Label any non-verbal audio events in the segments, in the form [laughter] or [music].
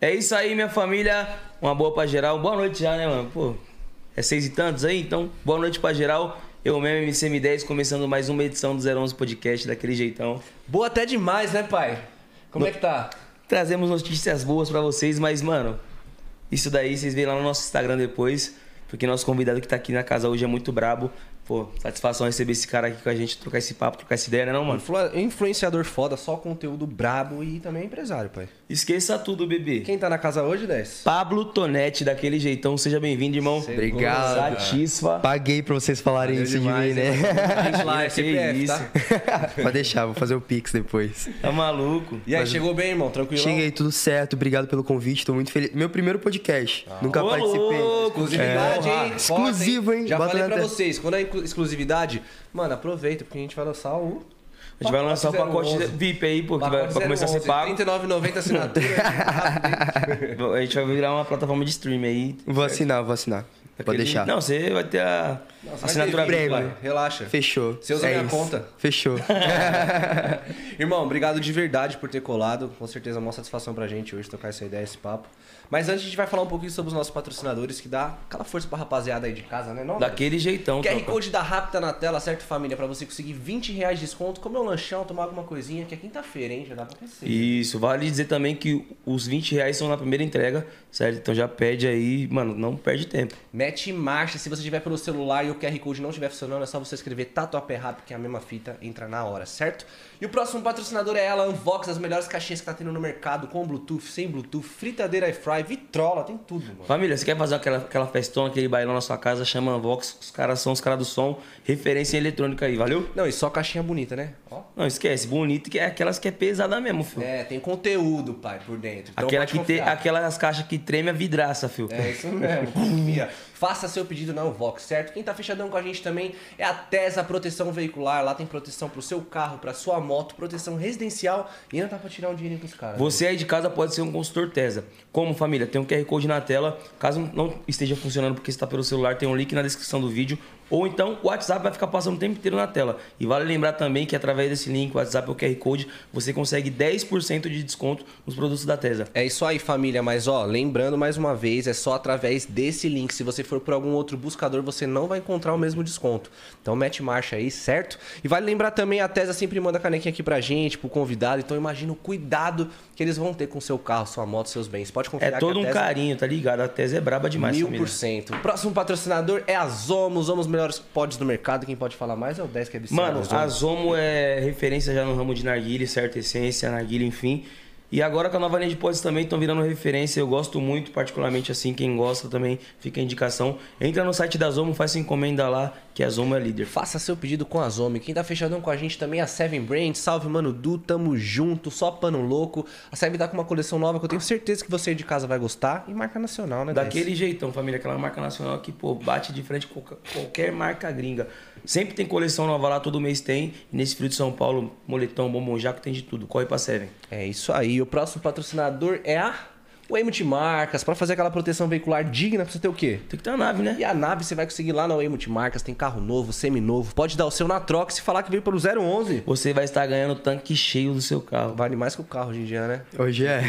É isso aí, minha família. Uma boa pra geral. Boa noite já, né, mano? Pô, é seis e tantos aí? Então, boa noite pra geral. Eu mesmo, MCM10, começando mais uma edição do 011 Podcast, daquele jeitão. Boa até demais, né, pai? Como é que tá? Trazemos notícias boas pra vocês, mas, mano, isso daí vocês veem lá no nosso Instagram depois, porque nosso convidado que tá aqui na casa hoje é muito brabo. Pô, satisfação receber esse cara aqui com a gente, trocar esse papo, trocar essa ideia, né não, mano? Influ- Influenciador foda, só conteúdo brabo e também é empresário, pai. Esqueça tudo, bebê. Quem tá na casa hoje, 10? Pablo Tonetti, daquele jeitão, seja bem-vindo, irmão. Obrigado. Satisfa. Paguei pra vocês falarem Valeu isso de demais, mim, né? A gente lá [laughs] é Que CPF, isso. tá? [laughs] Pode deixar, vou fazer o Pix depois. Tá maluco? E aí, chegou bem, irmão? Tranquilo? Cheguei tudo certo, obrigado pelo convite, tô muito feliz. Meu primeiro podcast, nunca Ô, participei. louco, Exclusividade, que hein? Exclusivo, hein? Já Bota falei pra tela. vocês, quando é inclu- exclusividade, mano, aproveita, porque a gente vai lançar o. A gente vai lançar o pacote 011. VIP aí, pô, que vai, começar a ser 011, pago. R$39,90 assinatura. [laughs] hein? A gente vai virar uma plataforma de stream aí. Vou assinar, vou assinar. Pode Aquele- deixar. Não, você vai ter a Nossa, assinatura pai. Relaxa. Fechou. Você usa É minha isso. conta. Fechou. [laughs] Irmão, obrigado de verdade por ter colado. Com certeza é uma satisfação pra gente hoje tocar essa ideia, esse papo. Mas antes a gente vai falar um pouquinho sobre os nossos patrocinadores, que dá aquela força pra rapaziada aí de casa, né? Não, Daquele jeitão, QR tropa. Code da Rápida na tela, certo, família? Pra você conseguir 20 reais de desconto, comer um lanchão, tomar alguma coisinha, que é quinta-feira, hein? Já dá pra aquecer. Isso, vale dizer também que os 20 reais são na primeira entrega, certo? Então já pede aí, mano, não perde tempo. Mete em marcha. Se você tiver pelo celular e o QR Code não estiver funcionando, é só você escrever Tatuapé Rápido, que é a mesma fita, entra na hora, certo? E o próximo patrocinador é ela, Unvox, as melhores caixinhas que tá tendo no mercado, com Bluetooth, sem Bluetooth, fritadeira air fry, vitrola, tem tudo, mano. Família, você quer fazer aquela, aquela festona, aquele bailão na sua casa, chama a Vox, os caras são os caras do som, referência eletrônica aí, valeu? Não, e só caixinha bonita, né? Ó. Não, esquece, bonito que é aquelas que é pesada mesmo, filho. É, tem conteúdo, pai, por dentro. Então Aquela que tem, confiar. aquelas caixas que treme a vidraça, filho. É isso mesmo, confia. [laughs] Faça seu pedido na Unvox, certo? Quem tá fechadão com a gente também é a Tesa Proteção Veicular. Lá tem proteção pro seu carro, pra sua moto, proteção residencial e ainda dá pra tirar um dinheirinho pros caras. Você aí de casa pode ser um consultor Tesa. Como família, tem um QR Code na tela. Caso não esteja funcionando porque está pelo celular, tem um link na descrição do vídeo. Ou então o WhatsApp vai ficar passando o tempo inteiro na tela. E vale lembrar também que através desse link, WhatsApp ou QR Code, você consegue 10% de desconto nos produtos da Tesa. É isso aí, família. Mas ó, lembrando mais uma vez, é só através desse link. Se você for por algum outro buscador, você não vai encontrar o mesmo desconto. Então mete marcha aí, certo? E vale lembrar também, a Tesa sempre manda canequinha aqui pra gente, pro convidado. Então imagina o cuidado que eles vão ter com seu carro, sua moto, seus bens. Pode confiar É todo um carinho, tá ligado? A Tesa é braba demais, Mil por cento. Próximo patrocinador é a Zomo. Zomo, os melhores pods do mercado. Quem pode falar mais é o 10 que é viciado. Mano, a Zomo é referência já no ramo de narguile, certa essência, narguile, enfim. E agora com a nova linha de pods também estão virando referência. Eu gosto muito, particularmente assim, quem gosta também fica a indicação. Entra no site da Zomo, faz sua encomenda lá, que a Zomo é líder. Faça seu pedido com a Zomo. Quem tá fechadão com a gente também é a Seven Brand. Salve, mano Du, tamo junto, só pano louco. A Seven tá com uma coleção nova que eu tenho certeza que você aí de casa vai gostar. E marca nacional, né? Daquele jeitão, família, aquela marca nacional que, pô, bate de frente com qualquer- qualquer marca gringa. Sempre tem coleção nova lá, todo mês tem. E nesse frio de São Paulo, moletom, bombom, jaco, tem de tudo. Corre pra Seven. É isso aí. O próximo patrocinador é a Waymo Multimarcas. Pra fazer aquela proteção veicular digna, precisa ter o quê? Tem que ter uma nave, né? E a nave você vai conseguir lá na Way Multimarcas, tem carro novo, semi-novo. Pode dar o seu na troca se falar que veio pelo 011. Você vai estar ganhando tanque cheio do seu carro. Vale mais que o carro hoje em dia, né? Hoje é.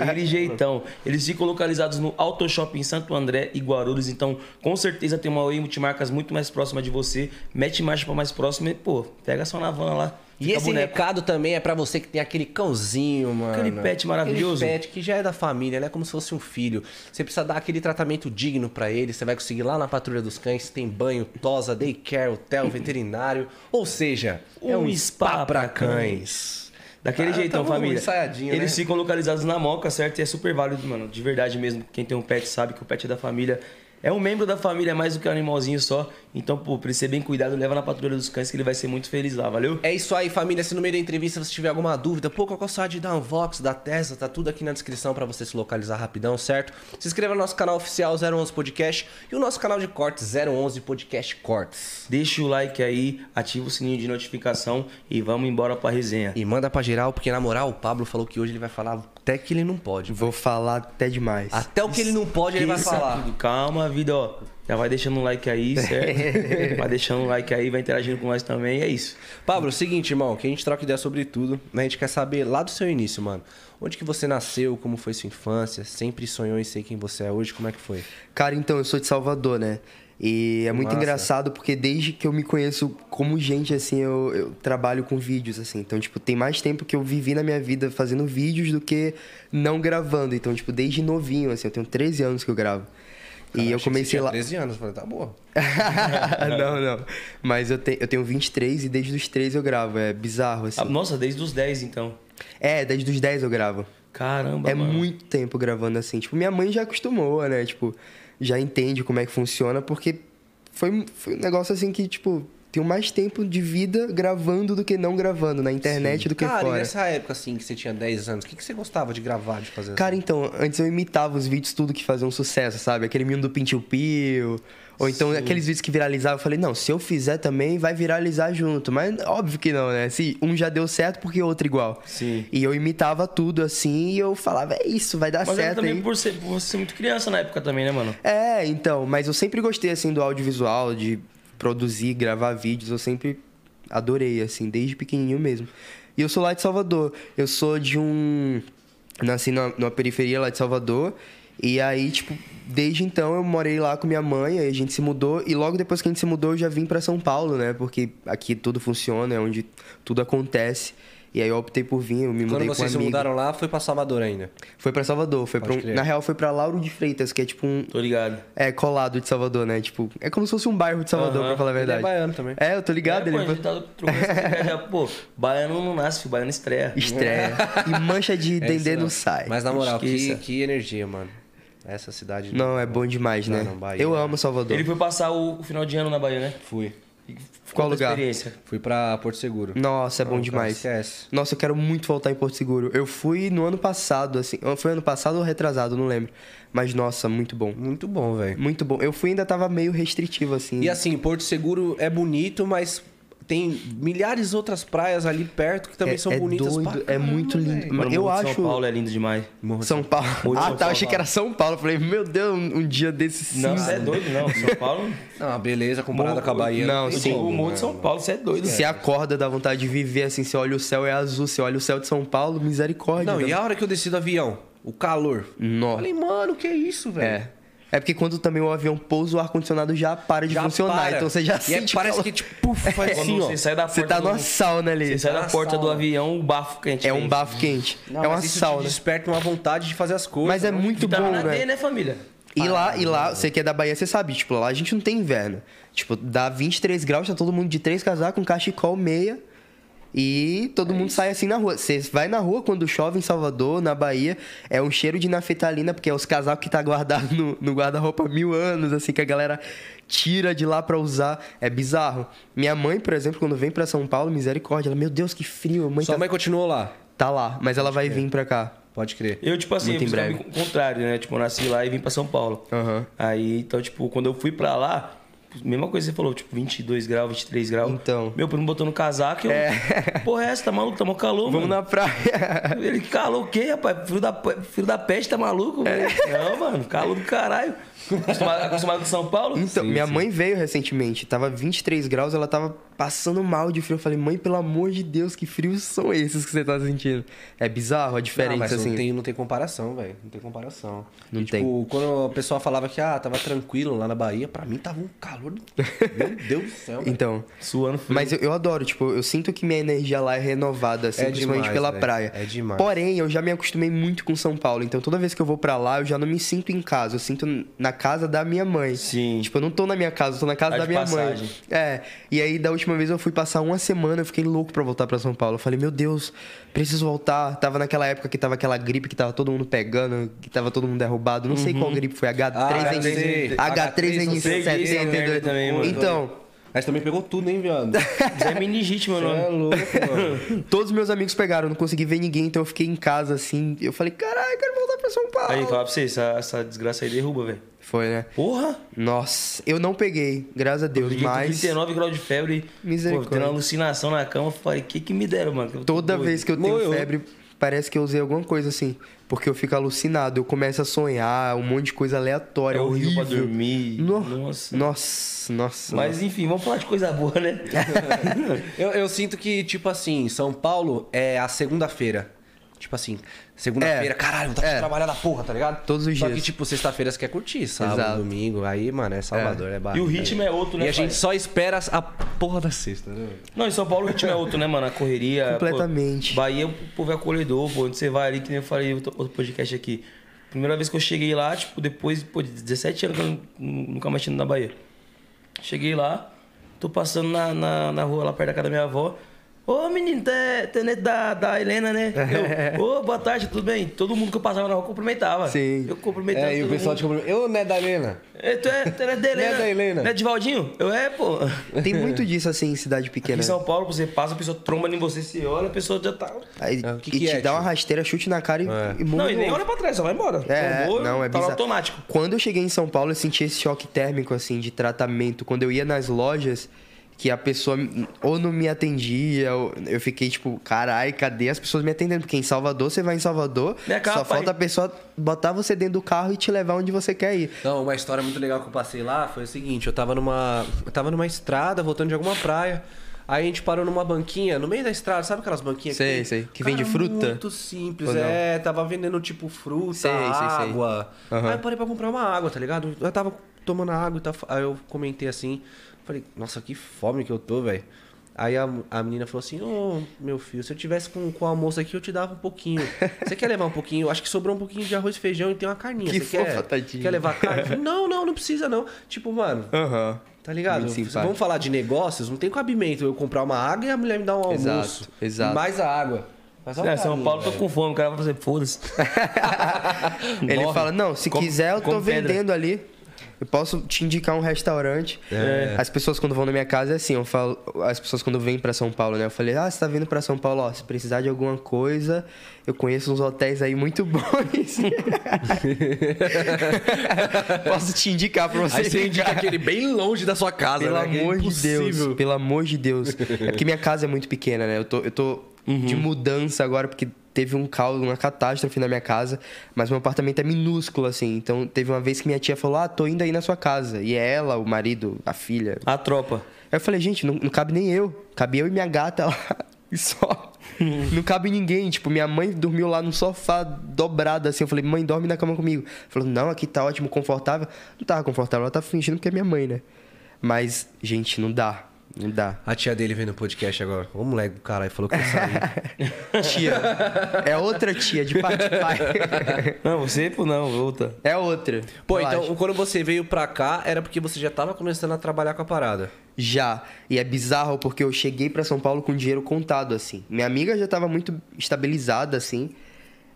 Aquele jeitão. Eles ficam localizados no Auto Shopping Santo André e Guarulhos. Então, com certeza tem uma Oi Multimarcas muito mais próxima de você. Mete marcha pra mais próxima e, pô, pega sua navana lá. E esse boneco. recado também é pra você que tem aquele cãozinho, mano. Aquele pet maravilhoso. Aquele pet que já é da família, né? Como se fosse um filho. Você precisa dar aquele tratamento digno pra ele. Você vai conseguir lá na Patrulha dos Cães. Tem banho, tosa, daycare, hotel, veterinário. Ou seja, é um spa pra cães. Daquele Ah, jeitão, tamo família. Eles né? ficam localizados na Moca, certo? E é super válido, mano. De verdade mesmo. Quem tem um pet sabe que o pet é da família. É um membro da família, é mais do que um animalzinho só. Então, pô, pra ser bem cuidado, leva na patrulha dos cães que ele vai ser muito feliz lá, valeu? É isso aí, família. Se no meio da entrevista você tiver alguma dúvida, pô, qual é o site da Unvox, da Tesla, tá tudo aqui na descrição pra você se localizar rapidão, certo? Se inscreva no nosso canal oficial 011 Podcast e o nosso canal de cortes 011 Podcast Cortes. Deixa o like aí, ativa o sininho de notificação e vamos embora pra resenha. E manda pra geral, porque na moral, o Pablo falou que hoje ele vai falar até que ele não pode. Vou falar até demais. Até o que ele não pode, ele vai falar. tudo. Calma, vida, ó. Já vai deixando um like aí, certo? [laughs] vai deixando um like aí, vai interagindo com nós também, é isso. Pablo, seguinte, irmão, que a gente troca ideia sobre tudo, mas a gente quer saber lá do seu início, mano. Onde que você nasceu, como foi sua infância, sempre sonhou em ser quem você é hoje, como é que foi? Cara, então, eu sou de Salvador, né? E é muito Massa. engraçado porque desde que eu me conheço como gente, assim, eu, eu trabalho com vídeos, assim. Então, tipo, tem mais tempo que eu vivi na minha vida fazendo vídeos do que não gravando. Então, tipo, desde novinho, assim, eu tenho 13 anos que eu gravo. Cara, e eu comecei lá. 13 anos, eu falei, tá boa. [laughs] não, não. Mas eu, te, eu tenho 23 e desde os 13 eu gravo. É bizarro, assim. Ah, nossa, desde os 10, então. É, desde os 10 eu gravo. Caramba, É mano. muito tempo gravando assim. Tipo, minha mãe já acostumou, né? Tipo, já entende como é que funciona, porque foi, foi um negócio assim que, tipo, tenho mais tempo de vida gravando do que não gravando, na internet do que Cara, fora. nessa época, assim, que você tinha 10 anos, o que, que você gostava de gravar, de fazer? Cara, então, antes eu imitava os vídeos tudo que faziam sucesso, sabe? Aquele menino do Pintil Pio. Ou então aqueles vídeos que viralizavam, eu falei, não, se eu fizer também, vai viralizar junto. Mas óbvio que não, né? Se um já deu certo, porque outro igual. Sim. E eu imitava tudo assim e eu falava, é isso, vai dar Mas certo também aí. por, ser, por você ser muito criança na época também, né, mano? É, então, mas eu sempre gostei assim do audiovisual, de produzir, gravar vídeos, eu sempre adorei assim, desde pequenininho mesmo. E eu sou lá de Salvador. Eu sou de um nasci numa, numa periferia lá de Salvador. E aí, tipo, desde então eu morei lá com minha mãe, aí a gente se mudou e logo depois que a gente se mudou eu já vim pra São Paulo, né? Porque aqui tudo funciona, é onde tudo acontece. E aí eu optei por vir, eu me Quando mudei com um vocês se amigo. mudaram lá, foi pra Salvador ainda. Foi pra Salvador, foi pra um, na real foi pra Lauro de Freitas, que é tipo um Tô ligado. é, colado de Salvador, né? Tipo, é como se fosse um bairro de Salvador, Aham. pra falar a Ele é verdade. baiano também. É, eu tô ligado, é, pô, a ele tá já, pô, baiano não nasce, filho, baiano estreia. estreia. [laughs] e mancha de É dendê não. não sai. Mas na moral, que, que energia, mano. Essa cidade. Não, é bom demais, né? Não, Bahia. eu amo Salvador. Ele foi passar o, o final de ano na Bahia, né? Fui. Qual conta lugar? experiência. Fui pra Porto Seguro. Nossa, é bom Não, demais. esquece. Nossa, eu quero muito voltar em Porto Seguro. Eu fui no ano passado, assim. Foi ano passado ou retrasado, não lembro. Mas, nossa, muito bom. Muito bom, velho. Muito bom. Eu fui e ainda tava meio restritivo, assim. E assim, Porto Seguro é bonito, mas tem milhares de outras praias ali perto que também é, são é bonitas. doido, pra é muito lindo. Mano, eu Morro de acho. São Paulo é lindo demais. São Paulo. Morro de Ah, São tá. Paulo. Achei que era São Paulo. Falei, meu Deus, um um dia desse Não, você é doido, não. São Paulo. Ah, beleza, comparada Morro- com a Bahia. Não, sim. o Morro né, de São mano? Paulo, você é doido. Você acorda, dá vontade de viver assim, você olha o céu é azul, você olha o céu de São Paulo, misericórdia. Não, dá- e a hora que eu desci do avião? O calor. Nó. Falei, mano, que isso, velho? É. É porque quando também o avião pousa, o ar-condicionado já para de Já funcionar. para. Então você já e é- sente parece calor. que, tipo, puf, faz Quando assim, ó. você sai da porta Você tá do... numa sauna ali. Você sai Tá da porta do sauna. avião, o bafo quente. É um bafo quente. Não, é uma mas isso te sauna. desperta uma vontade de fazer as coisas. Mas é né? muito bom, Vitamina né? D, né, família? E lá, e lá, você que é da Bahia, você sabe, tipo, lá a gente não tem inverno. Tipo, dá 23 graus, tá todo mundo de três casacos, com cachecol, meia. E todo mundo sai assim na rua. Você vai na rua quando chove em Salvador, na Bahia, é um cheiro de nafetalina, porque é os casacos que tá guardado no, no guarda-roupa há mil anos, assim, que a galera tira de lá pra usar. É bizarro. Minha mãe, por exemplo, quando vem pra São Paulo, misericórdia, ela, meu Deus, que frio. Mãe Sua tá, mãe continuou lá. tá lá, mas ela vai vir pra cá. Pode crer. Eu, tipo assim, Muito eu o contrário, né? Tipo, eu nasci lá e vim pra São Paulo. Aham. Aí, então, tipo, quando eu fui pra lá, mesma coisa que você falou, tipo, 22 graus, 23 graus. Então. Meu primo botou no casaco e eu... Porra, é essa? Tá maluco? Tá mó calor, Vamos mano. na praia. Ele, calor o quê, rapaz? Filho da, filho da peste, tá maluco? velho? Não, mano, calor do caralho. Acostumado, acostumado com São Paulo? Então, Sim, minha sim. mãe veio recentemente, tava 23 graus, ela tava passando mal de frio. Eu falei, mãe, pelo amor de Deus, que frios são esses que você tá sentindo? É bizarro a diferença, Não, mas assim. não, tem, não tem comparação, velho. Não tem comparação. Não E, tem. Tipo, quando a pessoa falava que ah, tava tranquilo lá na Bahia, pra mim tava um calor. [laughs] Meu Deus do céu. Então. Suando frio. Mas eu, eu adoro, tipo, eu sinto que minha energia lá é renovada, assim, É principalmente demais, pela velho. praia. É demais. Porém, eu já me acostumei muito com São Paulo, então toda vez que eu vou pra lá, eu já não me sinto em casa, eu sinto na casa da minha mãe. Sim. Tipo, eu não tô na minha casa, eu tô na casa Tá da minha passagem. mãe. É. E aí, da última vez eu fui passar uma semana, eu fiquei louco pra voltar pra São Paulo. Eu falei, meu Deus, preciso voltar. Tava naquela época que tava aquela gripe que tava todo mundo pegando, que tava todo mundo derrubado. Não sei qual gripe foi, Ah, sei. H3N7. H3N7 H3N7. também, mano. Então, Mas também pegou tudo, hein, viado? [laughs] Isso é meningite, meu Você nome. é louco, mano. [laughs] todos meus amigos pegaram, não consegui ver ninguém, então eu fiquei em casa assim. Eu falei, caralho, quero voltar pra São Paulo. Aí, falar pra você, essa, essa desgraça aí derruba, velho. Foi, né? Porra! Nossa, eu não peguei, graças a Deus, Eu fiquei com mas 39 graus de febre. Pô, Misericórdia. tendo uma alucinação na cama. eu Falei, o que que me deram, mano? Toda doido. vez que eu tenho Moeu. febre, parece que eu usei alguma coisa assim. Porque eu fico alucinado, eu começo a sonhar, um monte de coisa aleatória, É horrível horrível. pra dormir. No- Nossa. Nossa, nossa. Mas enfim, vamos falar de coisa boa, né? [laughs] [laughs] Eu, eu sinto que, tipo assim, São Paulo é a segunda-feira. Tipo assim, segunda-feira, É. caralho, tá É. trabalhar da porra, tá ligado? Todos os Só dias. que, tipo, sexta-feira você quer curtir, sábado, Exato. domingo. Aí, mano, é Salvador, é, E barra. o ritmo é outro, né? E a gente só espera a porra da sexta, né? Não, em São Paulo o ritmo é outro, né, mano? A correria. Completamente. Pô, Bahia, o povo é acolhedor, pô. Onde você vai ali, que nem eu falei no outro podcast aqui. Primeira vez que eu cheguei lá, tipo, depois pô, de 17 anos que eu nu- nunca mais tinha ido na Bahia. Cheguei lá, tô passando na, na, na rua lá perto da casa da minha avó. Ô menino, tu é, tu é neto da, da Helena, né? [laughs] Eu, Ô, boa tarde, tudo bem? Todo mundo que eu passava na rua cumprimentava. Sim. Eu cumprimentava. É, e o pessoal mundo. te cumprimenta. Eu, né, da Helena? Ei, tu é, tu é [laughs] neto da Helena? Neto da Helena. Neto de Valdinho? Eu é, pô. Tem muito disso assim em cidade Aqui pequena. em São Paulo, você passa, a pessoa tromba em você, você olha, a pessoa já tá. Aí, o que e que te é, dá uma rasteira, chute na cara e, É. e muda Não, e nem olha pra trás, só vai embora. É, não, é tá bizarro. automático. Quando eu cheguei em São Paulo, eu senti esse choque térmico, assim, de tratamento. Quando eu ia nas lojas, que a pessoa ou não me atendia, ou eu fiquei tipo, carai, cadê as pessoas me atendendo? Porque em Salvador, você vai em Salvador, só pai. falta a pessoa botar você dentro do carro e te levar onde você quer ir. Não, uma história muito legal que eu passei lá foi o seguinte, eu tava numa. Eu tava numa estrada, voltando de alguma praia. Aí a gente parou numa banquinha, no meio da estrada, sabe aquelas banquinhas Sei, tem? sei. Que Cara, vende fruta? Muito simples, é. Tava vendendo tipo fruta, Sei, sei, sei. água. Aham. Aí eu parei pra comprar uma água, tá ligado? Eu tava tomando água e. Aí eu comentei assim, falei, nossa, que fome que eu tô, velho. Aí a, a menina falou assim, ô meu filho, se eu tivesse com, com o almoço aqui, eu te dava um pouquinho. [laughs] Você quer levar um pouquinho? Eu acho que sobrou um pouquinho de arroz e feijão e tem uma carninha. Que Você quer, fofa, tadinha. quer levar carne? Falei, [laughs] não, não, não precisa não. Tipo, mano, Aham. Tá ligado? Vamos falar de negócios, não tem cabimento eu comprar uma água e a mulher me dar um almoço. Exato, exato. Mais a água. Mas olha É, São Paulo, tô velho. com fome, o cara vai fazer foda-se. [laughs] Ele Morre. fala, não, se Come- quiser, eu tô pedra. vendendo ali. Eu posso te indicar um restaurante. É. As pessoas quando vão na minha casa é assim, eu falo, as pessoas quando vêm pra São Paulo, né? Eu falei: "Ah, você tá vindo pra São Paulo, ó, se precisar de alguma coisa, eu conheço uns hotéis aí muito [laughs] bons." [laughs] posso te indicar pra você. Aí você indica aquele bem longe da sua casa, Pelo né? É amor de impossível. Deus, pelo amor de Deus. É porque minha casa é muito pequena, né? Eu tô, eu tô Uhum. de mudança agora porque teve um caos, uma catástrofe na minha casa, mas meu apartamento é minúsculo assim. Então teve uma vez que minha tia falou: "Ah, tô indo aí na sua casa". E é ela, o marido, a filha. A tropa. Aí eu falei: "Gente, não, não cabe nem eu. Cabe eu e minha gata lá [laughs] e só". [laughs] Não cabe ninguém. Tipo, minha mãe dormiu lá no sofá dobrada assim. Eu falei: "Mãe, dorme na cama comigo". Falou: "Não, aqui tá ótimo, confortável". Não tava confortável, ela tá fingindo porque é minha mãe, né? Mas, gente, não dá. Não dá. A tia dele vendo o podcast agora. Ô moleque do caralho, falou que eu saí. [laughs] Tia. É outra tia, de pai de pai. Não, você, pô, não, outra. É outra. Pô, Relaxa. então quando você veio pra cá, era porque você já tava começando a trabalhar com a parada. Já. E é bizarro porque eu cheguei pra São Paulo com dinheiro contado, assim. Minha amiga já tava muito estabilizada, assim.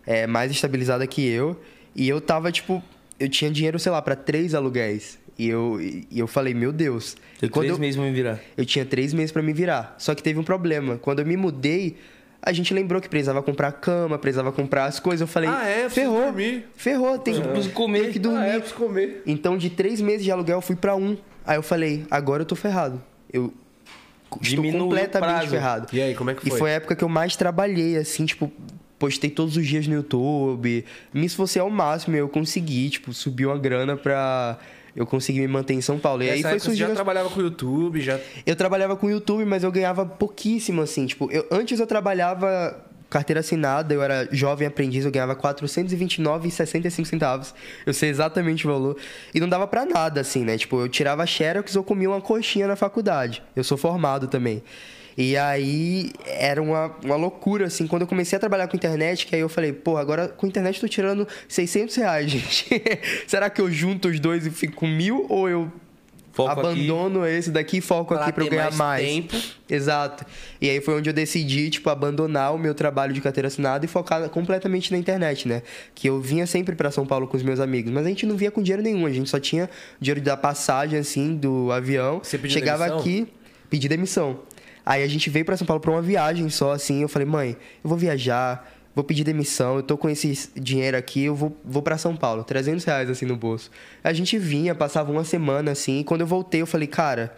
É, mais estabilizada que eu. E eu tava, tipo... Eu tinha dinheiro, sei lá, pra três aluguéis. E eu, e eu falei, meu Deus. Tem E quando três eu, meses pra me virar. eu tinha três meses pra me virar. Só que teve um problema. Quando eu me mudei, a gente lembrou que precisava comprar cama, precisava comprar as coisas. Eu falei, Ah, é? Ferrou. dormir." Ferrou, tem Eu preciso comer. tem que dormir. Ah, é, preciso comer. Então, de três meses de aluguel, eu fui pra um. Aí eu falei, agora eu tô ferrado. Eu estou Diminuiu o completamente ferrado. E aí, como é que E foi? foi a época que eu mais trabalhei, assim, tipo, postei todos os dias no YouTube. Me esforcei ao máximo e eu consegui, tipo, subir uma grana pra eu conseguir me manter em São Paulo. E aí foi época você já surgindo. as- trabalhava com o YouTube, já... Eu trabalhava com YouTube, mas eu ganhava pouquíssimo, assim. Tipo, eu, antes eu trabalhava carteira assinada, eu era jovem aprendiz, eu ganhava R$ 429,65 centavos. Eu sei exatamente o valor. E não dava pra nada, assim, né? Tipo, eu tirava xerox ou comia uma coxinha na faculdade. Eu sou formado também. E aí era uma, uma loucura, assim. Quando eu comecei a trabalhar com internet, que aí eu falei, pô, agora com internet eu tô tirando 600 reais, [laughs] gente. Será que eu junto os dois e fico com mil? Ou eu Foco aqui. abandono esse daqui e foco Pra aqui pra eu ganhar mais mais. tempo. Exato. E aí foi onde eu decidi, tipo, abandonar o meu trabalho de carteira assinada e focar completamente na internet, né? Que eu vinha sempre pra São Paulo com os meus amigos, mas a gente não via com dinheiro nenhum, a gente só tinha dinheiro da passagem, assim, do avião. Você pediu Chegava demissão? aqui, pedi demissão. Aí a gente veio pra São Paulo pra uma viagem só, assim. Eu falei, mãe, eu vou viajar, vou pedir demissão, eu tô com esse dinheiro aqui, eu vou, vou para São Paulo, 300 reais assim no bolso. A gente vinha, passava uma semana assim, e quando eu voltei eu falei, cara,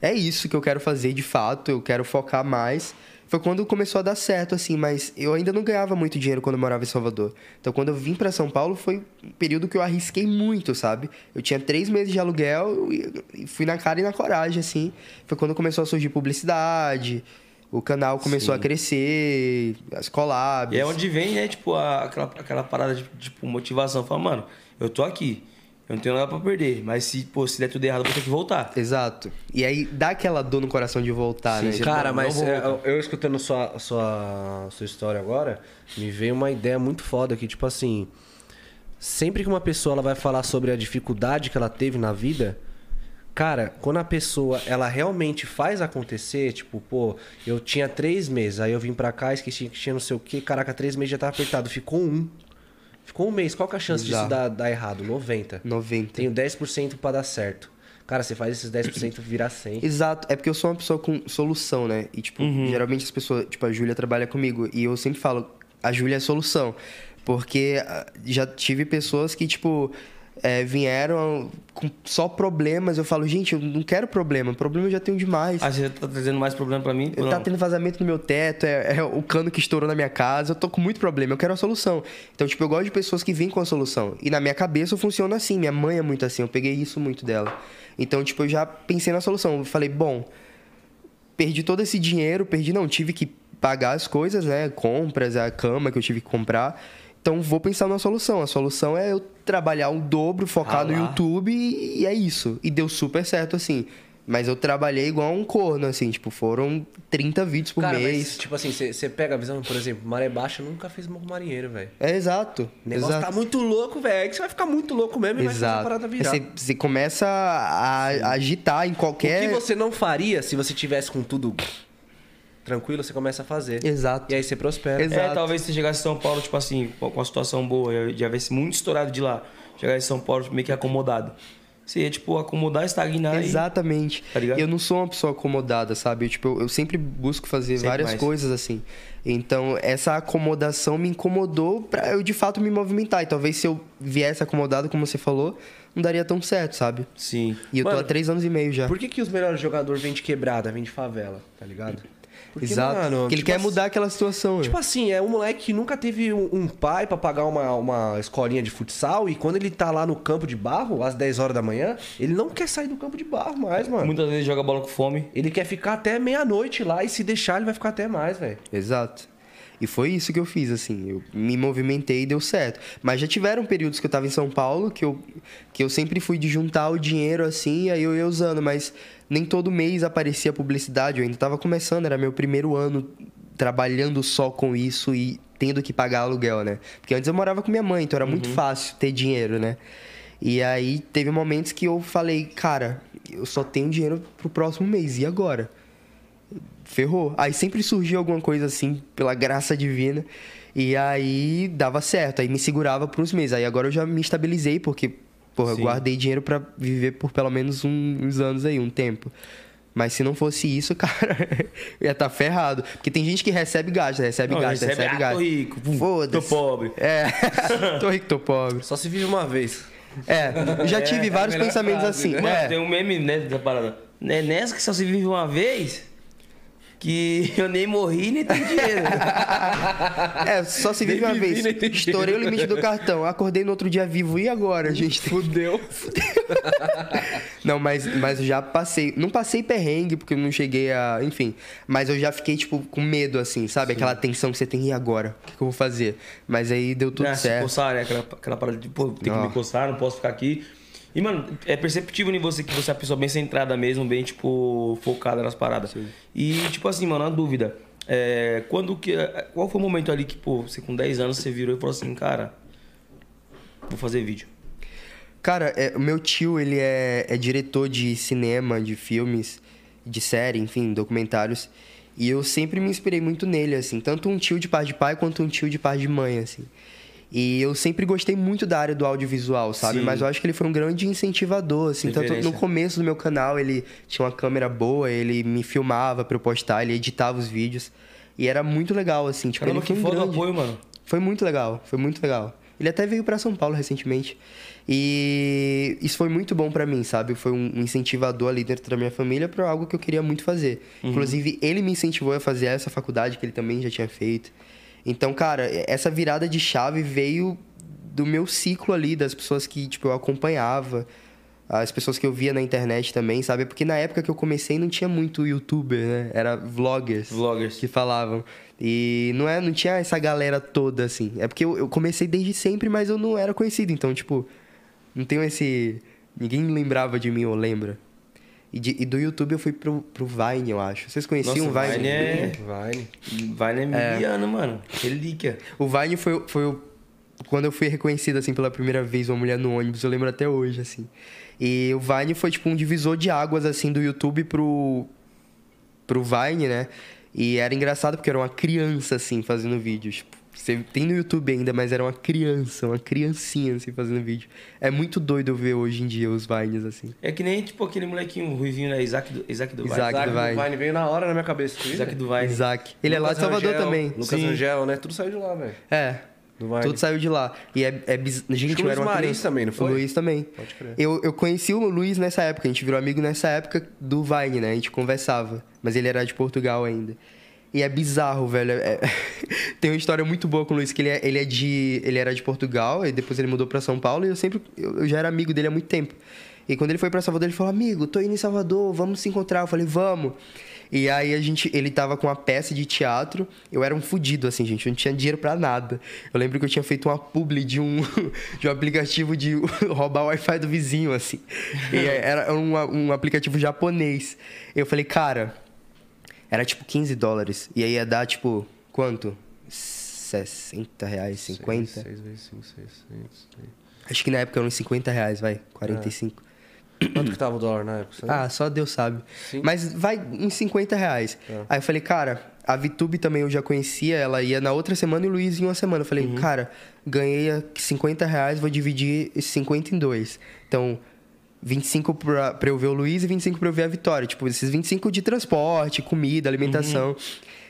é isso que eu quero fazer de fato, eu quero focar mais. Foi quando começou a dar certo, assim, mas eu ainda não ganhava muito dinheiro quando eu morava em Salvador. Então, quando eu vim para São Paulo, foi um período que eu arrisquei muito, sabe? Eu tinha três meses de aluguel e fui na cara e na coragem, assim. Foi quando começou a surgir publicidade, o canal começou Sim. a crescer, as collabs. E é onde vem, né, tipo, a, aquela, aquela parada de tipo, motivação. Fala, mano, eu tô aqui. Eu não tenho nada pra perder. Mas se, pô, se der tudo errado, eu vou ter que voltar. Exato. E aí dá aquela dor no coração de voltar, Sim, né? Cara, mas é, eu, eu, escutando sua, sua, sua história agora, me veio uma ideia muito foda que, tipo assim. Sempre que uma pessoa ela vai falar sobre a dificuldade que ela teve na vida, Cara, quando a pessoa ela realmente faz acontecer, tipo, pô, eu tinha três meses, aí eu vim pra cá, esqueci que tinha não sei o que, caraca, três meses já tava apertado, ficou um. Ficou um mês. Qual que é a chance disso dar, dar errado? 90. 90. Tenho 10% para dar certo. Cara, você faz esses 10% [clears throat] virar 100. Exato. É porque eu sou uma pessoa com solução, né? E, tipo, uhum. geralmente as pessoas... Tipo, a Júlia trabalha comigo. E eu sempre falo, a Júlia é solução. Porque ah, já tive pessoas que, tipo é, vieram com só problemas. Eu falo, gente, eu não quero problema. Problema eu já tenho demais. Ah, você tá trazendo mais problema para mim? Eu tá tendo vazamento no meu teto, é, é, o cano que estourou na minha casa. Eu tô com muito problema, eu quero a solução. Então, tipo, eu gosto de pessoas que vêm com a solução. E na minha cabeça funciona assim. Minha mãe é muito assim, eu peguei isso muito dela. Então, tipo, eu já pensei na solução. Eu falei, bom, perdi todo esse dinheiro, perdi, não, tive que pagar as coisas, né? Compras, a cama que eu tive que comprar. Então vou pensar numa solução. A solução é eu trabalhar um dobro, focar ah no YouTube e, e é isso. E deu super certo, assim. Mas eu trabalhei igual um corno, assim, tipo, foram 30 vídeos por Cara, mês. Mas, tipo assim, você pega a visão, por exemplo, Maré Baixa nunca fez morro marinheiro, velho. É, exato. O negócio exato. tá muito louco, velho. É que você vai ficar muito louco mesmo e exato. vai fazer a parada virar. Você começa a, a, agitar em qualquer... O que você não faria se você tivesse com tudo tranquilo, você começa a fazer. Exato. E aí você prospera. Exato. É, talvez você chegasse em São Paulo, tipo assim, com a situação boa, já viesse muito estourado de lá. Chegasse em São Paulo meio que acomodado. Você ia, tipo, acomodar, estagnar Exatamente. E, tá eu não sou uma pessoa acomodada, sabe? Eu, tipo, eu, eu sempre busco fazer sempre várias mais. coisas assim. Então, essa acomodação me incomodou para eu, de fato, me movimentar. E talvez se eu viesse acomodado, como você falou, não daria tão certo, sabe? Sim. E eu Mano, tô há três anos e meio já. Por que, que os melhores jogadores vêm de quebrada, vêm de favela, tá ligado? Porque, Exato. Mano, Porque ele tipo quer assim, mudar aquela situação. Tipo assim, é um moleque que nunca teve um, um pai para pagar uma, uma escolinha de futsal e quando ele tá lá no campo de barro, às 10 horas da manhã, ele não quer sair do campo de barro mais, mano. Muitas vezes joga bola com fome. Ele quer ficar até meia-noite lá e se deixar, ele vai ficar até mais, velho. Exato. E foi isso que eu fiz, assim. Eu me movimentei e deu certo. Mas já tiveram períodos que eu tava em São Paulo que eu, que eu sempre fui de juntar o dinheiro, assim, e aí eu ia usando. Mas nem todo mês aparecia publicidade. Eu ainda tava começando, era meu primeiro ano trabalhando só com isso e tendo que pagar aluguel, né? Porque antes eu morava com minha mãe, então era uhum. muito fácil ter dinheiro, né? E aí teve momentos que eu falei, cara, eu só tenho dinheiro pro próximo mês, e agora? Ferrou. Aí sempre surgia alguma coisa assim, pela graça divina. E aí dava certo, aí me segurava por uns meses. Aí agora eu já me estabilizei, porque, porra, eu guardei dinheiro para viver por pelo menos uns anos aí, um tempo. Mas se não fosse isso, [laughs] cara, ia estar tá ferrado. Porque tem gente que recebe gasto, recebe não, gasto, recebe, recebe ah, gasto. Tô rico, tô pobre. É, [laughs] tô rico, tô pobre. Só se vive uma vez. É, já tive é, vários pensamentos assim. Mano, é. Tem um meme né, da parada. É nessa que só se vive uma vez, que [laughs] eu nem morri nem tenho dinheiro. [laughs] é, só se vive uma vez. Estourei o limite do cartão. Acordei no outro dia vivo. E agora, gente? Fudeu. [laughs] não, mas, mas eu já passei. Não passei perrengue, porque eu não cheguei a. Enfim. Mas eu já fiquei, tipo, com medo, assim, sabe? Sim. Aquela tensão que você tem. E agora? O que, que eu vou fazer? Mas aí deu tudo certo. Se coçar, né? Aquela, aquela parada de, pô, tem que me coçar, não posso ficar aqui. E, mano, é perceptível em você que você é uma pessoa bem centrada mesmo, bem, tipo, focada nas paradas. Sim. E, tipo assim, mano, uma dúvida. É, quando que. Qual foi o momento ali que, pô, você com 10 anos você virou e falou assim, cara, vou fazer vídeo? Cara, é, o meu tio, ele é, é diretor de cinema, de filmes, de série, enfim, documentários. E eu sempre me inspirei muito nele, assim. Tanto um tio de pai de pai, quanto um tio de pai de mãe, assim. E eu sempre gostei muito da área do audiovisual, sabe? Sim. Mas eu acho que ele foi um grande incentivador, assim. Tanto no começo do meu canal, ele tinha uma câmera boa, ele me filmava pra eu postar, ele editava os vídeos. E era muito legal, assim. Tipo, Caramba, ele foi um grande... apoio, mano. Foi muito legal, foi muito legal. Ele até veio para São Paulo recentemente. E isso foi muito bom para mim, sabe? Foi um incentivador ali dentro da minha família para algo que eu queria muito fazer. Uhum. Inclusive, ele me incentivou a fazer essa faculdade que ele também já tinha feito. Então, cara, essa virada de chave veio do meu ciclo ali, das pessoas que, tipo, eu acompanhava, as pessoas que eu via na internet também, sabe? Porque na época que eu comecei não tinha muito youtuber, né? Era vloggers. Vloggers. Que falavam. E não, é, não tinha essa galera toda, assim. É porque eu, eu comecei desde sempre, mas eu não era conhecido. Então, tipo, não tenho esse... Ninguém lembrava de mim ou lembra. E, de, e, do YouTube eu fui pro, pro Vine, eu acho. Vocês conheciam Nossa, o Vine? Vine é... Vine. Vine é miliano, é. mano. Relíquia. O Vine foi, foi o... Quando eu fui reconhecido, assim, pela primeira vez, uma mulher no ônibus, eu lembro até hoje, assim. E o Vine foi, tipo, um divisor de águas, assim, do YouTube pro... Pro Vine, né? E era engraçado porque era uma criança, assim, fazendo vídeos. Tipo, você tem no YouTube ainda, mas era uma criança, uma criancinha, assim, fazendo vídeo. É muito doido ver hoje em dia os Vines, assim. É que nem, tipo, aquele molequinho ruivinho, né? Isaac do, Isaac do Vine. Isaac, Isaac do, Vine. do Vine. Veio na hora na minha cabeça. Isaac do Vine. Isaac. Ele Lucas é lá de Salvador Angel, também. Lucas Sim. Angel, né? Tudo saiu de lá, velho. É. Tudo saiu de lá. E é, é biz... Gente, Acho eu era uma Luiz criança. também, não foi? O Luiz também. Pode crer. Eu, eu conheci o Luiz nessa época. A gente virou amigo nessa época do Vine, né? A gente conversava. Mas ele era de Portugal ainda. E é bizarro, velho. É... [laughs] Tem uma história muito boa com o Luiz, que ele, é, ele, é de, ele era de Portugal, e depois ele mudou para São Paulo, e eu sempre. Eu, já era amigo dele há muito tempo. E quando ele foi para Salvador, ele falou: Amigo, tô indo em Salvador, vamos se encontrar. Eu falei: Vamos. E aí a gente, ele tava com uma peça de teatro. Eu era um fudido, assim, gente. Eu não tinha dinheiro para nada. Eu lembro que eu tinha feito uma publi de um, [laughs] de um aplicativo de [laughs] roubar o Wi-Fi do vizinho, assim. E era um, um aplicativo japonês. Eu falei, cara, era tipo 15 dólares. E aí ia dar, tipo, quanto? 60 reais, 50? 6, 6 vezes 5, 6, 6, Acho que na época eram uns 50 reais, vai. 45. É. Quanto que tava o dólar na época? Ah, só Deus sabe. Sim. Mas vai em 50 reais. É. Aí eu falei, cara, a VTube também eu já conhecia, ela ia na outra semana e o Luiz em uma semana. Eu falei, uhum. cara, ganhei 50 reais, vou dividir esses 50 em dois. Então, 25 pra, pra eu ver o Luiz e 25 pra eu ver a Vitória. Tipo, esses 25 de transporte, comida, alimentação. Uhum.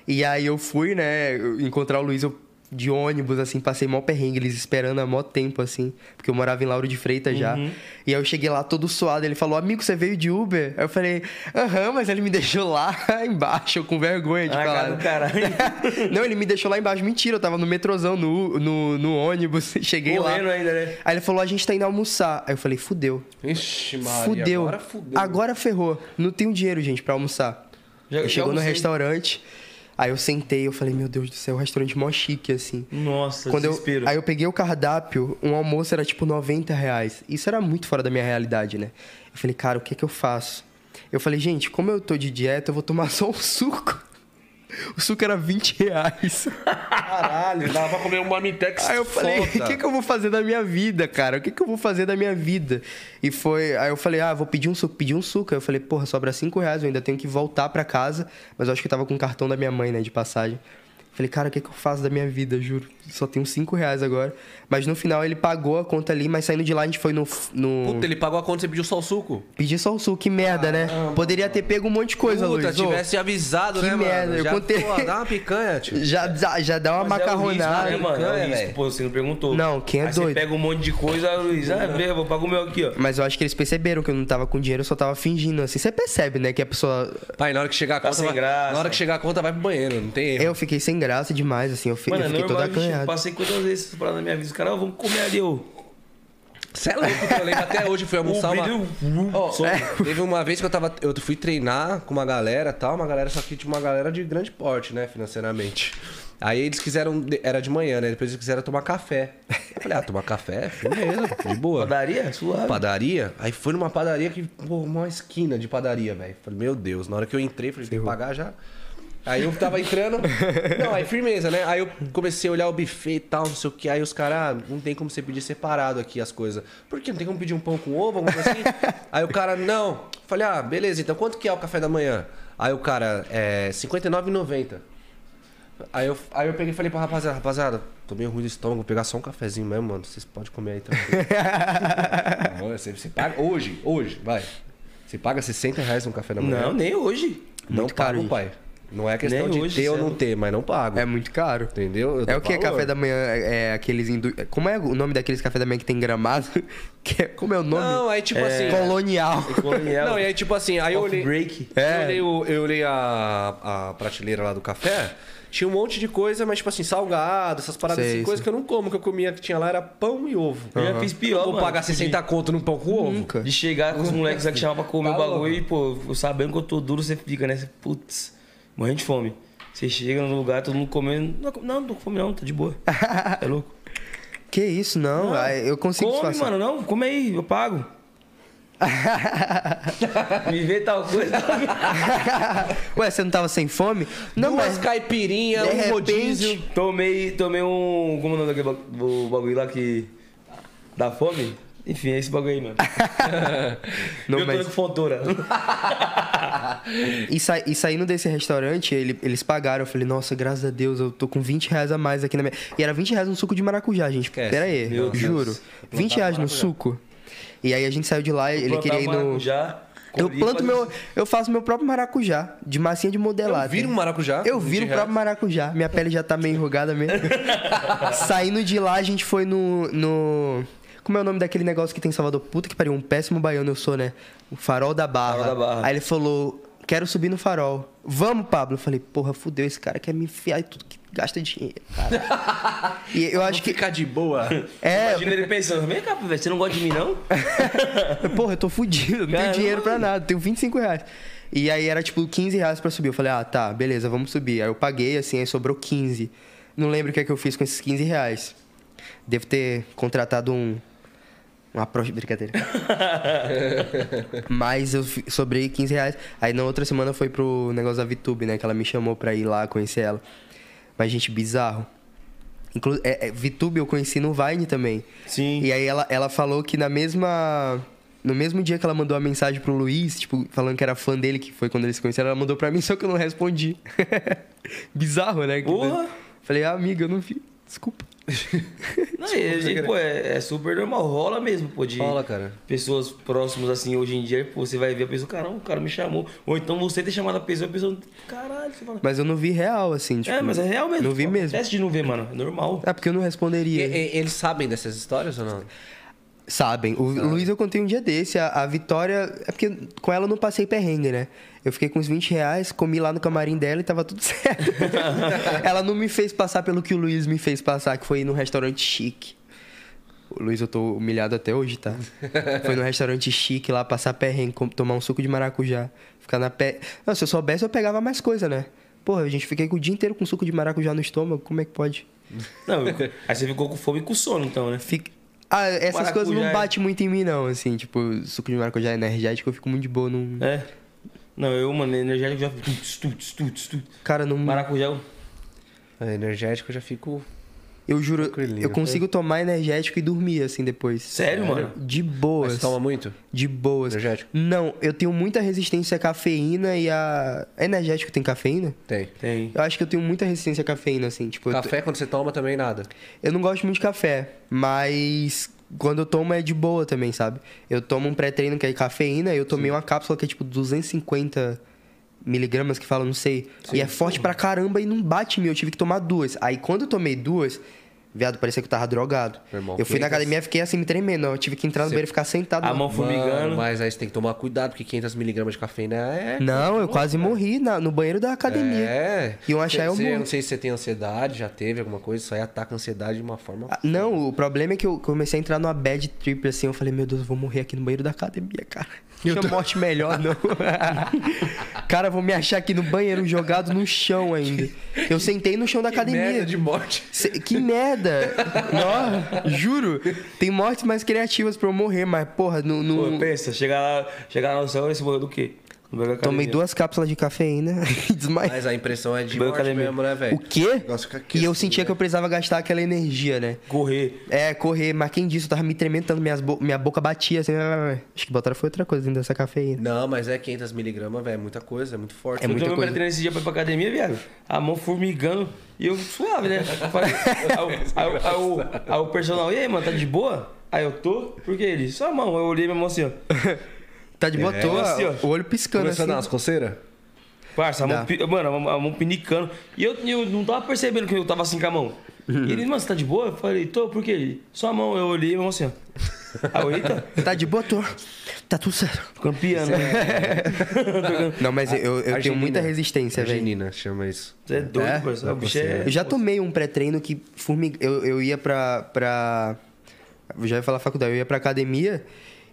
E aí eu fui, né, encontrar o Luiz, eu de ônibus, assim, passei mó perrengue, eles esperando há mó tempo, assim, porque eu morava em Lauro de Freitas já. Uhum. E aí eu cheguei lá todo suado, ele falou, amigo, você veio de Uber? Aí eu falei, aham, mas ele me [laughs] deixou lá [laughs] embaixo, com vergonha de ah, falar. Cara, [laughs] Não, ele me deixou lá embaixo, mentira, eu tava no metrozão, no, no, no ônibus, cheguei Morrendo lá. ainda, né? Aí ele falou, a gente tá indo almoçar. Aí eu falei, fudeu. Ixi, Maria, fudeu. agora fudeu. Agora ferrou, não tenho dinheiro, gente, pra almoçar. Já, chegou no restaurante... Aí eu sentei, eu falei, meu Deus do céu, um restaurante mó chique, assim. Nossa, Quando desespero. Eu, aí eu peguei o cardápio, um almoço era tipo 90 reais. Isso era muito fora da minha realidade, né? Eu falei, cara, o que é que eu faço? Eu falei, gente, como eu tô de dieta, eu vou tomar [laughs] só um suco. [laughs] O suco era 20 reais. Caralho, dava pra comer um Marmitex Aí eu falei, o que, que eu vou fazer da minha vida, cara? O que, que eu vou fazer da minha vida? E foi... Aí eu falei, ah, vou pedir um suco. Pedi um suco. Aí eu falei, porra, sobra 5 reais, eu ainda tenho que voltar pra casa. Mas eu acho que eu tava com o cartão da minha mãe, né, de passagem. Falei, cara, o que, que eu faço da minha vida, juro? Só tenho 5 reais agora. Mas no final ele pagou a conta ali, mas saindo de lá a gente foi no. no... Puta, ele pagou a conta e você pediu só o suco? Pedi só o suco, que merda, né? Poderia ter pego um monte de coisa, Puta, Luiz. tivesse avisado, que né, merda. mano? Eu já, contei... Pô, dá uma picanha, tio. [laughs] Já, já, já dá uma Mas macarronada. É risco, né, mano? É o risco, pô, você não perguntou. Não, quem é Aí doido? Você pega um monte de coisa, Luiz, ah, vê, vou pagar o meu aqui, ó. Mas eu acho que eles perceberam que eu não tava com dinheiro, eu só tava fingindo assim. Você percebe, né, que a pessoa. Pai, na hora que chegar a Tá conta. sem vai... graça. Na hora que chegar a conta, vai pro banheiro, não tem erro. Eu fiquei sem graça demais, assim. Eu, fi... Mano, eu é fiquei normal, toda bicho, acanhada. passei quantas vezes paradas na minha vida. Os caras, vamos comer ali, ô. Você é louco, eu lembro até hoje, fui [laughs] almoçar uma... Ó, Som. [laughs] Teve uma vez que eu tava. Eu fui treinar com uma galera tal, uma galera, só que tinha uma galera de grande porte, né, financeiramente. Aí eles quiseram. Era de manhã, né? Depois eles quiseram tomar café. Eu falei, ah, tomar café? Firmeza, de boa. Padaria? Suave. Padaria? Aí foi numa padaria que, pô, uma esquina de padaria, velho. Falei, meu Deus, na hora que eu entrei, falei, tem que pagar já. Aí eu tava entrando. [laughs] Não, aí firmeza, né? Aí eu comecei a olhar o buffet e tal, não sei o que. Aí os caras, ah, não tem como você pedir separado aqui as coisas. Por quê? Não tem como pedir um pão com ovo, alguma coisa assim? [laughs] aí o cara, não. Falei, ah, beleza, então quanto que é o café da manhã? Aí o cara, é R$59,90. Aí eu, aí eu peguei e falei pra rapaziada, rapaziada, tô meio ruim do estômago, vou pegar só um cafezinho mesmo, mano. Vocês podem comer aí também. [laughs] Não, você, você paga hoje, hoje, vai. Você paga 60 reais no café da manhã? Não, nem hoje. Não Muito caro, pago, gente. pai. Não é questão Nem de hoje, ter ou é não ter, mas não pago. É muito caro. Entendeu? Eu É o que? valor. Café da manhã é é aqueles. Indu... Como é o nome daqueles café da manhã que tem gramado? [laughs] Que é- Como é o nome? Não, aí tipo assim. Colonial. Colonial. [laughs] Não, e aí tipo assim, aí eu olhei. break. É. Eu olhei, o- eu olhei a, a prateleira lá do café. Tinha um monte de coisa, mas tipo assim, salgado, essas paradas Sei, assim, coisas que eu não como, que eu comia que tinha lá era pão e ovo. Eu já fiz pior, eu vou mano. pagar 60 conto num pão com ovo? Nunca. De chegar com os moleques lá que [laughs] chamavam pra comer Tá o bagulho louco. e, pô, sabendo que eu tô duro, você fica, né? Putz, morrendo de fome. Você chega no lugar, todo mundo comendo. Não, não, não tô com fome não, tá de boa. [laughs] É louco. Que isso, não. Ah, Eu consigo Come, mano, não, come aí, eu pago. [laughs] Me vê tal coisa. [laughs] Ué, você não tava sem fome? Não, Duas mas. caipirinhas, De um repente- rodízio. tomei, tomei um. Como é o nome daquele bagulho lá que. dá fome? Enfim, é esse bagulho aí, mano. [laughs] Não, eu tô mas- com fontura. [laughs] E, sa... e saindo desse restaurante, ele- eles pagaram. Eu falei, nossa, graças a Deus, eu tô com 20 reais a mais aqui na minha. E era 20 reais no suco de maracujá, gente. Esquece. Pera aí, Meu Deus. juro. 20 reais no suco. E aí a gente saiu de lá, ele queria ir no. Já, Eu planto meu. Eu faço meu próprio maracujá, de massinha de modelar. Eu viro um maracujá. Eu 20 viro o próprio maracujá. Minha pele já tá meio enrugada mesmo. [laughs] Saindo de lá, a gente foi no, no. Como é o nome daquele negócio que tem em Salvador? Puta que pariu, um péssimo baiano eu sou, né? O farol da barra. Farol da Barra. Aí ele falou: quero subir no farol. Vamos, Pablo. Eu falei, porra, fudeu, esse cara quer me enfiar em tudo que gasta dinheiro, cara. [laughs] e eu acho que. Ficar de boa. [laughs] É, Imagina ele pensando, vem cá, velho, você não gosta de mim, não? [laughs] Porra, eu tô fudido, não tenho dinheiro pra nada, tenho 25 reais. E aí era tipo 15 reais pra subir. Eu falei, ah, tá, beleza, vamos subir. Aí eu paguei, assim, aí sobrou 15. Não lembro o que é que eu fiz com esses 15 reais. Devo ter contratado um. Uma pro... Brincadeira. [laughs] Mas eu sobrei 15 reais. Aí na outra semana foi pro negócio da VTube, né? Que ela me chamou pra ir lá conhecer ela. Mas, gente, bizarro. Inclu é, é, VTube eu conheci no Vine também. Sim. E aí ela, ela falou que na mesma. No mesmo dia que ela mandou a mensagem pro Luiz, tipo, falando que era fã dele, que foi quando eles se conheceram, ela mandou pra mim, [laughs] só que eu não respondi. [laughs] Bizarro, né? Porra! Falei, ah, amiga, eu não vi. Desculpa. Não, e, e, pô, é, é super normal, rola mesmo, pô, de Rola, cara. pessoas próximas assim, hoje em dia, pô, você vai ver a pessoa, caramba, o cara me chamou. Ou então você ter chamado a pessoa, a pessoa, caralho, você fala. Mas eu não vi real, assim, tipo. é, mas é real mesmo. Não vi mesmo. Acontece de não ver, mano. É normal. É porque eu não E- responderia. e- eles sabem dessas histórias ou não? Sabem. O Luiz eu contei um dia desse. A, a Vitória. É porque com ela eu não passei perrengue, né? Eu fiquei com uns 20 reais, comi lá no camarim dela e tava tudo [laughs] certo. [laughs] ela não me fez passar pelo que o Luiz me fez passar, que foi ir num restaurante chique. O Luiz, eu tô humilhado até hoje, tá? Foi num restaurante chique lá, passar perrengue, tomar um suco de maracujá. Ficar na pé. Não, se eu soubesse, eu pegava mais coisa, né? Porra, a gente fiquei o dia inteiro com suco de maracujá no estômago, como é que pode? Não, aí você ficou com fome e com sono, então, né? Fica... Ah, essas Maracujá coisas não é- batem muito em mim, não, assim, tipo, suco de maracujá energético, eu fico muito de boa, não... É. Não, eu, mano, energético já fico. Cara, não... Maracujá, eu- É, energético eu já fico. Eu juro, Tranquilinho. eu consigo tomar energético e dormir, assim, depois. sério, mano? De Mas boas. você toma muito? De boas. Energético? Não, eu tenho muita resistência à cafeína e a... Energético tem cafeína? Tem. Tem. Eu acho que eu tenho muita resistência à cafeína, assim, tipo... Café quando você toma também nada. Eu não gosto muito de café, mas quando eu tomo é de boa também, sabe? Eu tomo um pré-treino que é cafeína, eu tomei uma cápsula que é tipo 250 miligramas que fala, não sei. e é forte pra caramba e não bate em mim, eu tive que tomar duas. Aí quando eu tomei duas, viado, parecia que eu tava drogado. Irmão, eu fui na 500 academia e fiquei assim me tremendo, eu tive que entrar no banheiro e ficar sentado. A mão formigando. Mas aí você tem que tomar cuidado, porque 500mg de cafeína é. Não, eu quase morri na- no banheiro da academia. É. E um achar eu morro. não sei se você tem ansiedade, já teve alguma coisa, isso aí ataca a ansiedade de uma forma. Ah, Não, o problema é que eu comecei a entrar numa bad trip assim. Eu falei, meu Deus, eu vou morrer aqui no banheiro da academia, cara. Tinha morte melhor, não. [laughs] cara, vou me achar aqui no banheiro jogado no chão ainda. Eu sentei no chão da academia. Merda de morte. Que merda! [laughs] Nó, juro. Tem mortes mais criativas pra eu morrer, mas, porra, no. no- Pô, pensa, chegar lá, chegar lá no céu e você morreu do quê? Tomei duas cápsulas de cafeína [laughs] e desmaiei. Mas a impressão é de morte academia. mesmo, né, O velho? quê? negócio fica aqui E eu sentia né? que eu precisava gastar aquela energia, né? Correr. É, correr, mas quem disse? Eu tava me tremendo tanto, minhas bo- minha boca batia assim. Acho que botaram foi outra coisa dentro dessa cafeína. Não, mas é 500mg, velho, é muita coisa, é muito forte. É eu muita tomei coisa. esse dia pra ir pra academia, viado. A mão formigando e eu suave, né? Aí, o- aí, o- aí o- aí o personal, e aí, mano, tá de boa? Aí eu tô, por que ele? Só a mão. Eu olhei minha mão assim, ó. Tá de boa É, toa, assim, ó. o olho piscando Começou a dar assim. umas coceiras? Parça, a mão, mano, a mão, a mão pinicando. E eu, eu não tava percebendo que eu tava assim com a mão. E ele, mano, você tá de boa? Eu falei, tô, por quê? Só a mão. Eu olhei, eu assim, ó. Eita, [laughs] Tá de boa, tô. Tá tudo certo. piano, né? [laughs] Não, mas eu, eu tenho muita resistência, velho. Arginina, chama isso. Você é doido, É? parça. Não O bicho é... Eu já tomei um pré-treino que formiga... eu, eu ia pra, pra. Eu já ia falar faculdade, eu ia pra academia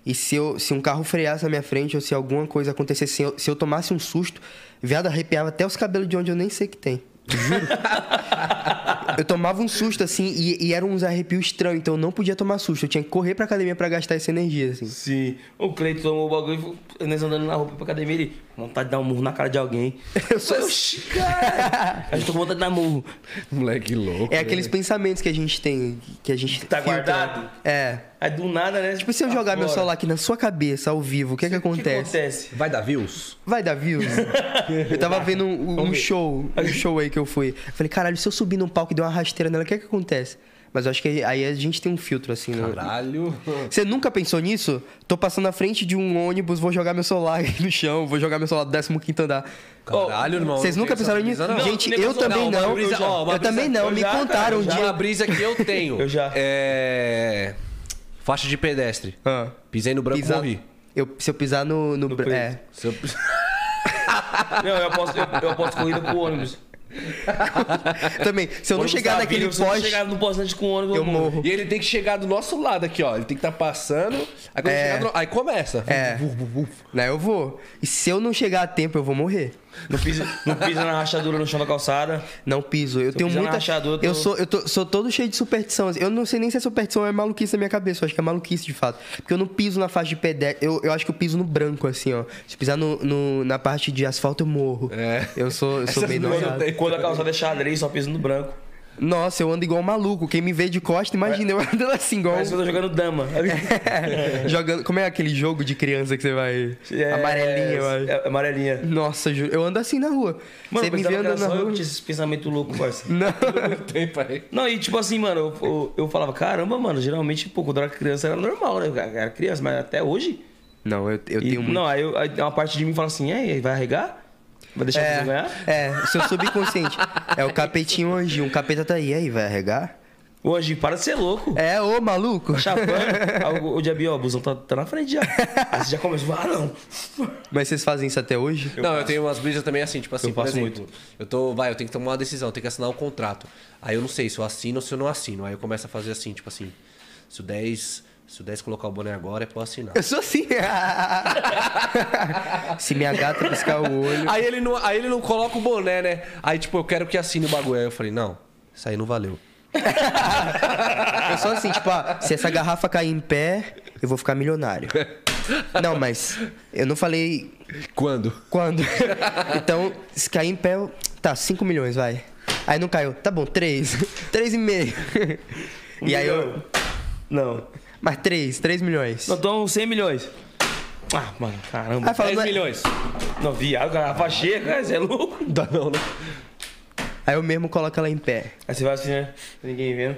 e se, eu, se um carro freasse na minha frente ou se alguma coisa acontecesse, se eu, se eu tomasse um susto, viado arrepiava até os cabelos de onde eu nem sei que tem. Juro. eu tomava um susto assim e, e eram uns arrepios estranhos, então eu não podia tomar susto. Eu tinha que correr pra academia pra gastar essa energia, assim. Sim. O Cleiton tomou o bagulho nós andando na roupa pra academia, ele... Vontade de dar um murro na cara de alguém. [laughs] Eu sou- Oxi, cara. A gente tô com vontade de dar murro. Moleque louco. É aqueles pensamentos que a gente tem, que a gente Tá filtra. guardado? É. Aí do nada, né? Tipo, se eu jogar meu celular aqui na sua cabeça, ao vivo, o que que O que acontece? acontece? Vai dar views? Vai dar views? [laughs] eu tava vendo um, um show, um show aí que eu fui. Eu falei, caralho, se eu subir num palco e der uma rasteira nela, o que é que acontece? Mas eu acho que aí a gente tem um filtro, assim. né? Caralho. [laughs] Você nunca pensou nisso? Tô passando na frente de um ônibus, vou jogar meu celular [laughs] no chão, vou jogar meu celular do 15 andar. Caralho, irmão. Vocês nunca pensaram nisso? não. Gente, Não, eu também não. brisa- eu já- ó, eu brisa- também não. eu Me já, contaram cara, um dia. Uma brisa que eu tenho. Eu já. É. Faixa de pedestre. Ah, Pisei no branco e pisar- morri. eu, se eu pisar no. no, bra- preto. é. Se eu- Não, eu aposto, eu, eu aposto corrida com o ônibus. [laughs] Também. Se eu não chegar tá naquele vindo, Se eu poste, chegar no poste com o ônibus, eu morro. E ele tem que chegar do nosso lado aqui, ó. Ele tem que estar passando. Aí É. chegar do... Aí começa. É. Vuf, vuf, vuf. Né, eu vou. E se eu não chegar a tempo, eu vou morrer. Não pisa, não pisa na rachadura no chão da calçada. Não piso. Eu tenho muita. rachadura, eu tô- Eu sou, eu tô- sou todo cheio de superstição. assim. Eu não sei nem se é superstição ou é maluquice na minha cabeça. Eu acho que é maluquice de fato. Porque eu não piso na faixa de pedestre. Eu, eu acho que eu piso no branco, assim, ó. Se pisar no, no- na parte de asfalto, eu morro. É. Eu sou, eu sou meio. Quando a calçada é xadrez, só pisa no branco. Nossa, eu ando igual um maluco. Quem me vê de costa, imagina eu andando assim, igual. Que eu tô jogando dama. [laughs] Jogando. Como é aquele jogo de criança que você vai. É, Amarelinha, vai. É, amarelinha. Nossa, eu ando assim na rua. Mano, você me vê andando na eu rua. que tinha esses pensamentos loucos, parça. [laughs] Não. [laughs] Tem, pai. Não, e tipo assim, mano, eu, eu, eu falava, caramba, mano, geralmente, pô, quando eu era criança era normal, né? Eu Era criança, mas até hoje. Não, eu, eu E- tenho muito. Não, aí, eu- aí uma parte de mim fala assim, é, vai arregar? Vai deixar você ganhar? É, é, seu subconsciente. É o capetinho anjinho. O capeta tá aí, aí, vai arregar? Ô, Anjinho, para de ser louco. É, ô maluco. Chapando. Aí o, o diabinho, ó, o busão tá, tá na frente já. Aí você já começa, ah, não. Mas vocês fazem isso até hoje? não, eu tenho umas brisas também assim, tipo assim, Eu por faço exemplo, eu tô, vai, eu tenho que tomar uma decisão, eu tenho que assinar um contrato. Aí eu não sei se eu assino ou se eu não assino. Aí eu começo a fazer assim, tipo assim, se o 10, se o 10 colocar o boné agora, é eu assinar. Eu sou assim. [laughs] Se minha gata piscar o olho. Aí ele, não, aí ele não coloca o boné, né? Aí, tipo, eu quero que assine o bagulho. Aí eu falei, não, isso aí não valeu. [laughs] Eu sou assim, tipo, ah, se essa garrafa cair em pé, eu vou ficar milionário. [laughs] Não, mas eu não falei Quando? quando. Então, se cair em pé, eu- tá, 5 milhões, vai. Aí não caiu. Tá bom, 3. 3,5. E aí eu. Não. Mas 3, 3 milhões. Não, então 100 milhões. Ah, mano, caramba. Aí fala, 10 não é- milhões. Não, viado, garrafa cheia, cara, você é louco. Dá não, né? Aí eu mesmo coloco ela em pé. Aí você vai assim, né? Ninguém vendo.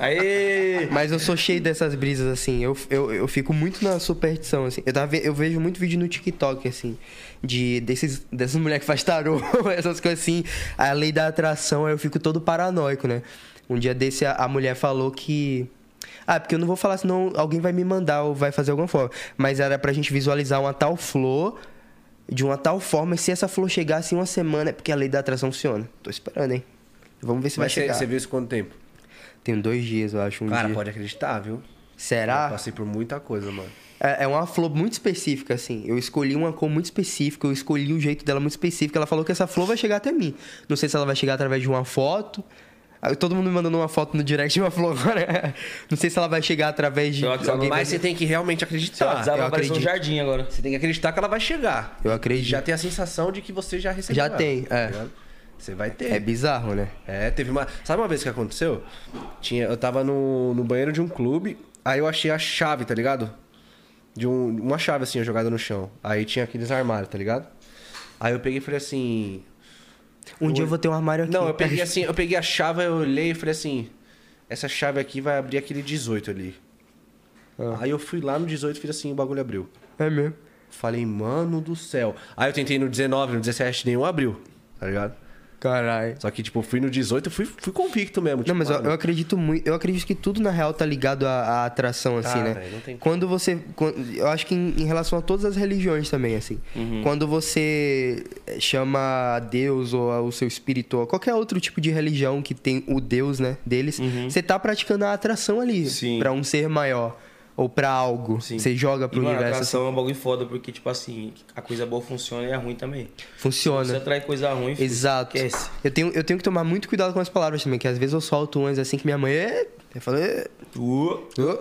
Aê! [laughs] Mas eu sou cheio dessas brisas, assim. Eu, eu, eu fico muito na superstição, assim. Eu, tava, ve- eu vejo muito vídeo no TikTok, assim. De, desses, dessas mulheres que faz tarô, [laughs] essas coisas assim. A lei da atração, aí eu fico todo paranoico, né? Um dia desse, a, a mulher falou que... Ah, porque eu não vou falar, senão alguém vai me mandar ou vai fazer alguma forma. Mas era pra gente visualizar uma tal flor de uma tal forma. E se essa flor chegasse em uma semana, é porque a lei da atração funciona. Tô esperando, hein? Vamos ver se vai Mas você, chegar. você viu isso quanto tempo? Tem dois dias, eu acho. Um Cara, dia. pode acreditar, viu? Eu Será? passei por muita coisa, mano. É, é uma flor muito específica, assim. Eu escolhi uma cor muito específica, eu escolhi o jeito dela muito específico. Ela falou que essa flor vai chegar até mim. Não sei se ela vai chegar através de uma foto. Todo mundo me mandando uma foto no direct [laughs] uma flor agora. Não sei se ela vai chegar através de. Alguém Mas você tem que realmente acreditar. Eu vai aparecer um acredito. jardim agora. Você tem que acreditar que ela vai chegar. Eu acredito. E já tem a sensação de que você já recebeu. Já ela, tem, tá é. ligado? Você vai ter. É bizarro, né? É, teve uma. Sabe uma vez que aconteceu? Tinha, eu tava no, no banheiro de um clube, aí eu achei a chave, tá ligado? De um, uma chave assim, jogada no chão. Aí tinha aqueles armários, tá ligado? Aí eu peguei e falei assim. Um dia eu vou ter um armário aqui. Não, eu peguei assim, eu peguei a chave, eu olhei e falei assim: essa chave aqui vai abrir aquele 18 ali. Ah. Aí eu fui lá no 18 e fiz assim, o bagulho abriu. É mesmo. Falei, mano do céu. Aí eu tentei no 19, no 17, nenhum abriu, tá ligado? Caralho. Só que, tipo, fui no 18 fui, fui convicto mesmo. Tipo, Não, mas eu, mano, eu acredito muito. Eu acredito que tudo na real tá ligado à, à atração, assim, né? não tem. Quando você. quan- Eu acho que em, em relação a todas as religiões também, assim. Uhum. Quando você chama a Deus ou o seu espírito, ou qualquer outro tipo de religião que tem o Deus, né, deles, você tá praticando a atração ali Uhum. Sim. pra um ser maior. Ou pra algo. Sim. Você joga pro e, mano, a universo. assim. atração é um bagulho foda, porque, tipo assim, a coisa boa funciona e a ruim também. Funciona. Se você atrai coisa ruim, Exato. esquece. Eu tenho, eu tenho que tomar muito cuidado com as palavras também, que às vezes eu solto umas assim que minha mãe. Eu falo. Uh, "Oh",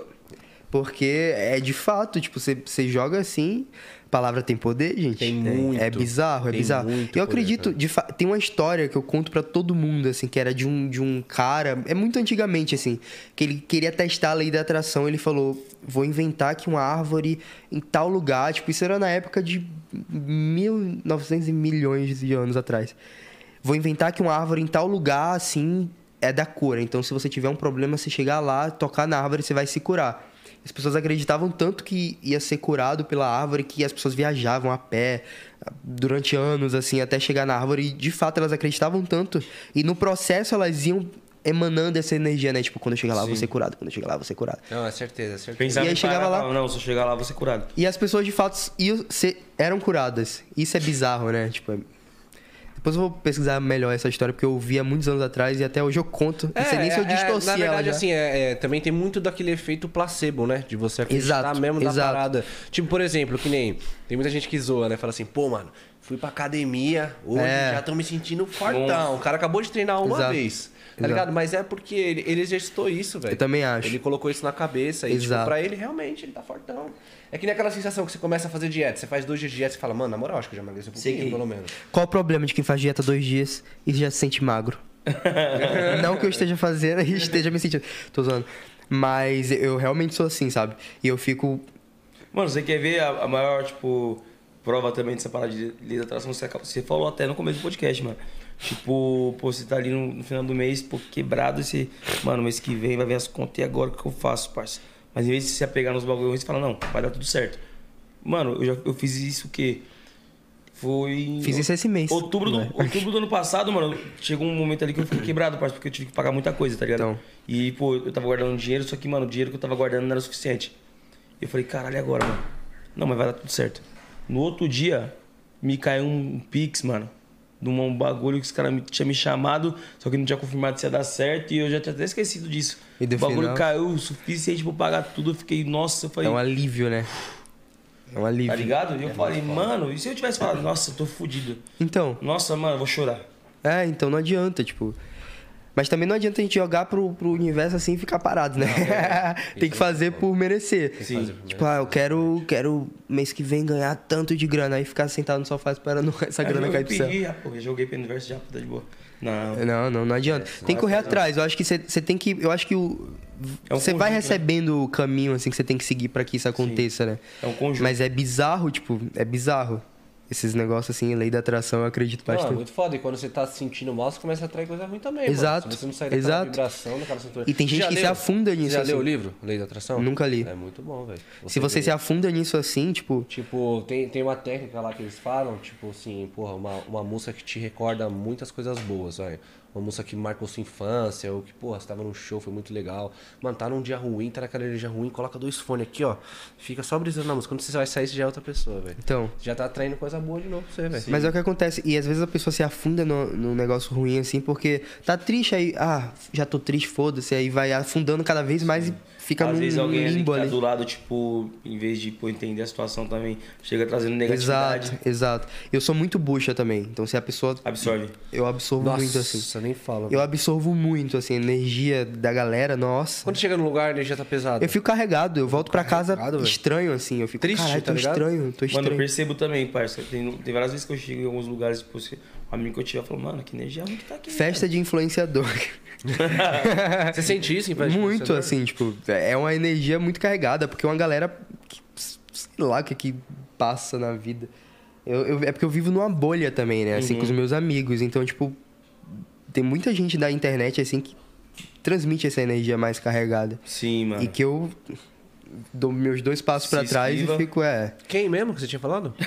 Porque é de fato, tipo, você, você joga assim, palavra tem poder, gente. Tem É- muito. É bizarro, é Tem bizarro. Eu acredito, de fa... tem uma história que eu conto pra todo mundo, assim, que era de um, de um cara, é muito antigamente, assim, que ele queria testar a lei da atração, ele falou, vou inventar aqui uma árvore em tal lugar, tipo, isso era na época de 1900 e milhões de anos atrás. Vou inventar aqui uma árvore em tal lugar, assim, é da cura. Então, se você tiver um problema, você chegar lá, tocar na árvore, você vai se curar. As pessoas acreditavam tanto que ia ser curado pela árvore que as pessoas viajavam a pé durante anos, assim, até chegar na árvore. E, de fato, elas acreditavam tanto. E no processo, elas iam emanando essa energia, né? Tipo, quando eu chegar lá, vou Sim. ser curado. Quando eu chegar lá, vou ser curado. Não, é certeza, é certeza. pensava E aí chegava lá- Não, se eu chegar lá, vou ser curado. E as pessoas, de fato, iam ser, eram curadas. Isso é bizarro, né? Tipo, é- depois eu vou pesquisar melhor essa história, porque eu ouvi há muitos anos atrás e até hoje eu conto. Não sei nem se eu distorci É, Na ela verdade, já. assim, é, é, também tem muito daquele efeito placebo, né? De você acreditar Exato, mesmo na exato. parada. Tipo, por exemplo, que nem... Tem muita gente que zoa, né? Fala assim, pô, mano, fui pra academia, hoje É. já tô me sentindo fortão. O cara acabou de treinar uma Exato. vez. Tá Exato. ligado? Mas é porque ele, ele exercitou isso, velho. Eu também acho. Ele colocou isso na cabeça e, tipo, Exato. pra ele, realmente, ele tá fortão. É que nem aquela sensação que você começa a fazer dieta. Você faz dois dias de dieta e fala, mano, na moral, acho que eu já emagreci um Sei pouquinho, que- pelo menos. Qual o problema de quem faz dieta dois dias e já se sente magro? [laughs] Não que eu esteja fazendo e esteja me sentindo. Tô zoando. Mas eu realmente sou assim, sabe? E eu fico. Mano, você quer ver a, a maior, tipo, prova também dessa parada de lei da atração? Você, você falou até no começo do podcast, mano. Tipo, pô, você tá ali no, no final do mês, pô, quebrado, e você, mano, mês que vem vai ver as contas e agora o que eu faço, parça? Mas em vez de se apegar nos bagulhos, você fala, não, vai dar tudo certo. Mano, eu, já, eu fiz isso o quê? Foi. Fiz isso esse mês. Outubro do, Né? [laughs] outubro do ano passado, mano, chegou um momento ali que eu fiquei quebrado, parça, porque eu tive que pagar muita coisa, tá ligado? Então. E, pô, eu tava guardando dinheiro, só que, mano, o dinheiro que eu tava guardando não era suficiente. Eu falei, caralho, e agora, mano? Não, mas vai dar tudo certo. No outro dia, me caiu um pix, mano. De um bagulho que os caras tinham me chamado, só que não tinha confirmado se ia dar certo e eu já tinha até esquecido disso. E o no bagulho final? caiu o suficiente pra eu pagar tudo. Eu fiquei, nossa, eu falei, É um alívio, né? É um alívio. tá ligado? E eu falei, mano, e se eu tivesse falado, nossa, eu tô fudido? Então, Nossa, mano, eu vou chorar. é, então não adianta, tipo. Mas também não adianta a gente jogar pro, pro universo assim e ficar parado, né? Tem que fazer por merecer. Sim. Tipo, ah, eu quero, quero mês que vem ganhar tanto de grana. Aí ficar sentado no sofá esperando [laughs] essa grana eu cair pro céu. eu joguei pro universo já, tá de boa. Não. Não, não, não adianta. tem que correr atrás. Eu acho que você você tem que. Eu acho que o. É um Você vai né? recebendo o caminho assim que você tem que seguir pra que isso aconteça, né? É um conjunto. Mas é bizarro, tipo, é bizarro. Esses negócios assim, lei da atração, eu acredito Não, é bastante. muito foda. E quando você tá se sentindo mal, você começa a atrair coisa ruim também. Exato, Mano. Se você não sair daquela exato. vibração, daquela cintura. E tem gente Já que se leu? afunda nisso, Você já assim. leu o livro, Lei da Atração? Nunca li. É muito bom, velho. Se você se afunda nisso assim, tipo, Tipo, tem, tem uma técnica lá que eles falam, tipo assim, porra, uma, uma música que te recorda muitas coisas boas, vai. Uma música que marcou sua infância, ou que, porra, você tava num show, foi muito legal. Mano, tá num dia ruim, tá naquela energia ruim, coloca dois fones aqui, ó. Fica só brisando na música. Quando você vai sair, você já é outra pessoa, velho. então. Já tá atraindo coisa boa de novo pra você, velho. Mas é o que acontece. E às vezes a pessoa se afunda no, no negócio ruim, assim, porque tá triste aí. Ah, já tô triste, foda-se. Aí vai afundando cada vez mais e fica Às num, vezes num alguém ali que limbo tá do lado, tipo, em vez de pô, entender a situação também, chega trazendo negatividade. Exato, exato. Eu sou muito bucha também. Então se a pessoa. Absorve. Eu absorvo Nossa, muito, assim. nem fala. Eu absorvo muito, assim, a energia da galera, nossa. Quando chega no lugar, a energia tá pesada. Eu fico carregado, eu volto pra casa Carregado, estranho, assim. Eu fico, Triste, caralho, tá tô ligado? estranho, tô Mano, eu estranho. percebo também, parça. Tem, tem várias vezes que eu chego em alguns lugares, tipo, se- um amigo que eu tive falou, mano, que energia ruim que tá aqui. Festa de influenciador. [laughs] [laughs] Você sente isso em muito, assim, tipo, é uma energia muito carregada, porque é uma galera que, sei lá o que que passa na vida. Eu, eu- é porque eu vivo numa bolha também, né? Assim, com os meus amigos. Então, tipo, tem muita gente da internet, assim, que transmite essa energia mais carregada. Sim, mano. E que eu dou meus dois passos pra trás e fico, é. Quem mesmo que você tinha falado? [laughs]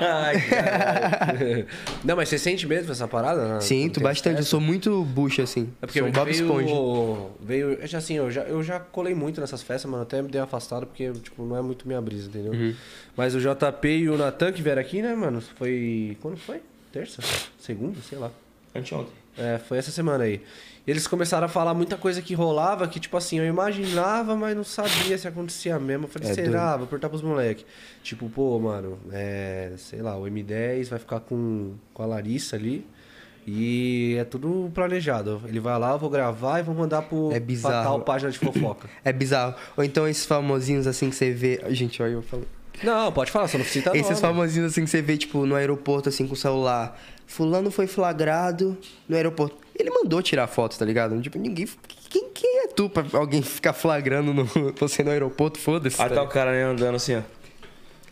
Ai. Não, mas você sente mesmo essa parada? na- Sinto bastante, eu sou muito bucha, assim. É porque sou um Bob veio, Esponja. veio, assim, eu já, eu já colei muito nessas festas, mano, até me dei afastado porque, tipo, não é muito minha brisa, entendeu? Uhum. Mas o JP e o Natan que vieram aqui, né, mano, foi, quando foi? Terça? Segunda? Sei lá. Anteontem. É, foi essa semana aí. E eles começaram a falar muita coisa que rolava, que, tipo assim, eu imaginava, mas não sabia se acontecia mesmo. Eu falei, É será? Vou perguntar pros moleques. Tipo, pô, mano, é, sei lá, o M10 vai ficar com, com a Larissa ali. E é tudo planejado. Ele vai lá, eu vou gravar e vou mandar pro É bizarro. pra tal página de fofoca. [laughs] É bizarro. Ou então esses famosinhos assim que você vê. Gente, olha eu falo. não, pode falar, só não cita Esses nome. famosinhos assim que você vê, tipo, no aeroporto, assim, com o celular. Fulano foi flagrado no aeroporto. Ele mandou tirar foto, tá ligado? Tipo, ninguém. Quem, quem é tu pra alguém ficar flagrando no, [laughs] você no aeroporto? Foda-se. Aí tá tá o cara né, andando assim, ó.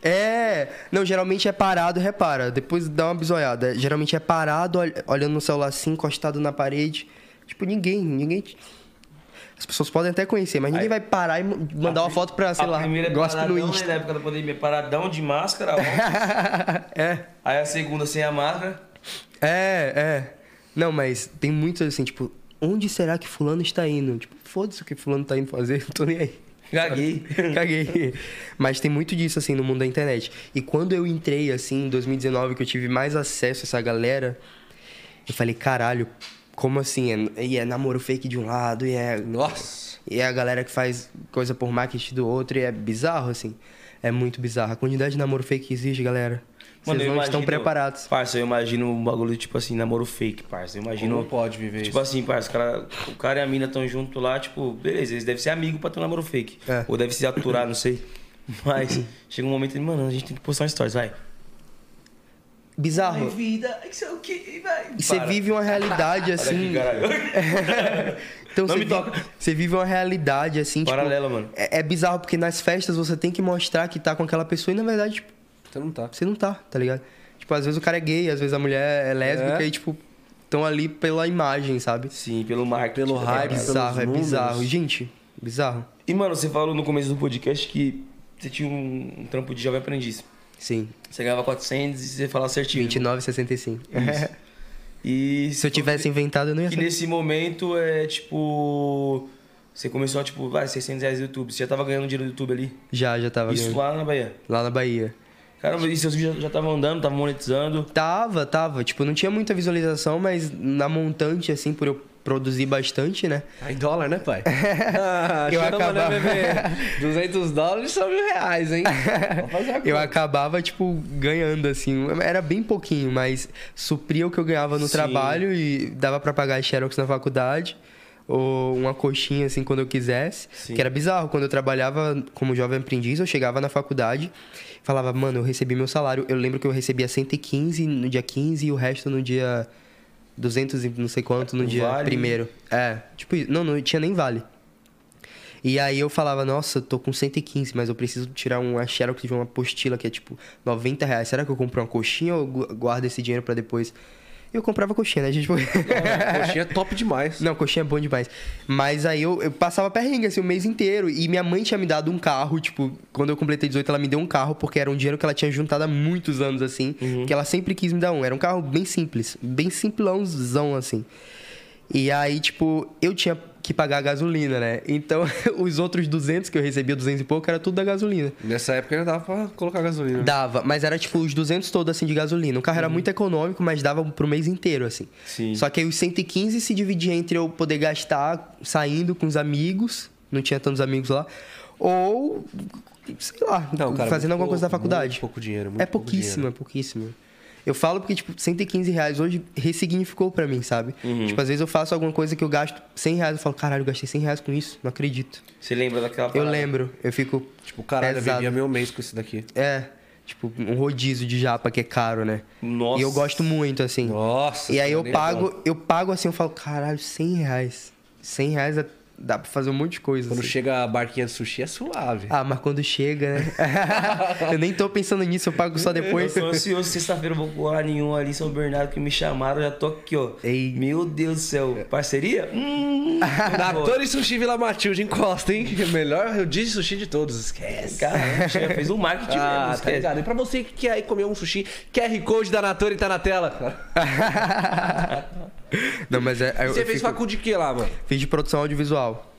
É, não, geralmente é parado, repara, depois dá uma bisoiada. Geralmente é parado, ol- olhando no celular assim, encostado na parede. Tipo, ninguém, ninguém. As pessoas podem até conhecer, mas ninguém vai parar e ma- mandar uma foto pra, sei a lá, primeira é gosta no né, Insta. na época da pandemia, paradão de máscara, [laughs] é, Aí a segunda sem a máscara. é, é. Não, mas tem muitos assim, tipo, onde será que fulano está indo? Tipo, foda-se o que fulano tá indo fazer, [laughs] não tô nem aí. Gaguei. [laughs] Caguei. Mas tem muito disso, assim, no mundo da internet. E quando eu entrei, assim, em 2019, que eu tive mais acesso a essa galera, eu falei, caralho, como assim? É, e é namoro fake de um lado, e é. Nossa. E é a galera que faz coisa por marketing do outro, e é bizarro, assim. É muito bizarro. A quantidade de namoro fake que existe, galera. Vocês eu não estão imagino- preparados. Parça, eu imagino um bagulho tipo assim, namoro fake, parça. Eu imagino. Não pode viver Tipo isso. assim, parça, o cara, o cara e a mina estão junto lá, tipo, beleza, eles devem ser amigos pra ter um namoro fake. É. Ou deve se aturar, não sei. [laughs] Mas chega um momento, mano, a gente tem que postar um stories, vai. Bizarro. vida, isso é o que, vai. E você vive uma realidade, assim. caralho. [laughs] Então Não você me vive, toca. você vive uma realidade, assim, tipo. Paralela, mano. É, é bizarro porque nas festas você tem que mostrar que tá com aquela pessoa e na verdade, tipo, Você não tá. você não tá, tá ligado? Tipo, às vezes o cara é gay, às vezes a mulher é lésbica É. e, tipo, estão ali pela imagem, sabe? Sim, pelo marketing. Pelo tá hype, É bizarro, é bizarro. Gente, bizarro. E, mano, você falou no começo do podcast que você tinha um, trampo de jovem aprendiz. Sim. Você ganhava 400 e você falava certinho. 29,65. E Se eu tivesse inventado, eu não ia que saber. nesse momento é tipo. Você começou a, tipo, vai, 600 reais do YouTube. Você já tava ganhando dinheiro do YouTube ali. Já, já tava Isso ganhando. lá na Bahia. Lá na Bahia. Caramba, e seus vídeos já estavam andando, estavam monetizando. Tava, tava. Tipo, não tinha muita visualização, mas na montante, assim, por eu produzir bastante, né? Em dólar, né, pai? [laughs] Ah, Eu chama, acabava- né, bebê? 200 dólares são mil reais, hein? [laughs] A Eu acabava, tipo, ganhando, assim. Era bem pouquinho, mas supria o que eu ganhava no Sim. trabalho e dava pra pagar as xerox na faculdade. Ou uma coxinha, assim, quando eu quisesse. Sim. Que era bizarro. Quando eu trabalhava como jovem aprendiz, eu chegava na faculdade falava, mano, eu recebi meu salário. Eu lembro que eu recebia 115 no dia 15 e o resto no dia 200 e não sei quanto no O dia vale? primeiro. É, tipo, isso. não, não tinha nem vale. E aí eu falava, nossa, tô com 115, mas eu preciso tirar uma xerox de uma apostila que é tipo 90 reais. Será que eu compro uma coxinha ou gu- guardo esse dinheiro pra depois? Eu comprava coxinha, né, gente? Coxinha é top demais. Não, coxinha é bom demais. Mas aí eu, eu passava perrengue, assim, o mês inteiro. E minha mãe tinha me dado um carro, tipo, quando eu completei 18, ela me deu um carro, porque era um dinheiro que ela tinha juntado há muitos anos, assim. Que ela sempre quis me dar um. Era um carro bem simples, bem simplãozão, assim. E aí, tipo, eu tinha que pagar a gasolina, né? Então, [laughs] os outros 200 que eu recebia, 200 e pouco, era tudo da gasolina. Nessa época ainda dava pra colocar gasolina. Dava, mas era tipo os 200 todos assim de gasolina. O carro era muito econômico, mas dava pro mês inteiro assim. Sim. Só que aí os 115 se dividia entre eu poder gastar saindo com os amigos, não tinha tantos amigos lá, ou sei lá, Não, cara, fazendo alguma coisa da pouco, faculdade. muito pouco dinheiro, muito é pouco pouquíssimo, dinheiro. é pouquíssimo. Eu falo porque, tipo, 115 reais hoje ressignificou pra mim, sabe? Uhum. Tipo, às vezes eu faço alguma coisa que eu gasto 100 reais, eu falo, caralho, eu gastei 100 reais com isso, não acredito. Você lembra daquela Eu parada? lembro, eu fico, Tipo, caralho, eu Pesado. vivia meu mês com isso daqui. é, tipo, um rodízio de japa que é caro, né? Nossa. E eu gosto muito, assim. Nossa. E aí eu pago, eu pago assim, eu falo, caralho, 100 reais. 100 reais é dá pra fazer um monte de coisa. Quando assim. chega a barquinha de sushi é suave. Ah, mas quando chega, né? [laughs] eu nem tô pensando nisso, eu pago só Eu depois. tô ansioso, sexta-feira eu vou colar nenhum ali em São Bernardo que me chamaram, já tô aqui, ó. Ei. Meu Deus do céu. Parceria? Hum. [laughs] Torre Sushi Vila Matilde, encosta, hein? [laughs] Melhor eu disse sushi de todos, esquece. Caramba, já fez um marketing mesmo, Ah, tá esquece. ligado? E pra você que quer ir comer um sushi, QR Code da Natura tá na tela. Não, mas é. eu- Você eu fez fico- facu de quê lá, mano? Fiz de produção audiovisual.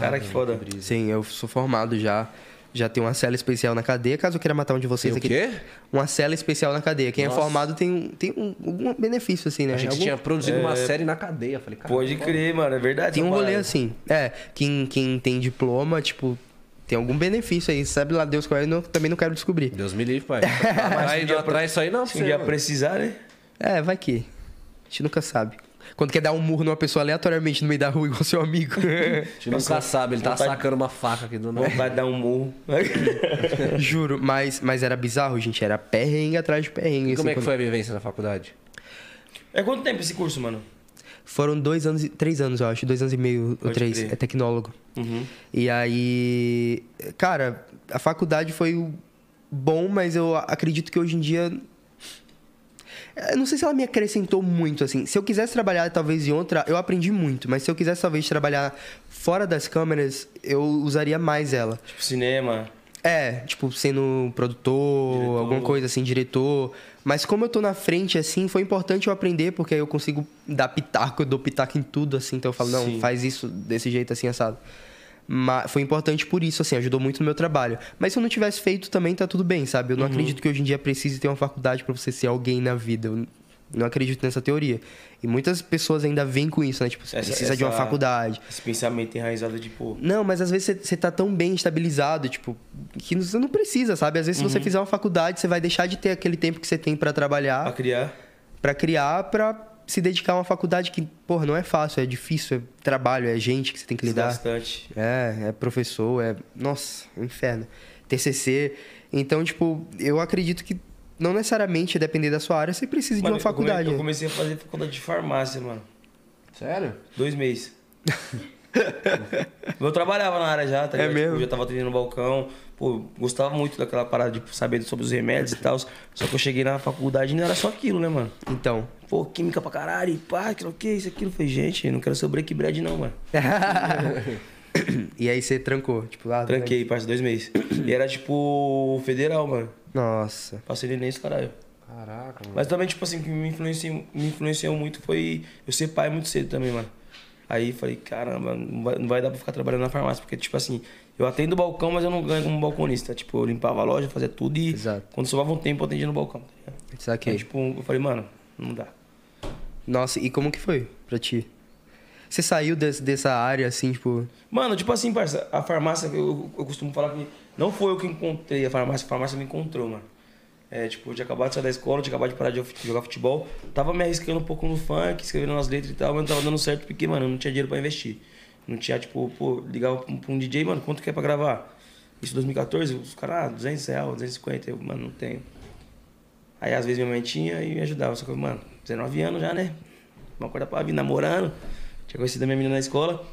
Cara, que foda. Sim, eu sou formado já. Já tem uma cela especial na cadeia, caso eu queira matar um de vocês Tem o aqui. quê? Uma cela especial na cadeia. Quem Nossa. é formado tem, um- tem um, algum benefício, assim, né? A gente Algum- tinha produzido uma série na cadeia. Falei, cara, Pode crer, mano, é verdade. Tem um rolê parada. assim. É, quem, quem tem diploma, tipo, tem algum benefício aí. Sabe lá Deus qual é, eu também não quero descobrir. Deus me livre, pai. Aí [laughs] não traz isso aí não, Se um dia mano. precisar, né? É, vai que. A gente nunca sabe. Quando quer dar um murro numa pessoa aleatoriamente no meio da rua, igual seu amigo. A [laughs] gente nunca sabe, ele tá vontade- sacando uma faca aqui do nada. Vai dar um murro. [laughs] Juro, mas, mas era bizarro, gente. Era perrengue atrás de perrengue. E como assim, é que quando- foi a vivência na faculdade? É quanto tempo esse curso, mano? Foram dois anos, e- três anos, eu acho. Dois anos e meio ou Pode três. crer. É tecnólogo. Uhum. E aí, cara, a faculdade foi bom, mas eu acredito que hoje em dia. Não sei se ela me acrescentou muito, assim. Se eu quisesse trabalhar talvez em outra, eu aprendi muito, mas se eu quisesse talvez trabalhar fora das câmeras, eu usaria mais ela. Tipo, cinema. É, tipo, sendo produtor, Diretor. alguma coisa assim, diretor. Mas como eu tô na frente, assim, foi importante eu aprender, porque aí eu consigo dar pitaco, eu dou pitaco em tudo, assim. Então eu falo, não, Sim. faz isso desse jeito, assim, assado. Mas foi importante por isso, assim, ajudou muito no meu trabalho. Mas se eu não tivesse feito também, tá tudo bem, sabe? Eu Uhum. não acredito que hoje em dia precise ter uma faculdade pra você ser alguém na vida. Eu não acredito nessa teoria. E muitas pessoas ainda vêm com isso, né? Tipo, você Essa- precisa de uma essa- faculdade. Esse pensamento enraizado de, pô. Não, mas às vezes você- você tá tão bem estabilizado, tipo, que você não precisa, sabe? Às vezes se Uhum. você fizer uma faculdade, você vai deixar de ter aquele tempo que você tem pra Pra trabalhar, criar. pra criar, pra se dedicar a uma faculdade que, porra, não é fácil, é difícil, é trabalho, é gente que você tem que lidar. Bastante. É, é professor, é. Nossa, é um inferno. TCC. Então, tipo, eu acredito que não necessariamente, depender da sua área, você precisa de Mano, uma eu come- faculdade. Eu comecei a fazer faculdade de farmácia, mano. Sério? Dois meses. [laughs] eu trabalhava na área já, tá É ligado? mesmo? Tipo, já tava atendendo no balcão. Pô, gostava muito daquela parada de saber sobre os remédios e tal. Só que eu cheguei na faculdade e não era só aquilo, né, mano? Então. Pô, química pra caralho, e pá, que o que, isso, aquilo. Eu falei, gente, não quero ser o break bread, não, mano. [laughs] e aí você trancou, tipo, lá. Tranquei, parça, dois meses. E era tipo federal, mano. Nossa. Passei nem isso, caralho. Caraca, mano. Mas também, tipo assim, o que me influenciou, me influenciou muito foi eu ser pai muito cedo também, mano. Aí falei, caramba, não vai, não vai dar pra ficar trabalhando na farmácia, porque, tipo assim, eu atendo o balcão, mas eu não ganho como balconista. Tipo, eu limpava a loja, fazia tudo e Exato. quando sobrava um tempo eu atendia no balcão, tá? Saquei. Aí, tipo, eu falei, mano, não dá. Nossa, e como que foi pra ti? Você saiu des- dessa área, assim, tipo... Mano, tipo assim, parça, a farmácia, eu, eu costumo falar que não foi eu que encontrei a farmácia, a farmácia me encontrou, mano. É, tipo, eu tinha acabado de sair da escola, tinha acabado de parar de jogar futebol, tava me arriscando um pouco no funk, escrevendo umas letras e tal, mas não tava dando certo porque, mano, eu não tinha dinheiro pra investir. Não tinha, tipo, pô, ligava pra um, pra um DJ, mano, quanto que é pra gravar? Isso em 2014, os caras, ah, 200 reais, 250, eu, mano, não tenho. Aí às vezes minha mãe tinha e me ajudava, só que, mano, 19 anos já, né? Uma coisa pra vir namorando, tinha conhecido a minha menina na escola.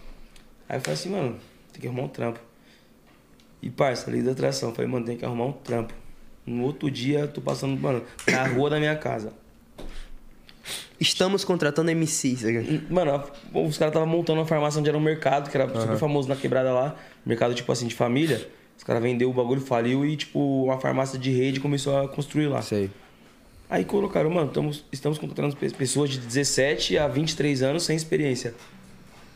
Aí eu falei assim, mano, tem que arrumar um trampo. E parça, lei da atração, falei, mano, tem que arrumar um trampo. No outro dia, eu tô passando, mano, na rua da minha casa. Estamos contratando MCs. Mano, a- os caras estavam montando uma farmácia onde era um mercado, que era super famoso na quebrada lá. Mercado, tipo assim, de família. Os caras vendeu o bagulho, faliu e, tipo, uma farmácia de rede começou a construir lá. Sei. Aí colocaram, mano, estamos, estamos contratando pe- pessoas de 17 a 23 anos sem experiência.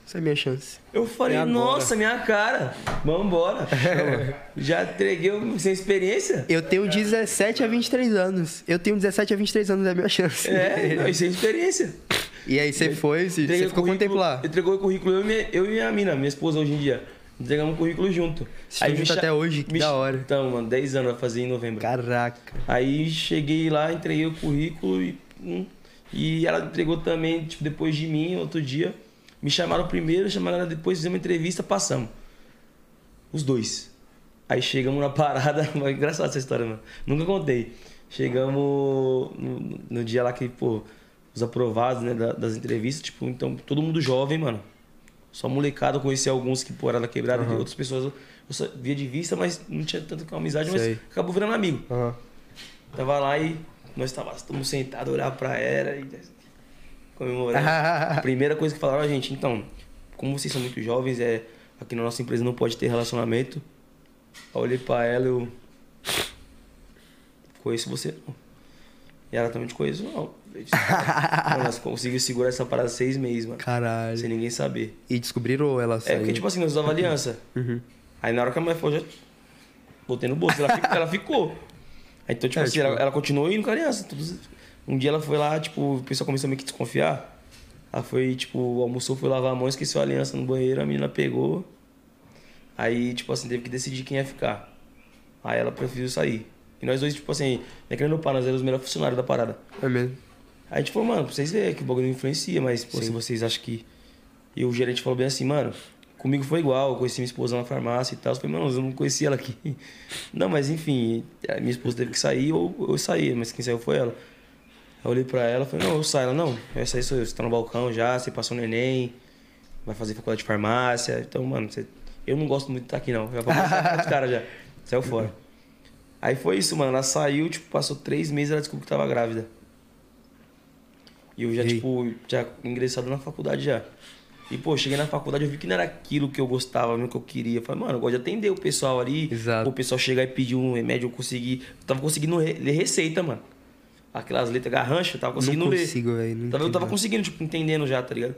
Essa é a minha chance. Eu falei, É nossa, minha cara, vambora. [laughs] Já entreguei sem experiência? Eu tenho 17 a 23 anos. Eu tenho 17 a 23 anos, é a minha chance. É, não, e sem experiência. E aí você foi, você ficou quanto tempo lá? Entregou o currículo eu e, minha, eu e minha mina, minha esposa hoje em dia. Entregamos o currículo junto. Vocês juntos cha- até hoje, que da hora. Então, mano, 10 anos vai fazer em novembro. Caraca. Aí cheguei lá, entreguei o currículo e, hum, e ela entregou também, tipo, depois de mim, outro dia. Me chamaram primeiro, chamaram ela depois, fizemos uma entrevista, passamos. Os dois. Aí chegamos na [laughs] parada, mas engraçado essa história, mano. Nunca contei. Chegamos no, no dia lá que, pô, os aprovados, né, da- das entrevistas, tipo, então, todo mundo jovem, mano. Só molecada, eu conheci alguns que, pô, era da quebrada, de outras pessoas eu, eu só via de vista, mas não tinha tanto com amizade, Sei. mas acabou virando amigo. Aham. Tava lá e nós estávamos sentados, olhava pra era e comemorando. [laughs] A primeira coisa que falaram a gente, então, como vocês são muito jovens, é aqui na nossa empresa não pode ter relacionamento. Eu olhei pra ela eu conheço você não. E ela também te conheço não. Mano, [laughs] Nós conseguimos segurar essa parada seis meses, mano. Caralho. Sem ninguém saber. E descobriram ela É, saiu? porque tipo assim, nós usávamos aliança. Uhum. Aí na hora que a mulher falou, já botei no bolso, ela ficou. ela ficou. Aí, então, tipo É, assim, tipo- ela, ela continuou indo com a aliança. Todos- Um dia ela foi lá, tipo, o pessoal começou a meio que desconfiar. Ela foi, tipo, almoçou, foi lavar a mão, esqueceu a aliança no banheiro, a menina pegou. Aí, tipo assim, teve que decidir quem ia ficar. Aí ela preferiu sair. E nós dois, tipo assim, não é querendo pá, nós éramos os melhores funcionários da parada. É mesmo. Aí a gente falou, mano, pra vocês verem que o bagulho não influencia, mas pô, se vocês acham que. E o gerente falou bem assim, mano, comigo foi igual, eu conheci minha esposa na farmácia e tal. Eu falei, mano, eu não conheci ela aqui. [laughs] Não, mas enfim, a minha esposa teve que sair ou eu saí, mas quem saiu foi ela. Aí eu olhei pra ela e falei, não, eu saio. Ela, não, essa aí sou eu, você tá no balcão já, você passou no Enem, vai fazer faculdade de farmácia. Então, mano, você... eu não gosto muito de estar aqui não. Já vou passar os [laughs] caras já. Saiu fora. Aí foi isso, mano. Ela saiu, tipo, passou três meses ela descobriu que tava grávida. E eu já, Ei. tipo, já ingressado na faculdade já. E, pô, cheguei na faculdade, eu vi que não era aquilo que eu gostava, mesmo que eu queria. Eu falei, mano, eu gosto de atender o pessoal ali. Exato. O pessoal chegar e pedir um remédio, eu consegui. Eu tava conseguindo ler receita, mano. Aquelas letras garrancha, eu tava conseguindo não ler. consigo, velho. não Tava- eu tava conseguindo, tipo, entendendo já, tá ligado?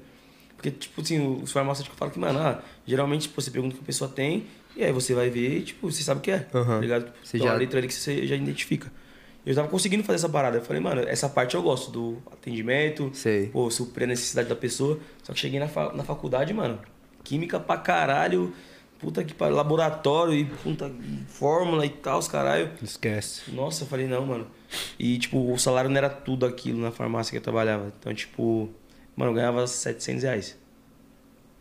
Porque, tipo assim, os farmacêuticos falam que, mano, ah, geralmente tipo, você pergunta o que a pessoa tem, e aí você vai ver e, tipo, você sabe o que é, Aham. tá ligado? Você Então, já- a letra ali que você já identifica. Eu tava conseguindo fazer essa parada. Eu falei, mano, essa parte eu gosto, do atendimento, Sei. pô, suprir a necessidade da pessoa. Só que cheguei na, fa- na faculdade, mano, química pra caralho, puta que pariu, laboratório e puta, fórmula e tal, os caralho. Esquece. Nossa, eu falei, não, mano. E, tipo, o salário não era tudo aquilo na farmácia que eu trabalhava. Então, tipo, mano, eu ganhava 700 reais.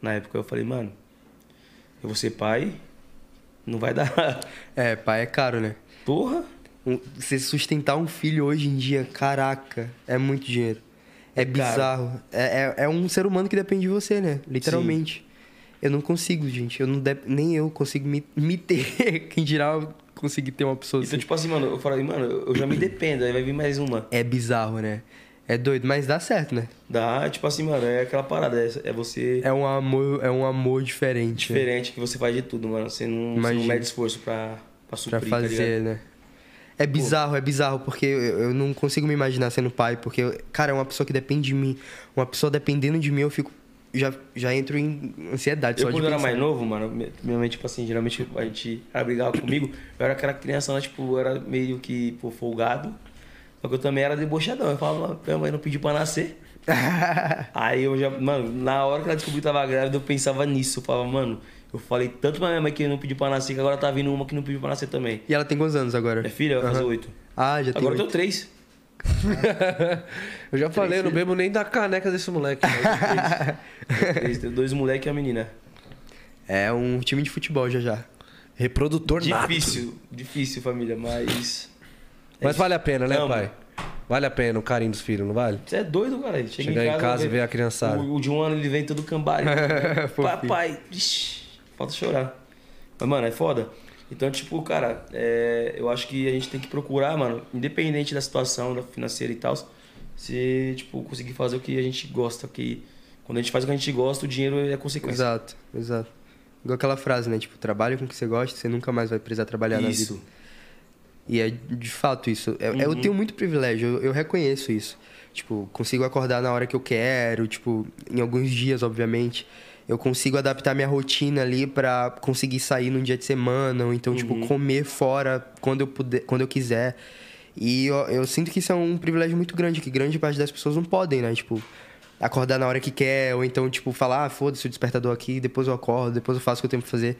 Na época eu falei, mano, eu vou ser pai, não vai dar. É, pai é caro, né? Porra! Um- Você sustentar um filho hoje em dia, caraca, é muito dinheiro. É caro. bizarro. É, é, é um ser humano que depende de você, né? Literalmente. Eu não consigo, gente. Eu não de- Nem eu consigo me, me ter. [laughs] Quem dirá eu conseguir ter uma pessoa Então, assim. tipo assim, mano, eu falei, mano, eu já me dependo, aí vai vir mais uma. É bizarro, né? É doido, mas dá certo, né? Dá, tipo assim, mano, é aquela parada, é, é você É um amor, é um amor diferente. né? diferente que você faz de tudo, mano. Você não, você não Imagina. mede esforço pra, pra suprir, Pra tá fazer, né? É bizarro, é bizarro, porque eu, não consigo me imaginar sendo pai, porque, cara, é uma pessoa que depende de mim. Uma pessoa dependendo de mim, eu fico. Já, já entro em ansiedade Eu, só quando eu era mais novo, mano, mi- minha mãe, tipo assim, geralmente a gente brigava comigo. Eu era aquela criança, né, tipo, eu era meio que pô, folgado. Só que eu também era debochadão. Eu falava, minha mãe não pediu pra nascer. [laughs] Aí eu já, mano, na hora que ela descobriu que tava grávida, eu pensava nisso. Eu falava, mano, eu falei tanto pra minha mãe que não pediu pra nascer, que agora tá vindo uma que não pediu pra nascer também. E ela tem quantos anos agora? Minha filha vai fazer oito. Ah, já tem. Agora eu tenho três. [laughs] Eu já falei, eu não bebo nem da caneca desse moleque. três. Tenho dois moleques e uma menina. É um time de futebol já já. Reprodutor nato. Difícil, difícil, família, mas. Mas vale a pena, né, Não, pai? Vale a pena o carinho dos filhos, não vale? Você é doido, cara. Chega Chegar em casa e vê- ver a criançada. O, o de um ano ele vem todo. [laughs] Fofinho. Papai, ixi, falta chorar. Mas, mano, é foda. Então, tipo, cara, é, eu acho que a gente tem que procurar, mano, independente da situação da financeira e tal, se, tipo, conseguir fazer o que a gente gosta. Que quando a gente faz o que a gente gosta, o dinheiro é consequência. Exato, exato. Igual aquela frase, né? Tipo, trabalhe com o que você gosta, você nunca mais vai precisar trabalhar na vida. Isso. E é de fato isso. É- Eu Uhum. tenho muito privilégio, eu, eu reconheço isso. Tipo, consigo acordar na hora que eu quero, tipo, em alguns dias, obviamente. Eu consigo adaptar minha rotina ali pra conseguir sair num dia de semana, ou então, Uhum. tipo, comer fora quando eu, puder, quando eu quiser. E eu, eu sinto que isso é um privilégio muito grande, que grande parte das pessoas não podem, né? Tipo, acordar na hora que quer, ou então, tipo, falar, ah, foda-se o despertador aqui, depois eu acordo, depois eu faço o que eu tenho pra fazer.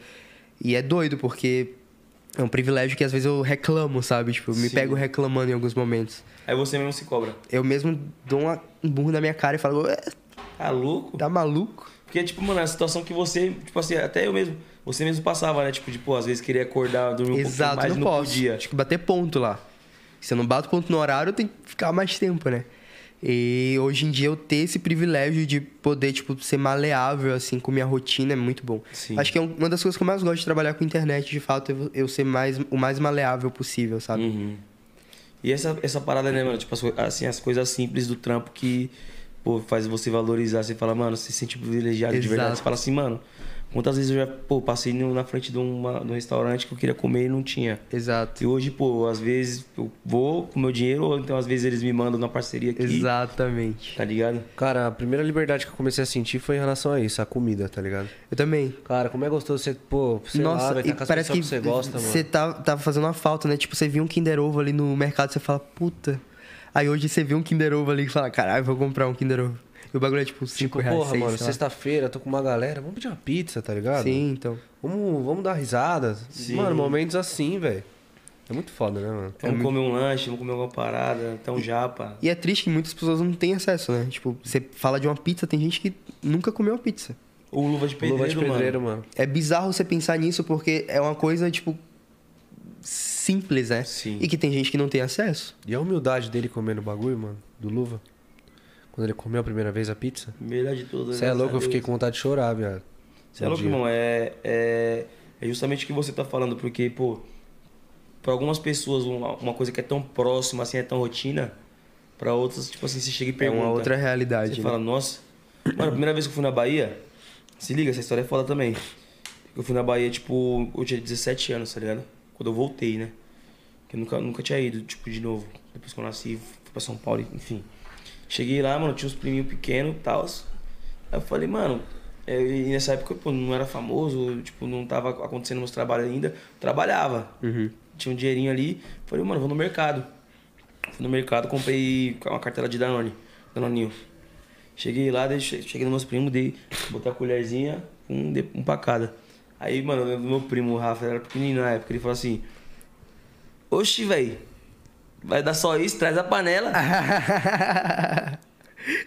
E é doido, porque é um privilégio que às vezes eu reclamo, sabe? Tipo, eu me pego reclamando em alguns momentos. Aí você mesmo se cobra. Eu mesmo dou uma- um burro na minha cara e falo, "Ué, Tá louco? tá maluco? Porque, tipo, mano, é a situação que você, tipo assim, até eu mesmo, você mesmo passava, né? Tipo, de, pô, às vezes queria acordar, dormir um Exato, pouquinho mais não não posso. podia. Acho que bater ponto lá. Se eu não bato ponto no horário, eu tenho que ficar mais tempo, né? E hoje em dia eu ter esse privilégio de poder, tipo, ser maleável, assim, com minha rotina é muito bom. Sim. Acho que é um- uma das coisas que eu mais gosto de trabalhar com internet, de fato, é eu ser mais, o mais maleável possível, sabe? Uhum. E essa, essa parada, né, mano? Tipo, assim, as coisas simples do trampo que, pô, faz você valorizar. Você fala, mano, você se sente privilegiado de verdade. Exato. Você fala assim, mano, quantas vezes eu já, pô, passei no- na frente de, uma, de um restaurante que eu queria comer e não tinha. Exato. E hoje, pô, às vezes eu vou com meu dinheiro, ou então às vezes eles me mandam na parceria aqui. Exatamente. Tá ligado? Cara, a primeira liberdade que eu comecei a sentir foi em relação a isso, a comida, tá ligado? Eu também. Cara, como é gostoso você, pô, sei lá, Nossa, vai e estar com as parece que pessoas que você gosta, mano. você tá, tava fazendo uma falta, né? Tipo, você viu um Kinder Ovo ali no mercado, você fala, puta. Aí hoje você viu um Kinder Ovo ali e fala, caralho, vou comprar um Kinder Ovo. E o bagulho é tipo 5 Tipo, reais, porra, seis, mano, sexta-feira, tô com uma galera, vamos pedir uma pizza, tá ligado? Sim, então. Vamos, vamos dar risada. Sim. Mano, momentos assim, velho. É muito foda, né, mano? Vamos comer um lanche, vamos comer alguma parada, então japa. E é triste que muitas pessoas não têm acesso, né? Tipo, você fala de uma pizza, tem gente que nunca comeu uma pizza. Ou luva de pedreiro, Luva de pedreiro, mano. mano. É bizarro você pensar nisso porque é uma coisa, tipo, simples, né? Sim. E que tem gente que não tem acesso. E a humildade dele comendo o bagulho, mano, do Luva. Quando ele comeu a primeira vez a pizza. Melhor de todas. Você é louco, eu fiquei com vontade de chorar, viado. Você é louco, irmão. É, é, é justamente o que você tá falando, porque, pô, pra algumas pessoas, uma, uma coisa que é tão próxima, assim, é tão rotina, pra outras, tipo assim, você chega e É pergunta. uma outra realidade. Você né? fala, nossa. Mano, a primeira vez que eu fui na Bahia, se liga, essa história é foda também. Eu fui na Bahia, tipo, eu tinha 17 anos, tá ligado? Quando eu voltei, né? Que eu nunca, nunca tinha ido, tipo, de novo. Depois que eu nasci, fui pra São Paulo, enfim. Cheguei lá, mano, tinha uns priminhos pequenos e tal. Aí eu falei, mano, é, e nessa época, pô, não era famoso, tipo, não tava acontecendo meus trabalhos ainda. Trabalhava. Uhum. Tinha um dinheirinho ali. Falei, mano, vou no mercado. Fui no mercado, comprei uma cartela de Danone, Danoninho. Cheguei lá, deixei, cheguei nos meus primos, dei, botei a colherzinha, um, um pra cada. Aí, mano, eu lembro do meu primo, o Rafa, ele era pequenininho na época, ele falou assim: Oxi, velho, vai dar só isso, traz a panela. [laughs]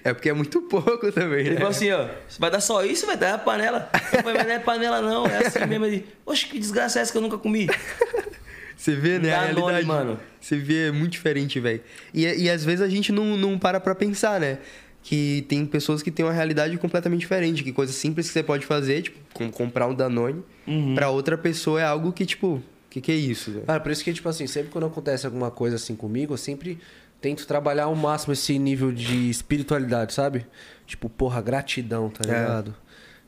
é porque é muito pouco também, Ele né? falou assim: ó, vai dar só isso, vai dar a panela. Eu falei, mas não é panela não, é assim mesmo. Ele, oxe, que desgraça é essa que eu nunca comi? [laughs] Você vê, né? A Danone, realidade. mano. Você vê, é muito diferente, velho. E, e às vezes a gente não, não para pra pensar, né? Que tem pessoas que têm uma realidade completamente diferente. Que coisa simples que você pode fazer, tipo, com- comprar um Danone, Uhum. pra outra pessoa é algo que, tipo, o que, que é isso? velho? Cara, por isso que, tipo assim, sempre quando acontece alguma coisa assim comigo, eu sempre tento trabalhar ao máximo esse nível de espiritualidade, sabe? Tipo, porra, gratidão, tá É. ligado?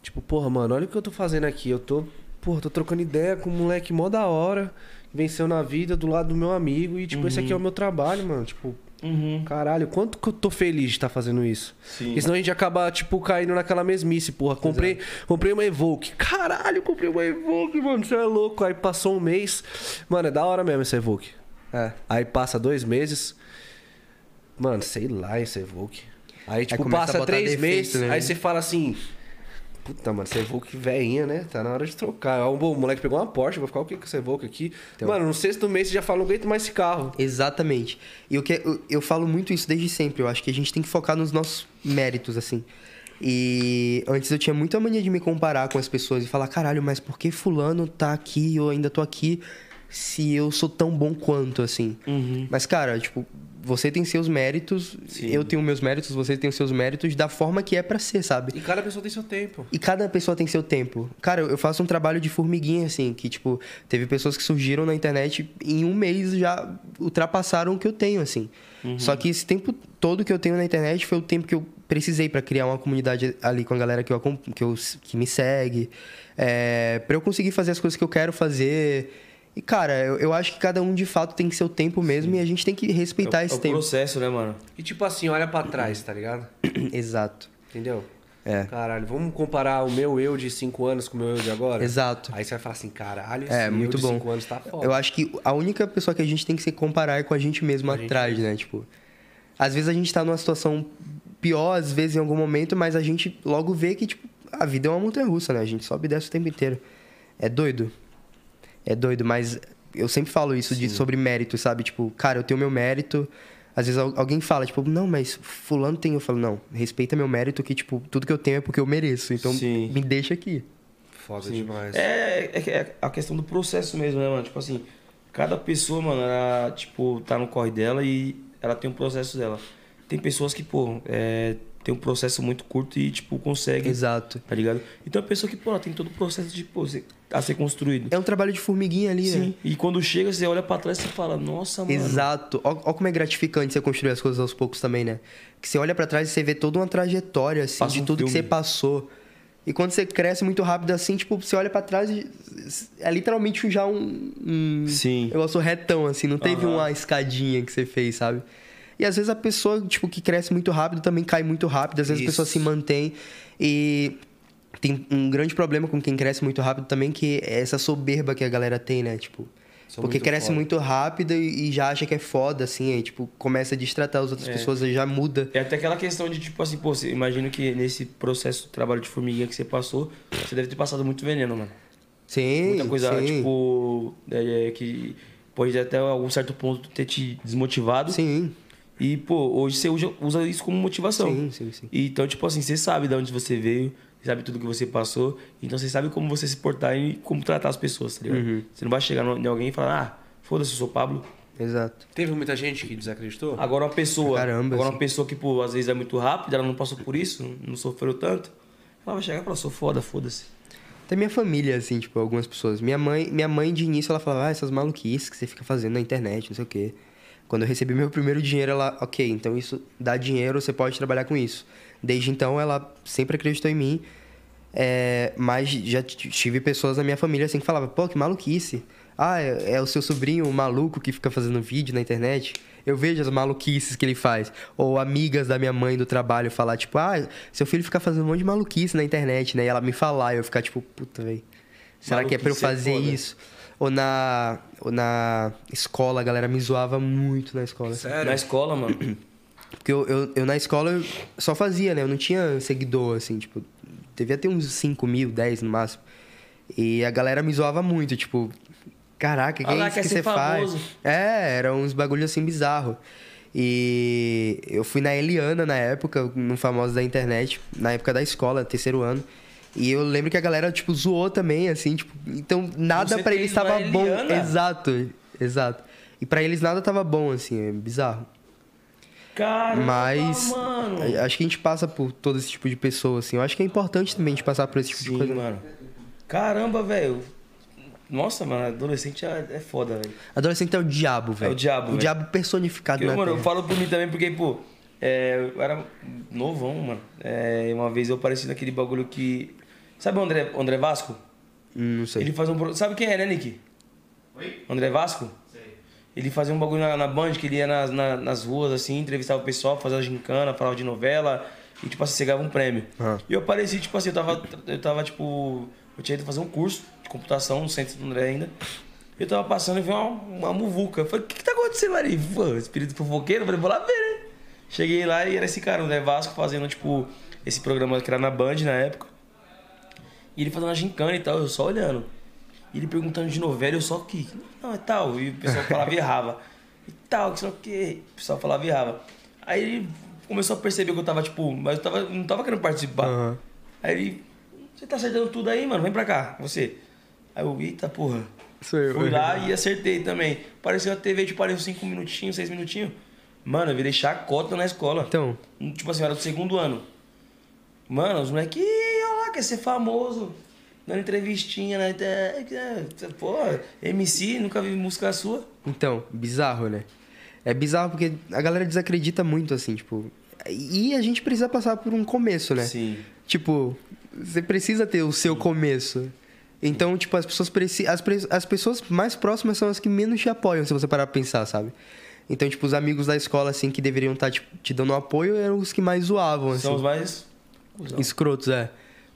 Tipo, porra, mano, olha o que eu tô fazendo aqui. Eu tô, porra, tô trocando ideia com um moleque mó da hora, venceu na vida do lado do meu amigo. E, tipo, esse aqui é o meu trabalho, mano. Tipo, Uhum. caralho, quanto que eu tô feliz de estar fazendo isso. Sim. Porque senão a gente acaba, tipo, caindo naquela mesmice, porra. Comprei, comprei uma Evoque. Caralho, comprei uma Evoque, mano. Você é louco. Aí passou um mês. Mano, é da hora mesmo essa Evoque. É. Aí passa dois meses. Mano, sei lá esse Evoque. Aí, tipo, começa a passa três defeito, meses. né? Aí você fala assim. Puta, mano, essa Evoque velhinha, né? Tá na hora de trocar. Ó, O moleque pegou uma Porsche, vou ficar o que com essa Evoque aqui? Então. Mano, no sexto mês você já fala, não aguento mais esse carro. Exatamente. E o que eu, eu falo muito isso desde sempre. Eu acho que a gente tem que focar nos nossos méritos, assim. E antes eu tinha muita mania de me comparar com as pessoas e falar, caralho, mas por que fulano tá aqui e eu ainda tô aqui se eu sou tão bom quanto, assim? Uhum. Mas, cara, tipo, você tem seus méritos, Sim. eu tenho meus méritos, você tem os seus méritos da forma que é pra ser, sabe? E cada pessoa tem seu tempo. E cada pessoa tem seu tempo. Cara, eu faço um trabalho de formiguinha, assim, que, tipo, teve pessoas que surgiram na internet em um mês já ultrapassaram o que eu tenho, assim. Só que esse tempo todo que eu tenho na internet foi o tempo que eu precisei pra criar uma comunidade ali com a galera que, eu, que, eu, que me segue. É, para eu conseguir fazer as coisas que eu quero fazer. E, cara, eu, eu acho que cada um de fato tem seu tempo mesmo e a gente tem que respeitar é, o- esse é o tempo. processo, né, mano? E tipo assim, olha pra trás, tá ligado? [coughs] Exato. Entendeu? É. Caralho, vamos comparar o meu eu de 5 anos com o meu eu de agora? Exato. Aí você vai falar assim, caralho, esse É, eu muito de bom. 5 anos tá foda. Eu acho que a única pessoa que a gente tem que se comparar é com a gente mesmo A gente atrás, né? Tipo, às vezes a gente tá numa situação pior, às vezes em algum momento, mas a gente logo vê que, tipo, a vida é uma montanha russa, né? A gente sobe e desce o tempo inteiro. É doido. É doido, mas eu sempre falo isso de, sobre mérito, sabe? Tipo, cara, eu tenho meu mérito. Às vezes al- alguém fala, tipo, não, mas fulano tem. Eu falo, não, respeita meu mérito, que, tipo, tudo que eu tenho é porque eu mereço. Então, Sim. me deixa aqui. Foda Sim. demais. É, é, é a questão do processo mesmo, né, mano? Tipo assim, cada pessoa, mano, ela, tipo, tá no corre dela e ela tem um processo dela. tem pessoas que, pô, é, tem um processo muito curto e, tipo, consegue. Exato. Tá ligado? Então a pessoa que, pô, ela tem todo o processo de, pô, a ser construído. É um trabalho de formiguinha ali, né? Sim. E quando chega, você olha pra trás e você fala, nossa, mano. Exato. Ó como é gratificante você construir as coisas aos poucos também, né? Que você olha pra trás e você vê toda uma trajetória, assim, Passa de um tudo que filme. você passou. E quando você cresce muito rápido assim, tipo, você olha pra trás e é literalmente já um, um Sim. negócio retão, assim, não teve Aham. uma escadinha que você fez, sabe? E às vezes a pessoa, tipo, que cresce muito rápido também cai muito rápido, às vezes Isso. a pessoa se mantém e tem um grande problema com quem cresce muito rápido também, que é essa soberba que a galera tem, né? Tipo, São porque muito cresce foda. muito rápido e já acha que é foda, assim, aí, tipo, começa a destratar as outras É. pessoas já muda. É até aquela questão de, tipo assim, pô, você imagina que nesse processo de trabalho de formiguinha que você passou, você deve ter passado muito veneno, mano. Sim, Muita coisa, sim. tipo, é, que pode até algum certo ponto ter te desmotivado. Sim, E, pô, hoje você usa, usa isso como motivação. sim, sim, sim. E, Então, tipo assim, você sabe de onde você veio, você sabe tudo que você passou, então você sabe como você se portar e como tratar as pessoas, tá ligado? Uhum. Você não vai chegar em alguém e falar, ah, foda-se, eu sou Pablo. Exato. Teve muita gente que desacreditou? Agora uma pessoa, Caramba, agora assim. uma pessoa que, pô, às vezes é muito rápida, ela não passou por isso, não sofreu tanto, ela vai chegar e falar, sou foda, foda-se. Até minha família, assim, tipo, algumas pessoas. Minha mãe, minha mãe de início, ela falava, ah, essas maluquices que você fica fazendo na internet, não sei o quê. Quando eu recebi meu primeiro dinheiro, ela, ok, então isso dá dinheiro, você pode trabalhar com isso. Desde então, ela sempre acreditou em mim. É, mas já tive pessoas na minha família, assim, que falavam, pô, que maluquice. Ah, é, é o seu sobrinho, o maluco que fica fazendo vídeo na internet. Eu vejo as maluquices que ele faz. Ou amigas da minha mãe do trabalho falar, tipo, ah, seu filho fica fazendo um monte de maluquice na internet, né? E ela me falar, e eu ficar, tipo, puta, velho. Será que é pra eu Maluquice é fazer foda. isso? Ou na, ou na escola, a galera me zoava muito na escola. assim. Sério? Na escola, mano, [clears throat] Porque eu, eu, eu na escola eu só fazia, né? Eu não tinha seguidor, assim, tipo, devia ter uns 5 mil, 10 no máximo. E a galera me zoava muito, tipo, caraca, que é isso que você faz? famoso. É, eram uns bagulho assim bizarro. E eu fui na Eliana na época, no famoso da internet, na época da escola, terceiro ano. E eu lembro que a galera, tipo, zoou também, assim, tipo, então nada pra eles fez na tava bom. Exato, exato. E pra eles nada tava bom, assim, é bizarro. Caramba, Mas mano. acho que a gente passa por todo esse tipo de pessoa, assim. Eu acho que é importante também a gente passar por esse tipo de Sim, coisa. mano. Caramba, velho. Nossa, mano, adolescente é é foda, velho. Adolescente é o diabo, velho. o diabo, O velho. diabo personificado na mano, eu falo por mim também porque, pô, é, eu era novão, mano. É, uma vez eu apareci naquele bagulho que. Sabe o André, André Vasco? Hum, Não sei. Ele faz um. pro- Sabe quem é, né, Nick? Oi? André Vasco? Sei. Ele fazia um bagulho na, na Band, que ele ia nas, na- nas ruas, assim, entrevistava o pessoal, fazia gincana, falava de novela, e, tipo assim, você ganhava um prêmio. Ah. E eu apareci, tipo assim, eu tava, eu tava, tipo... Eu tinha ido fazer um curso de computação no centro do André ainda. Eu tava passando e vi uma, uma muvuca. Eu falei, o que que tá acontecendo ali? Pô, espírito fofoqueiro? Eu falei, vou lá ver, né? Cheguei lá e era esse cara, o André Vasco, fazendo, tipo, esse programa que era na Band na época. E ele fazendo a gincana e tal, eu só olhando. E ele perguntando de novela, eu só que. Não, é tal. E o pessoal falava e errava. E tal, que sei lá o quê. O pessoal falava e errava. Aí ele começou a perceber que eu tava, tipo, mas eu tava, não tava querendo participar. Aham. Aí ele. Você tá acertando tudo aí, mano? Vem pra cá, você. Aí eu, eita porra. Eu. Fui lá [laughs] e acertei também. Apareceu a TV, tipo, apareceu 5 minutinhos, 6 minutinhos. Mano, eu virei chacota na escola. Então, Tipo assim, era do segundo ano. Mano, os moleques, "Ih, olha lá, quer ser famoso. Dando entrevistinha na internet. Pô, MC, nunca vi música sua. então, bizarro, né? É bizarro porque a galera desacredita muito, assim, tipo... E a gente precisa passar por um começo, né? Sim. Tipo, você precisa ter o seu começo. Então, tipo, as pessoas precisam. As, pre- as pessoas mais próximas são as que menos te apoiam, se você parar pra pensar, sabe? Então, tipo, os amigos da escola, assim, que deveriam estar tipo, te dando apoio eram os que mais zoavam, assim. São os mais. Escrotos, é.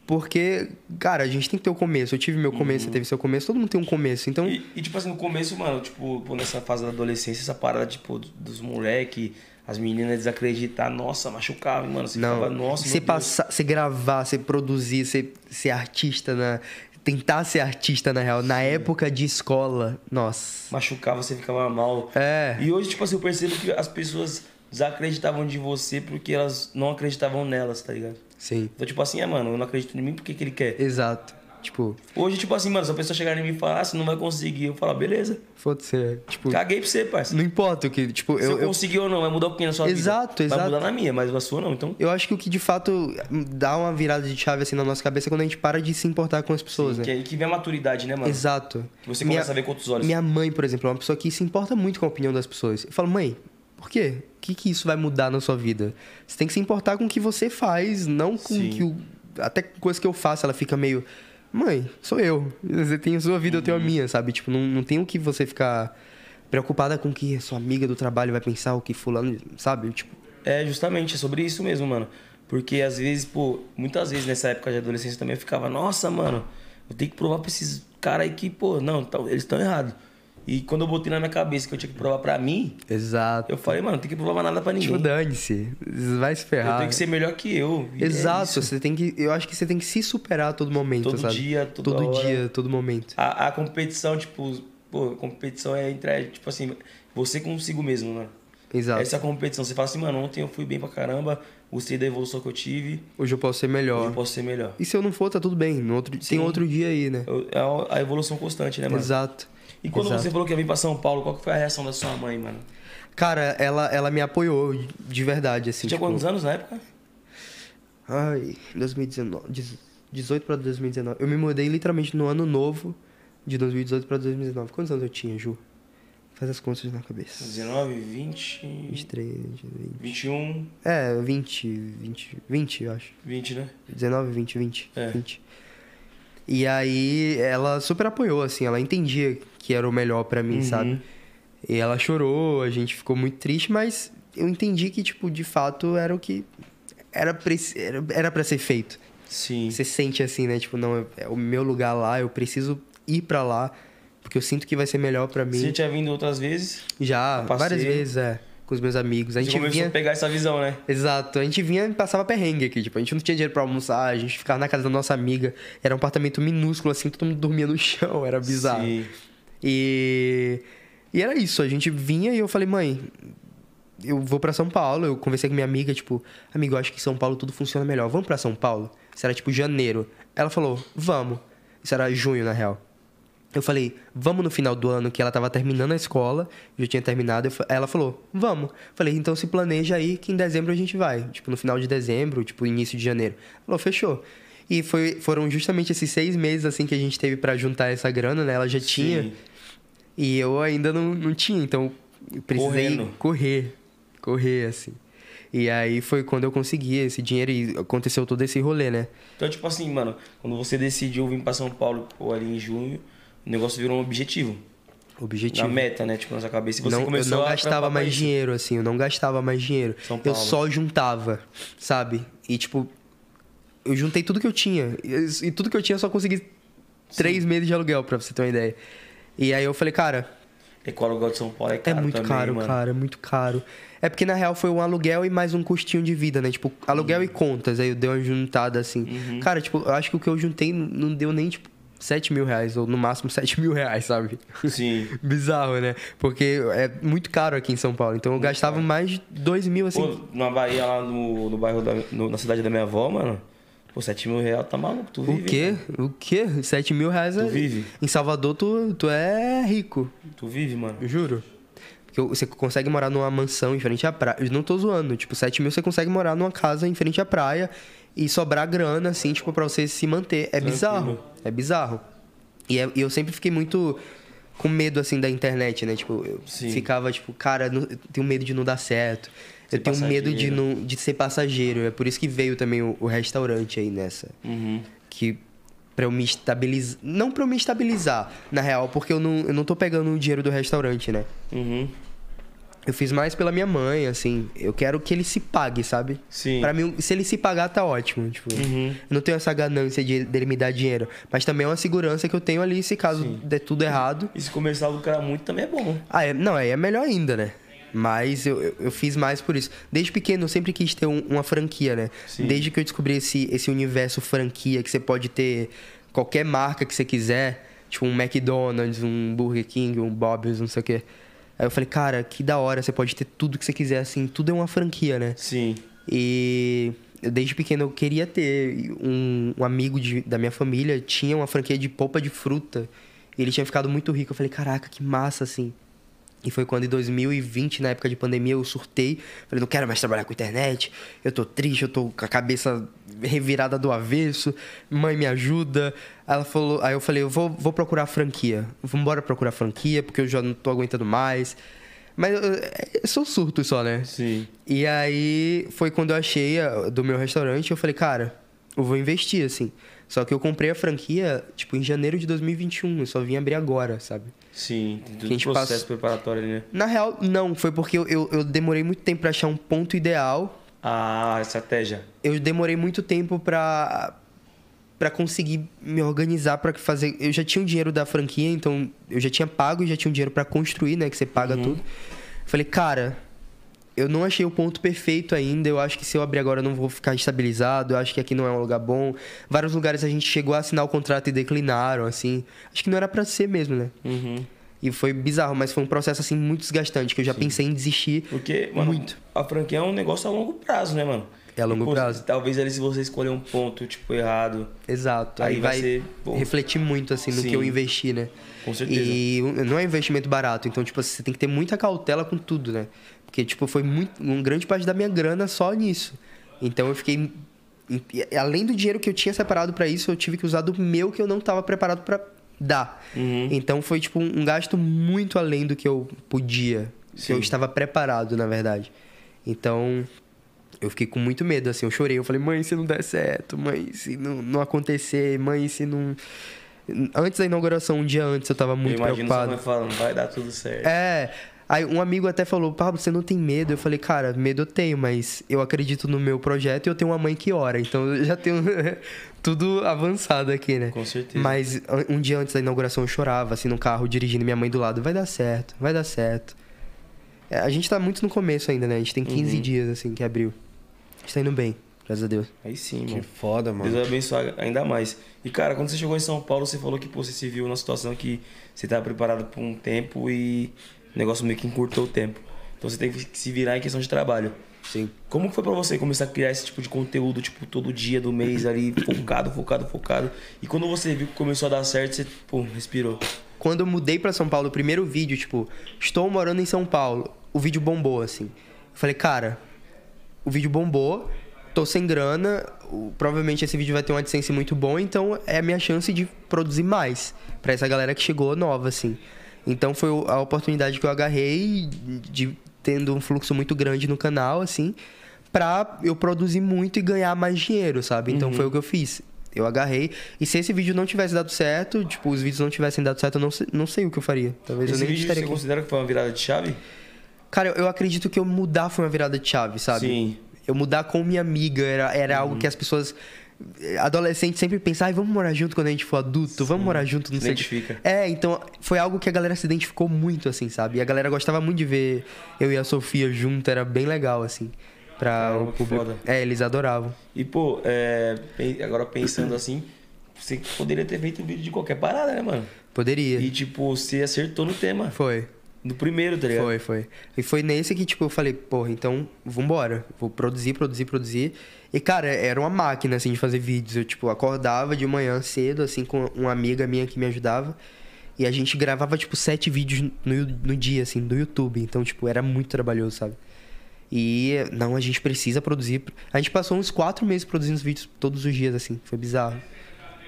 Porque, cara, a gente tem que ter o começo. Eu tive meu começo, você teve seu começo, todo mundo tem um começo. Então, E, e, tipo assim, no começo, mano, tipo, nessa fase da adolescência, essa parada, tipo, dos moleque, as meninas desacreditar, nossa, machucava, mano. Você não. ficava, nossa, você passar, você gravar, você produzir, você ser artista na. Tentar ser artista, na real, na época de escola. Nossa. Machucava, você ficava mal. É. E hoje, tipo assim, eu percebo que as pessoas desacreditavam de você porque elas não acreditavam nelas, tá ligado? Sim. Então, tipo assim, é, mano, eu não acredito em mim, por que, que ele quer? Exato. Tipo, Hoje, tipo assim, mano, se a pessoa chegar em mim e falar, ah, você não vai conseguir, eu falo, beleza. foda-se. é, Tipo, Caguei pra você, parça. não importa o que. Tipo, Se eu, eu, eu, conseguir ou não, vai mudar um pouquinho na sua Exato, vida. exato. Vai mudar na minha, mas na sua não. Então, eu acho que o que de fato dá uma virada de chave assim na nossa cabeça é quando a gente para de se importar com as pessoas, né? que, aí que vem a maturidade, né, mano? Exato. Que você Minha- começa a ver com outros olhos. Minha mãe, por exemplo, é uma pessoa que se importa muito com a opinião das pessoas. Eu falo, mãe, por quê? O que, que isso vai mudar na sua vida? Você tem que se importar com o que você faz, não com Sim. que o. Até coisa que eu faço, ela fica meio. Mãe, sou eu. Você tem a sua vida, eu tenho a Uhum. minha, sabe? Tipo, não, não tem o que você ficar preocupada com o que a sua amiga do trabalho vai pensar, o que fulano, sabe? Tipo, É, justamente, é sobre isso mesmo, mano. Porque às vezes, pô, muitas vezes nessa época de adolescência também eu ficava, nossa, mano, eu tenho que provar pra esses caras aí que, pô, não, tá- eles estão errados. E quando eu botei na minha cabeça que eu tinha que provar pra mim, exato. eu falei, mano, não tem que provar nada pra ninguém. Tipo, dane-se. Vai se eu ferrar. tenho que ser melhor que eu. É Exato, isso. você tem que. Eu acho que você tem que se superar a todo momento, Todo sabe? dia, toda todo hora. dia, todo momento. A, a competição, tipo, pô, competição é entre, tipo assim, você consigo mesmo, mano. Exato. Essa é a competição. Você fala assim, mano, ontem eu fui bem pra caramba, gostei da evolução que eu tive, Hoje eu posso ser melhor. hoje eu posso ser melhor. E se eu não for, tá tudo bem. No outro, tem outro dia aí, né? Eu- É a evolução constante, né, mano? Exato. E quando Exato. você falou que ia vir pra São Paulo, qual que foi a reação da sua mãe, mano? Cara, ela, ela me apoiou de verdade, assim. Você tinha tipo, quantos anos na época? Ai, 2019. dez- 18 pra 2019. Eu me mudei literalmente no ano novo de 2018 pra 2019. Quantos anos eu tinha, Ju? Faz as contas na cabeça. 19, 20, 23, 20. 21, É, 20, 20, 20, eu acho. 20, né? 19, 20, 20. É. 20. E aí ela super apoiou, assim, ela entendia que era o melhor pra mim, Uhum. sabe? E ela chorou, a gente ficou muito triste, mas eu entendi que, tipo, de fato era o que era pra, era, pra ser feito. Sim. Você sente assim, né? Tipo, não, é o meu lugar lá, eu preciso ir pra lá, porque eu sinto que vai ser melhor pra mim. Você já tinha vindo outras vezes, Já, várias vezes, é, com os meus amigos. A você gente começou vinha. a pegar essa visão, né? Exato, a gente vinha e passava perrengue aqui, tipo, a gente não tinha dinheiro pra almoçar, a gente ficava na casa da nossa amiga, era um apartamento minúsculo assim, todo mundo dormia no [laughs] chão, era bizarro. Sim. E e era isso, a gente vinha e eu falei, mãe, eu vou pra São Paulo, eu conversei com minha amiga, tipo, amigo, eu acho que em São Paulo tudo funciona melhor. Vamos pra São Paulo? Isso era tipo janeiro. Ela falou: "Vamos". Isso era junho, na real. Eu falei, vamos no final do ano, que ela tava terminando a escola, já tinha terminado. eu Ela falou, vamos. Falei, então se planeja aí que em dezembro a gente vai. Tipo, no final de dezembro, tipo, início de janeiro. Falou, fechou. E foi, foram justamente esses seis meses, assim, que a gente teve pra juntar essa grana, né? Ela já tinha. Sim. E eu ainda não, não tinha, então eu precisei Correndo. correr. Correr, assim. E aí foi quando eu consegui esse dinheiro e aconteceu todo esse rolê, né? Então, tipo assim, mano, quando você decidiu vir pra São Paulo pô, ali em junho, o negócio virou um objetivo. Objetivo. Na meta, né? Tipo, na sua cabeça. E você não, eu começou não a gastava mais dinheiro, assim, eu não gastava mais dinheiro. Eu só juntava, sabe? E tipo, eu juntei tudo que eu tinha. E, tudo que eu tinha eu só consegui três meses de aluguel, pra você ter uma ideia. E aí eu falei, cara, E com o aluguel de São Paulo é é caro muito também, caro, mano. cara, é muito caro. É porque na real foi um aluguel e mais um custinho de vida, né? Tipo, aluguel e contas. Aí eu dei uma juntada assim. Uhum. Cara, tipo, eu acho que o que eu juntei não deu nem, tipo, 7 mil reais, ou no máximo 7 mil reais, sabe? Sim. [laughs] Bizarro, né? Porque é muito caro aqui em São Paulo. Então eu gastava mais de 2 mil, assim. Pô, na Bahia, lá no, no bairro, da, no- na cidade da minha avó, mano, pô, 7 mil reais, tá maluco? Tu vive? o quê? O quê? 7 mil reais é... Tu vive? Em Salvador, tu, tu é rico. Tu vive, mano? Eu juro. Porque você consegue morar numa mansão em frente à praia. Eu não tô zoando. Tipo, 7 mil você consegue morar numa casa em frente à praia e sobrar grana, assim, tipo, pra você se manter. É Tranquilo. bizarro. É bizarro. E, é- e eu sempre fiquei muito com medo, assim, da internet, né? Tipo, eu Sim. ficava, tipo, cara, eu tenho medo de não dar certo. Ser eu tenho medo de, passageiro. não, de ser passageiro. É por isso que veio também o, o restaurante aí nessa Uhum. que pra eu me estabilizar, não pra eu me estabilizar, na real, porque eu não, eu não tô pegando o dinheiro do restaurante, né? Uhum. Eu fiz mais pela minha mãe, assim, eu quero que ele se pague, sabe? Sim. Pra mim, se ele se pagar, tá ótimo, tipo, Uhum. eu não tenho essa ganância de dele me dar dinheiro, mas também é uma segurança que eu tenho ali se caso Sim. der tudo errado. E se começar a lucrar muito também é bom. Ah, é, não, aí é melhor ainda, né? Mas eu, eu, eu fiz mais por isso. Desde pequeno eu sempre quis ter um- uma franquia, né? Sim. Desde que eu descobri esse, esse universo franquia, que você pode ter qualquer marca que você quiser, tipo um McDonald's, um Burger King, um Bob's, não sei o quê. Aí eu falei, cara, que da hora, você pode ter tudo que você quiser, assim, tudo é uma franquia, né? Sim. E, eu, desde pequeno eu queria ter um, um amigo de, da minha família tinha uma franquia de polpa de fruta. E ele tinha ficado muito rico. Eu falei, caraca, que massa, assim. E foi quando em 2020, na época de pandemia, eu surtei. Falei, não quero mais trabalhar com internet. Eu tô triste, eu tô com a cabeça revirada do avesso. Mãe, me ajuda. Ela falou, aí eu falei, eu vou, vou procurar franquia. Vamos embora procurar franquia, porque eu já não tô aguentando mais. Mas eu, eu sou surto só, né? Sim. E aí foi quando eu achei a- do meu restaurante, eu falei, cara, eu vou investir, assim. Só que eu comprei a franquia, tipo, em janeiro de 2021. Eu só vim abrir agora, sabe? Sim, tem todo o processo passa- preparatório ali, né? Na real, não. Foi porque eu, eu, eu demorei muito tempo pra achar um ponto ideal. Ah, estratégia. Eu demorei muito tempo pra para conseguir me organizar pra fazer. Eu já tinha o dinheiro da franquia, então eu já tinha pago e já tinha o dinheiro pra construir, né? Que você paga tudo. Falei, cara, eu não achei o ponto perfeito ainda. Eu acho que se eu abrir agora eu não vou ficar estabilizado. Eu acho que aqui não é um lugar bom. Vários lugares a gente chegou a assinar o contrato e declinaram, assim. Acho que não era pra ser mesmo, né? Uhum. E foi bizarro, mas foi um processo assim muito desgastante, que eu já pensei em desistir. Porque, mano, Muito. a franquia é um negócio a longo prazo, né, mano? É a longo pô, prazo. Talvez ali se você escolher um ponto, tipo, errado. Exato. Aí Aí, vai ser, pô. refletir muito assim no Sim. que eu investi, né? Com certeza. E não é um investimento barato, então tipo você tem que ter muita cautela com tudo, né? Porque tipo foi muito, uma grande parte da minha grana só nisso. Então eu fiquei além do dinheiro que eu tinha separado pra isso, eu tive que usar do meu que eu não estava preparado pra dar. Uhum. Então foi tipo um gasto muito além do que eu podia, que eu estava preparado, na verdade. Então eu fiquei com muito medo, assim, eu chorei. Eu falei, mãe, se não der certo, mãe, se não, não acontecer, mãe, se não. Antes da inauguração, um dia antes, eu tava muito eu imagino preocupado. mãe falando, vai dar tudo certo. É. Aí um amigo até falou, Pablo, você não tem medo? Eu falei, cara, medo eu tenho, mas eu acredito no meu projeto e eu tenho uma mãe que ora. Então eu já tenho [laughs] tudo avançado aqui, né? Com certeza. Mas um dia antes da inauguração eu chorava, assim, no carro, dirigindo minha mãe do lado. Vai dar certo, vai dar certo. É, a gente tá muito no começo ainda, né? A gente tem 15 Uhum. dias, assim, que abriu. A gente tá indo bem, graças a Deus. Aí sim, Que mano. foda, mano. Deus abençoe ainda mais. E, cara, quando você chegou em São Paulo, você falou que pô, você se viu numa situação que você estava preparado por um tempo e o negócio meio que encurtou o tempo. Então você teve que se virar em questão de trabalho. Sim. Como que foi pra você começar a criar esse tipo de conteúdo, tipo, todo dia do mês ali, focado, focado, focado? E quando você viu que começou a dar certo, você, pô, respirou. Quando eu mudei pra São Paulo, o primeiro vídeo, tipo, estou morando em São Paulo, o vídeo bombou, assim. Eu falei, cara, o vídeo bombou, tô sem grana, provavelmente esse vídeo vai ter um AdSense muito bom, então é a minha chance de produzir mais pra essa galera que chegou nova, assim. Então foi a oportunidade que eu agarrei de tendo um fluxo muito grande no canal, assim, pra eu produzir muito e ganhar mais dinheiro, sabe? Então foi o que eu fiz. Eu agarrei. E se esse vídeo não tivesse dado certo, tipo, os vídeos não tivessem dado certo, eu não sei, não sei o que eu faria. Talvez Esse eu nem vídeo estaria você aqui. considera que foi uma virada de chave? Cara, eu, eu acredito que eu mudar foi uma virada de chave, sabe? Sim. Eu mudar com minha amiga era, era algo que as pessoas. Adolescentes sempre pensam, ai, vamos morar junto quando a gente for adulto, vamos morar junto, não Se sei. o quê." identifica. É, então foi algo que a galera se identificou muito, assim, sabe? E a galera gostava muito de ver eu e a Sofia junto, era bem legal, assim. Pra Caramba, o que público. foda. É, eles adoravam. E, pô, é, agora pensando assim, você poderia ter feito um vídeo de qualquer parada, né, mano? Poderia. E, tipo, você acertou no tema. Foi. No primeiro, tá ligado? Foi, foi. E foi nesse que, tipo, eu falei, porra, então vambora. Vou produzir, produzir, produzir. E, cara, era uma máquina, assim, de fazer vídeos. Eu, tipo, acordava de manhã cedo, assim, com uma amiga minha que me ajudava. E a gente gravava, tipo, sete vídeos no, no dia, assim, do YouTube. Então, tipo, era muito trabalhoso, sabe? E, não, a gente precisa produzir. A gente passou uns quatro meses produzindo os vídeos todos os dias, assim. Foi bizarro.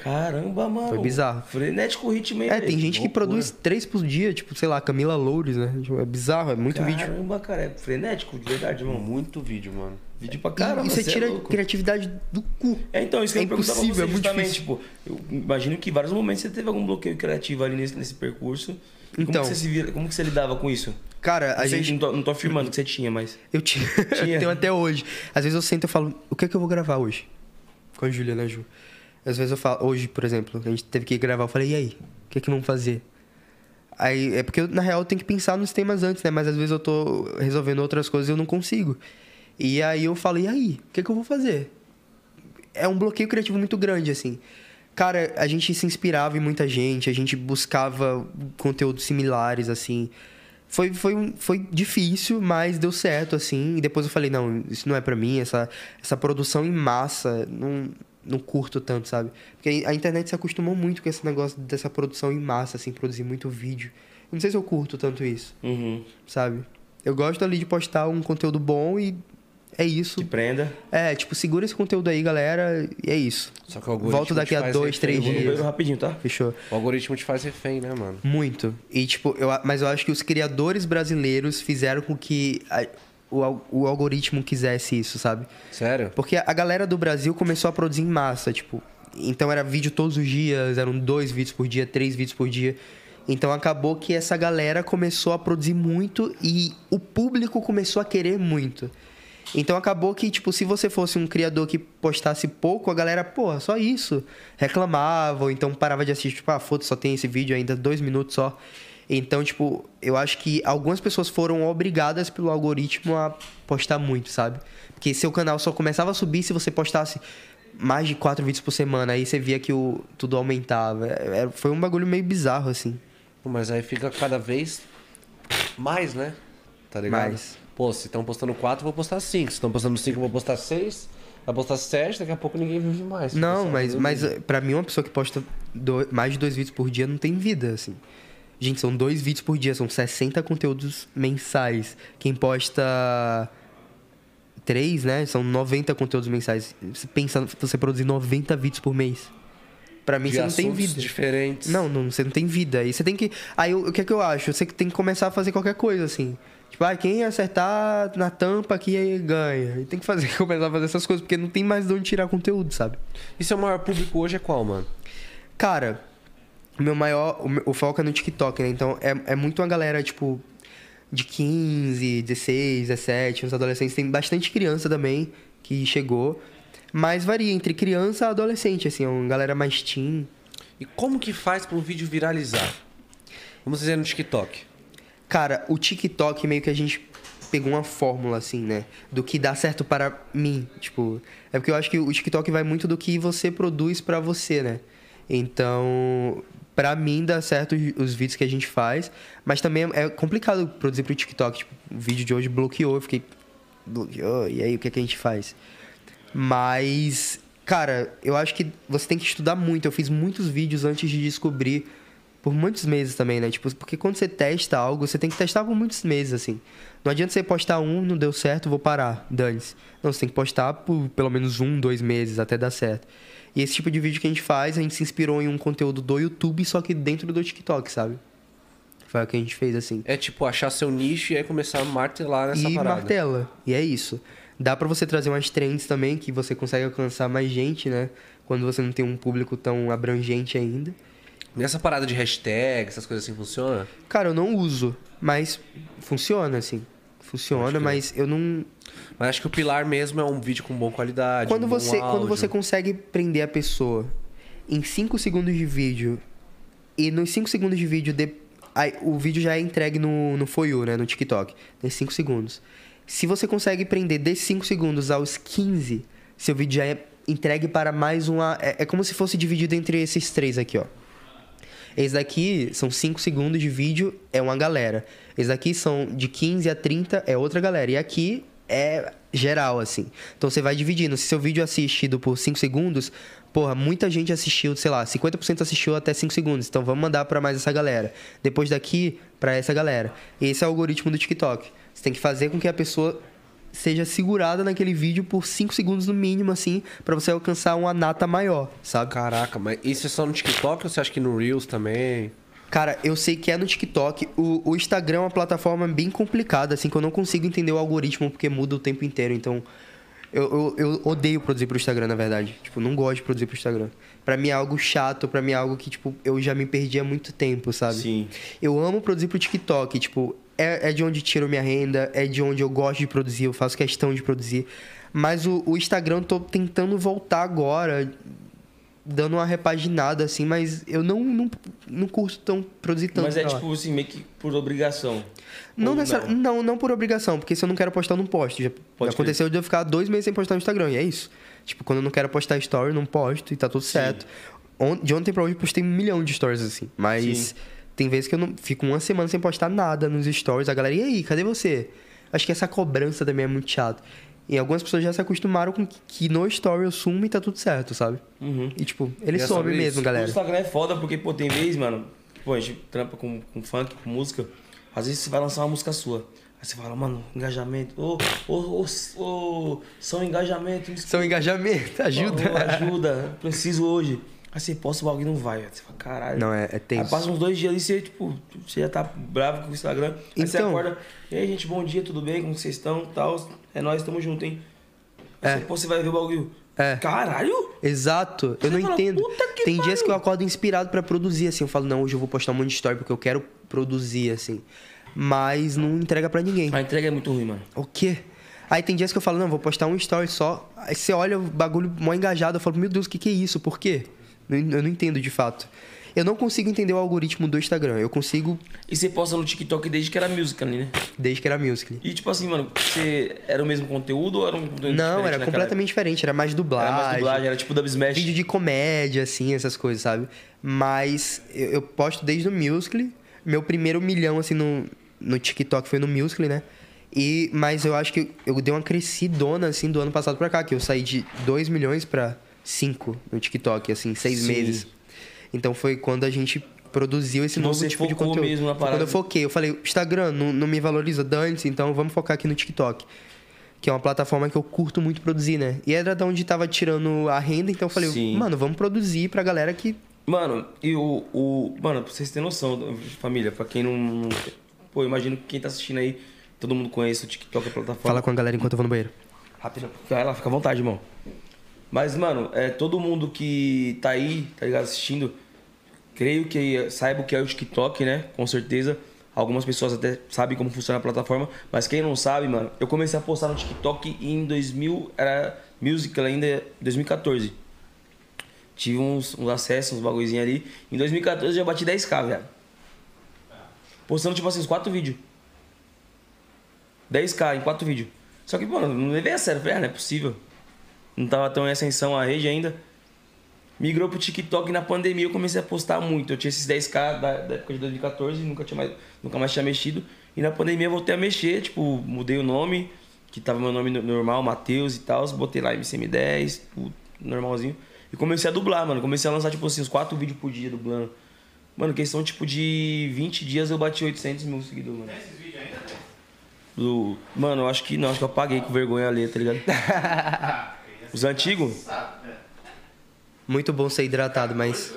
Caramba, mano. Foi bizarro. Frenético o ritmo aí. É, tem gente que produz três por dia, tipo, sei lá, Camila Loures, né? Tipo, É bizarro, é muito vídeo. Caramba, cara. É frenético, de verdade, irmão. Muito vídeo, mano. Vídeo pra caramba. e você cê é tira louco. criatividade do cu. É, então, isso que É eu perguntar pra impossível, você, é muito justamente, difícil. tipo, eu imagino que em vários momentos você teve algum bloqueio criativo ali nesse, nesse percurso. E Então. Como que, você se vira, como que você lidava com isso? Cara, a Não sei, gente. Não tô, não tô afirmando que você tinha, mas... Eu tinha. [laughs] Tinha. tenho até hoje. Às vezes eu sento e falo, o que é que eu vou gravar hoje? Com a Júlia, né, Ju? Às vezes eu falo, hoje, por exemplo, a gente teve que gravar, eu falei, e aí? O que é que vamos fazer? Aí, é porque, eu, na real, eu tenho que pensar nos temas antes, né? Mas às vezes eu tô resolvendo outras coisas e eu não consigo. E aí eu falo, e aí? O que é que eu vou fazer? É um bloqueio criativo muito grande, assim. Cara, a gente se inspirava em muita gente, a gente buscava conteúdos similares, assim. foi, foi, foi difícil, mas deu certo, assim. E depois eu falei, não, isso não é pra mim, essa, essa produção em massa, não, não curto tanto, sabe? Porque a internet se acostumou muito com esse negócio dessa produção em massa, assim, produzir muito vídeo. Eu não sei se eu curto tanto isso, Uhum. sabe? Eu gosto ali de postar um conteúdo bom e é isso. Te prenda. É, tipo, segura esse conteúdo aí, galera, e é isso. Só que o algoritmo Volto daqui a faz dois, refém, três no dias. rapidinho, tá? Fechou? O algoritmo te faz refém, né, mano? Muito. E, tipo, eu, mas eu acho que os criadores brasileiros fizeram com que a- o, o algoritmo quisesse isso, sabe? Sério? Porque a galera do Brasil começou a produzir em massa, tipo. Então era vídeo todos os dias, eram dois vídeos por dia, três vídeos por dia. Então acabou que essa galera começou a produzir muito e o público começou a querer muito. Então acabou que, tipo, se você fosse um criador que postasse pouco, a galera, porra, só isso. Reclamava, ou então parava de assistir, tipo, ah, foda só tem esse vídeo ainda, dois minutos só. Então, tipo, eu acho que algumas pessoas foram obrigadas pelo algoritmo a postar muito, sabe? Porque seu canal só começava a subir se você postasse mais de quatro vídeos por semana. Aí você via que o, tudo aumentava. É- é- foi um bagulho meio bizarro, assim. Mas aí fica cada vez mais, né? Tá ligado? Mais. Pô, se estão postando 4, eu vou postar 5. Se estão postando 5, eu vou postar 6. Vai postar 7, daqui a pouco ninguém vive mais. Não, mas, mas pra mim, uma pessoa que posta do- mais de dois vídeos por dia não tem vida, assim. Gente, são dois vídeos por dia, são 60 conteúdos mensais. Quem posta três, né? São 90 conteúdos mensais. Você pensa você produzir 90 vídeos por mês. Pra mim, De você não tem vida. diferentes. Não, não, você não tem vida. Aí você tem que. Aí o que é que eu acho? Você tem que começar a fazer qualquer coisa, assim. Tipo, ah, quem acertar na tampa aqui aí ganha. E tem que fazer, [laughs] começar a fazer essas coisas, porque não tem mais de onde tirar conteúdo, sabe? E seu maior público hoje é qual, mano? Cara, meu maior. O, meu- o foco é no TikTok, né? Então é, é muito uma galera, tipo, de 15, 16, 17, uns adolescentes. Tem bastante criança também que chegou. Mas varia entre criança e adolescente, assim, é uma galera mais teen. E como que faz pra um vídeo viralizar? Vamos dizer no TikTok. Cara, o TikTok meio que a gente pegou uma fórmula, assim, né? Do que dá certo para mim. Tipo, é porque eu acho que o TikTok vai muito do que você produz pra você, né? Então, pra mim dá certo os vídeos que a gente faz, mas também é complicado produzir pro TikTok. Tipo, o vídeo de hoje bloqueou, eu fiquei. Bloqueou, e aí o que, é que a gente faz? Mas, cara, eu acho que você tem que estudar muito. Eu fiz muitos vídeos antes de descobrir por muitos meses também, né? Tipo, porque quando você testa algo, você tem que testar por muitos meses, assim. Não adianta você postar um, não deu certo, vou parar, dane-se. Não, você tem que postar por pelo menos um, dois meses até dar certo. E esse tipo de vídeo que a gente faz, a gente se inspirou em um conteúdo do YouTube, só que dentro do TikTok, sabe? Foi o que a gente fez, assim. É tipo achar seu nicho e aí começar a martelar nessa e parada. martela. E é isso. Dá pra você trazer umas trends também, que você consegue alcançar mais gente, né? Quando você não tem um público tão abrangente ainda. Nessa parada de hashtag, essas coisas assim, funciona? Cara, eu não uso, mas funciona, assim. Funciona, mas eu não. Mas acho que o pilar mesmo é um vídeo com boa qualidade. Quando um você, quando você consegue prender a pessoa em 5 segundos de vídeo e nos 5 segundos de vídeo de- aí, o vídeo já é entregue no, no For You, né? No TikTok. Tem 5 segundos. Se você consegue prender desses 5 segundos aos 15, seu vídeo já é entregue para mais uma. É, é como se fosse dividido entre esses três aqui, ó. Esse daqui são 5 segundos de vídeo, é uma galera. Esse daqui são de 15 a 30, é outra galera. E aqui é geral, assim. Então você vai dividindo. Se seu vídeo é assistido por 5 segundos, porra, muita gente assistiu, sei lá, 50% assistiu até 5 segundos. Então vamos mandar pra mais essa galera. Depois daqui, pra essa galera. Esse é o algoritmo do TikTok. Você tem que fazer com que a pessoa seja segurada naquele vídeo por 5 segundos no mínimo, assim, pra você alcançar uma nata maior, sabe? Caraca, mas isso é só no TikTok ou você acha que no Reels também? Cara, eu sei que é no TikTok. O, o Instagram é uma plataforma bem complicada, assim, que eu não consigo entender o algoritmo porque muda o tempo inteiro. Então, eu, eu, eu odeio produzir pro Instagram, na verdade. Tipo, não gosto de produzir pro Instagram. Pra mim é algo chato, pra mim é algo que, tipo, eu já me perdi há muito tempo, sabe? Sim. Eu amo produzir pro TikTok, tipo, é, é de onde tiro minha renda, é de onde eu gosto de produzir, eu faço questão de produzir. Mas o, o Instagram eu tô tentando voltar agora, dando uma repaginada, assim, mas eu não, não, não curto tão produzir tanto. Mas é tipo assim, meio que por obrigação. Não, Ou necessari- não. não, por obrigação, porque se eu não quero postar, eu não posto. Já, já aconteceu de eu ficar dois meses sem postar no Instagram, e é isso. Tipo, quando eu não quero postar story, eu não posto e tá tudo certo. On- de ontem pra hoje eu postei um milhão de stories, assim. Mas Sim. tem vezes que eu não fico uma semana sem postar nada nos stories. A galera, e aí, cadê você? Acho que essa cobrança também é muito chato. E algumas pessoas já se acostumaram com que- que no story eu sumo e tá tudo certo, sabe? Uhum. E tipo, ele E é some sobre mesmo, isso. O galera. Instagram é foda porque, pô, tem vez, mano. Pô, a gente trampa com, com funk, com música. Às vezes você vai lançar uma música sua. Aí você fala, mano, engajamento. Ô, ô, ô, ô, são engajamento. me São engajamento, ajuda. Ô, ajuda, preciso hoje. Aí você posta o bagulho e não vai. Você fala, caralho. Não, é, é Aí tenso. passa uns dois dias ali, você, tipo, você já tá bravo com o Instagram. Aí você Então. acorda, e aí, gente, bom dia, tudo bem? Como vocês estão? Tal. É nós, tamo junto, hein? É. você, pô, você vai ver o bagulho. É. Caralho! Exato, eu não fala, entendo. "Puta que Tem dias pariu." que eu acordo inspirado pra produzir, assim. Eu falo, não, hoje eu vou postar um monte de story porque eu quero produzir, assim. Mas não entrega pra ninguém. A entrega é muito ruim, mano. O quê? Aí tem dias que eu falo, não, vou postar um story só. Aí você olha o bagulho mó engajado, eu falo, meu Deus, o que, que é isso? Por quê? Eu não entendo de fato. Eu não consigo entender o algoritmo do Instagram. Eu consigo E você posta no TikTok desde que era music ali, né? desde que era music. E tipo assim, mano, você era o mesmo conteúdo ou era um conteúdo Não, era completamente diferente. Era mais época? dublagem. Era mais dublagem, era tipo Dub Smash. Vídeo de comédia, assim, essas coisas, sabe? Mas eu, eu posto desde o Musical.ly. Meu primeiro milhão, assim, no, no TikTok foi no Musical.ly, né? E, mas eu acho que eu dei uma crescidona, assim, do ano passado pra cá. Que eu saí de 2 milhões pra 5 no TikTok, assim, 6 Sim. meses. Então foi quando a gente produziu esse novo tipo de conteúdo. mesmo na quando eu foquei. Eu falei, Instagram não, não me valoriza, dane então vamos focar aqui no TikTok. Que é uma plataforma que eu curto muito produzir, né? E era da onde tava tirando a renda, então eu falei, Sim. mano, vamos produzir pra galera que. Mano, e o, o. Mano, pra vocês terem noção, família, pra quem não. não- Pô, eu imagino que quem tá assistindo aí, todo mundo conhece o TikTok, a plataforma. Fala com a galera enquanto eu vou no banheiro. Rápido. Vai lá, fica à vontade, irmão. Mas, mano, é, todo mundo que tá aí, tá ligado, assistindo, creio que saiba o que é o TikTok, né? Com certeza. Algumas pessoas até sabem como funciona a plataforma, mas quem não sabe, mano, eu comecei a postar no TikTok em 2000, era musical ainda, 2014. Tive uns, uns acessos, uns bagulhozinhos ali. Em 2014 eu já bati 10k, velho. Postando, tipo assim, uns 4 vídeos. 10k em 4 vídeos. Só que, mano, não levei a sério. Falei, ah, não é possível. Não tava tão em ascensão a rede ainda. Migrou pro TikTok na pandemia eu comecei a postar muito. Eu tinha esses 10k da, da época de 2014 e nunca, tinha mais, nunca mais tinha mexido. E na pandemia eu voltei a mexer, tipo, mudei o nome, que tava meu nome no- normal, Matheus e tal. Botei lá MCM10, tudo normalzinho. E comecei a dublar, mano. Comecei a lançar, tipo assim, uns 4 vídeos por dia dublando. Mano, questão, tipo, de 20 dias eu bati 800 mil seguidores, mano. Esses vídeos ainda tem? Do... Mano, eu acho que não, acho que eu apaguei com vergonha ali, tá ligado? [laughs] Os antigos? Muito bom ser hidratado, mas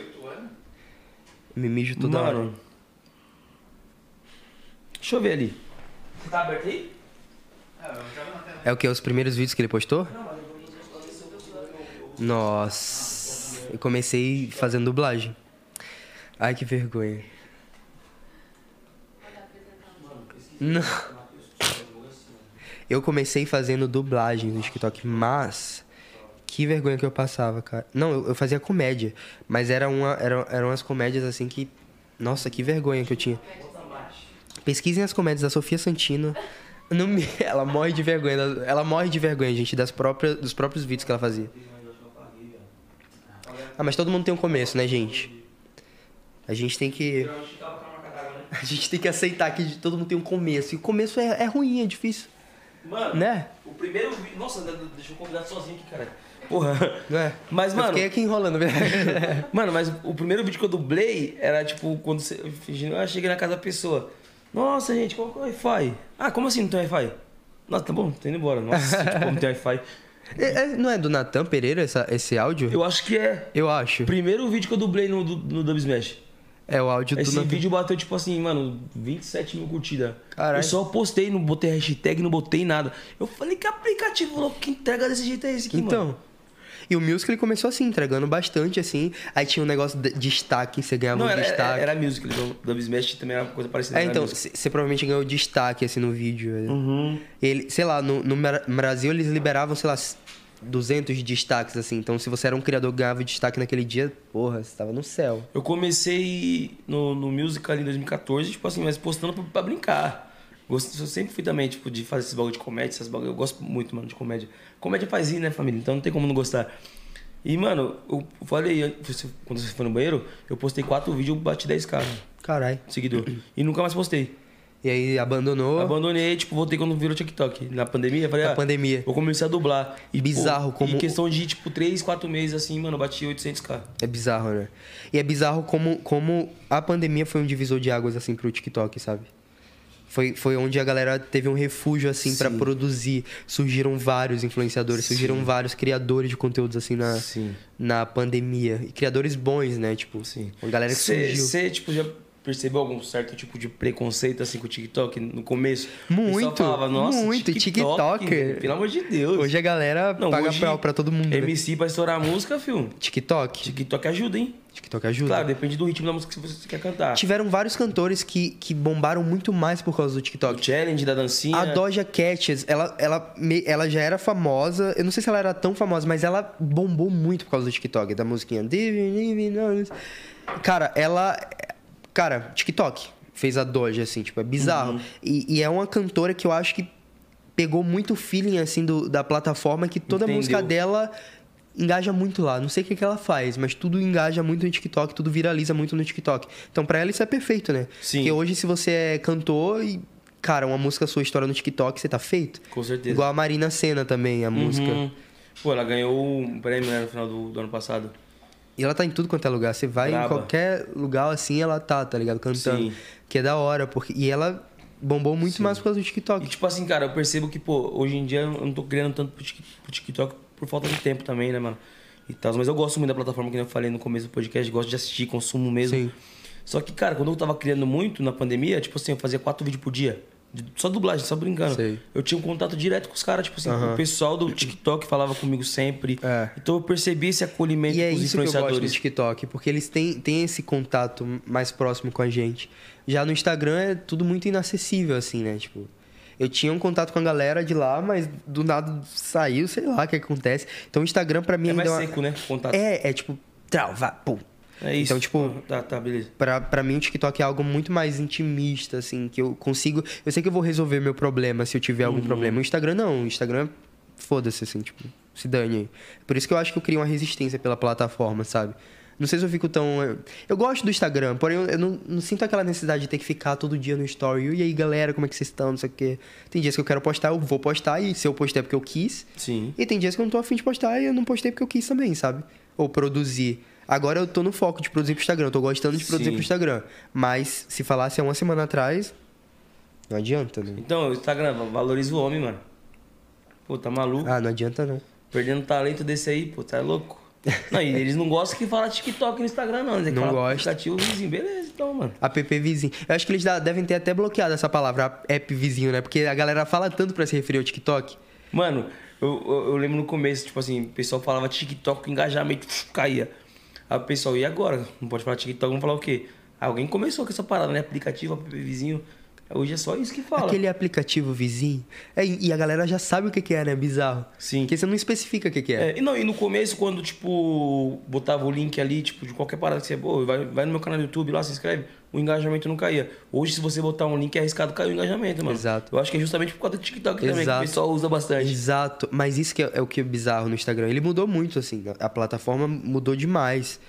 me mijo toda hora. Mano. Deixa eu ver ali. Você tá aberto aí? Eu jogo na tela. É o que? Os primeiros vídeos que ele postou? Nossa. Eu comecei fazendo dublagem. Ai, que vergonha. Não. Eu comecei fazendo dublagem no TikTok, mas que vergonha que eu passava, cara. Não, eu, eu fazia comédia, mas era uma, era, eram umas comédias assim que. Nossa, que vergonha que eu tinha. Pesquisem as comédias da Sofia Santino. Não me- [laughs] ela morre de vergonha. Ela morre de vergonha, gente, das próprias, dos próprios vídeos que ela fazia. Ah, mas todo mundo tem um começo, né, gente? A gente tem que. [laughs] A gente tem que aceitar que todo mundo tem um começo. E o começo é, é ruim, é difícil. Mano, Né? o primeiro vídeo. Nossa, deixa eu convidar sozinho aqui, cara. Porra. É? Mas, Eu mano. fiquei aqui enrolando. [laughs] Mano, mas o primeiro vídeo que eu dublei era tipo quando você. Fingindo, ah, cheguei na casa da pessoa. Nossa, gente, qual que é o Wi-Fi? Ah, como assim não tem Wi-Fi? Nossa, tá bom, tô indo embora. Nossa, tipo, não tem Wi-Fi. [laughs] É- é- não é do Natan Pereira essa- esse áudio? Eu acho que é. Eu acho. Primeiro vídeo que eu dublei no, no Dub Smash. É o áudio do Esse vídeo bateu, tipo assim, mano, 27 mil curtidas. Caralho. Eu só postei, não botei hashtag, não botei nada. Eu falei, que aplicativo louco que entrega desse jeito é esse aqui, Então. mano? E o Music ele começou assim, entregando bastante, assim. Aí tinha um negócio de destaque, você ganhava Não, um era, destaque. era, era music. O Dub Smash também era uma coisa parecida. É, então, você provavelmente ganhou destaque, assim, no vídeo. Uhum. Ele, sei lá, no, no Bra- Brasil eles liberavam, sei lá, 200 destaques, assim. Então, se você era um criador que ganhava destaque naquele dia, porra, você tava no céu. Eu comecei no, no musical ali em 2014, tipo assim, mas postando pra, pra brincar. Gosto, eu sempre fui também, tipo, de fazer esses bagulho de comédia, essas bagulho. Eu gosto muito, mano, de comédia. Comédia faz rir, né, família? Então não tem como não gostar. E, mano, eu falei, quando você foi no banheiro, eu postei quatro vídeos, bati 10k Caralho. seguidor. E nunca mais postei. E aí abandonou Abandonei, tipo, voltei quando virou TikTok. Na pandemia, falei, na ah, pandemia. vou começar a dublar. E, Bizarro pô, como- Em questão de, tipo, 3, 4 meses, assim, mano, eu bati 800k. É bizarro, né? E é bizarro como, como a pandemia foi um divisor de águas, assim, pro TikTok, sabe? Foi, foi onde a galera teve um refúgio, assim, pra Sim. produzir. Surgiram vários influenciadores, surgiram vários criadores de conteúdos, assim, na, Sim. na pandemia. E criadores bons, né? Tipo, Sim. uma galera que surgiu. Você, tipo, já percebeu algum certo tipo de preconceito, assim, com o TikTok no começo? O Muito, falava, Nossa, muito, TikToker. Pelo amor de Deus. Hoje a galera Não, paga pau pra todo mundo. né? MC pra estourar a música, filho. TikTok? TikTok ajuda, hein? TikTok ajuda. Claro, depende do ritmo da música que você quer cantar. Tiveram vários cantores que, que bombaram muito mais por causa do O TikTok. challenge da dancinha. A Doja Cat, ela, ela, ela já era famosa. Eu não sei se ela era tão famosa, mas ela bombou muito por causa do TikTok, da musiquinha. Cara, ela. Cara, TikTok fez a Doja, assim, tipo, é bizarro. Uhum. E, e é uma cantora que eu acho que pegou muito feeling, assim, do, da plataforma, que toda a Entendeu. música dela engaja muito lá. Não sei o que, que ela faz, mas tudo engaja muito no TikTok, tudo viraliza muito no TikTok. Então, pra ela, isso é perfeito, né? Sim. Porque hoje, se você é cantor e, cara, uma música sua história no TikTok, você tá feito. Com certeza. Igual a Marina Senna também, a música. Uhum. Pô, ela ganhou um prêmio né, no final do, do ano passado. E ela tá em tudo quanto é lugar. Você vai em Braba. qualquer lugar assim, ela tá, tá ligado? Cantando. Sim. Que é da hora. Porque... E ela bombou muito mais por causa do TikTok. E tipo assim, cara, eu percebo que, pô, hoje em dia eu não tô criando tanto pro TikTok por falta de tempo também, né, mano? E tal. Mas eu gosto muito da plataforma, que eu falei no começo do podcast, gosto de assistir, consumo mesmo. Sim. Só que, cara, quando eu tava criando muito na pandemia, tipo assim, eu fazia quatro vídeos por dia. Só dublagem, só brincando. Sei. Eu tinha um contato direto com os caras, tipo assim, o pessoal do TikTok falava comigo sempre. É. Então eu percebi esse acolhimento E é com os isso que eu gosto do influenciadores. TikTok, porque eles têm, têm esse contato mais próximo com a gente. Já no Instagram é tudo muito inacessível, assim, né? Tipo, eu tinha um contato com a galera de lá, mas do nada saiu, sei lá o que acontece. Então o Instagram pra mim É ainda mais é uma- seco, né? Contato. É, é tipo, trau, vá, pum. É isso. Então, tipo, Tá, tá, beleza. Pra, pra mim, o TikTok é algo muito mais intimista, assim, que eu consigo. Eu sei que eu vou resolver meu problema se eu tiver algum Uhum. problema. O Instagram não. O Instagram, foda-se, assim, tipo, se dane aí. Por isso que eu acho que eu crio uma resistência pela plataforma, sabe? Não sei se eu fico tão. eu- gosto do Instagram, porém eu eu não, não sinto aquela necessidade de ter que ficar todo dia no story. E aí, galera, como é que vocês estão? Não sei o quê. Tem dias que eu quero postar, eu vou postar, e se eu postei é porque eu quis. Sim. E tem dias que eu não tô afim de postar e eu não postei porque eu quis também, sabe? Ou produzir. Agora eu tô no foco de produzir pro Instagram, eu tô gostando de produzir Sim. pro Instagram. Mas se falasse há uma semana atrás, não adianta, né? Então, o Instagram, valoriza o homem, mano. Pô, tá maluco? Ah, não adianta não. Perdendo talento desse aí, pô, tá louco? Não, e eles não gostam que fala TikTok no Instagram, não. Eles Não falam gosta. aplicativo vizinho. Beleza, então, mano. App vizinho. Eu acho que eles devem ter até bloqueado essa palavra, app vizinho, né? Porque a galera fala tanto pra se referir ao TikTok. Mano, eu, eu, eu lembro no começo, tipo assim, o pessoal falava TikTok, o engajamento [laughs] caía. Aí o pessoal, e agora? Não pode falar TikTok, vamos falar o quê? Alguém começou com essa parada, né? Aplicativo, vizinho. Hoje é só isso que fala. Aquele aplicativo vizinho. É, e a galera já sabe o que que é, né? Bizarro. Sim. Porque você não especifica o que que é. É, e, não, e no começo, quando, tipo, botava o link ali, tipo, de qualquer parada que você, pô, vai, vai no meu canal do YouTube lá, se inscreve, o engajamento não caía. Hoje, se você botar um link, é arriscado cair o engajamento, mano. Exato. Eu acho que é justamente por causa do TikTok também, que o Exato. pessoal usa bastante. Exato, mas isso que é, é o que é bizarro no Instagram. Ele mudou muito, assim, a, a plataforma mudou demais.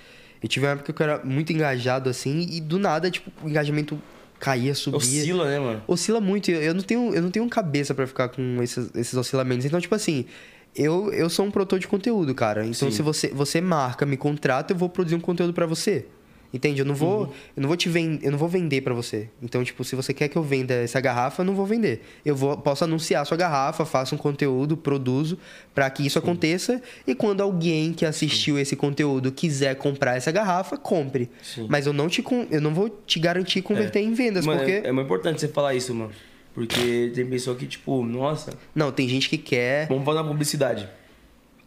Eu tive uma época que eu era muito engajado, assim, e do nada, tipo, o engajamento caía, subia. Oscila, né, mano? Oscila muito. Eu eu não tenho, eu não tenho cabeça pra ficar com esses, esses oscilamentos. Então, tipo assim, eu, eu sou um produtor de conteúdo, cara. Então, Sim. se você, você marca, me contrata, eu vou produzir um conteúdo pra você. Entende? Eu não vou, Uhum. eu não vou te vender, eu não vou vender pra você. Então, tipo, se você quer que eu venda essa garrafa, eu não vou vender. Eu vou, posso anunciar a sua garrafa, faço um conteúdo, produzo pra que isso aconteça e quando alguém que assistiu esse conteúdo quiser comprar essa garrafa, compre. Sim. Mas eu não te eu não vou te garantir converter em vendas, Mano, porque é, é muito importante você falar isso, mano. Porque tem pessoa que, tipo, nossa, não, tem gente que quer vamos fazer uma publicidade.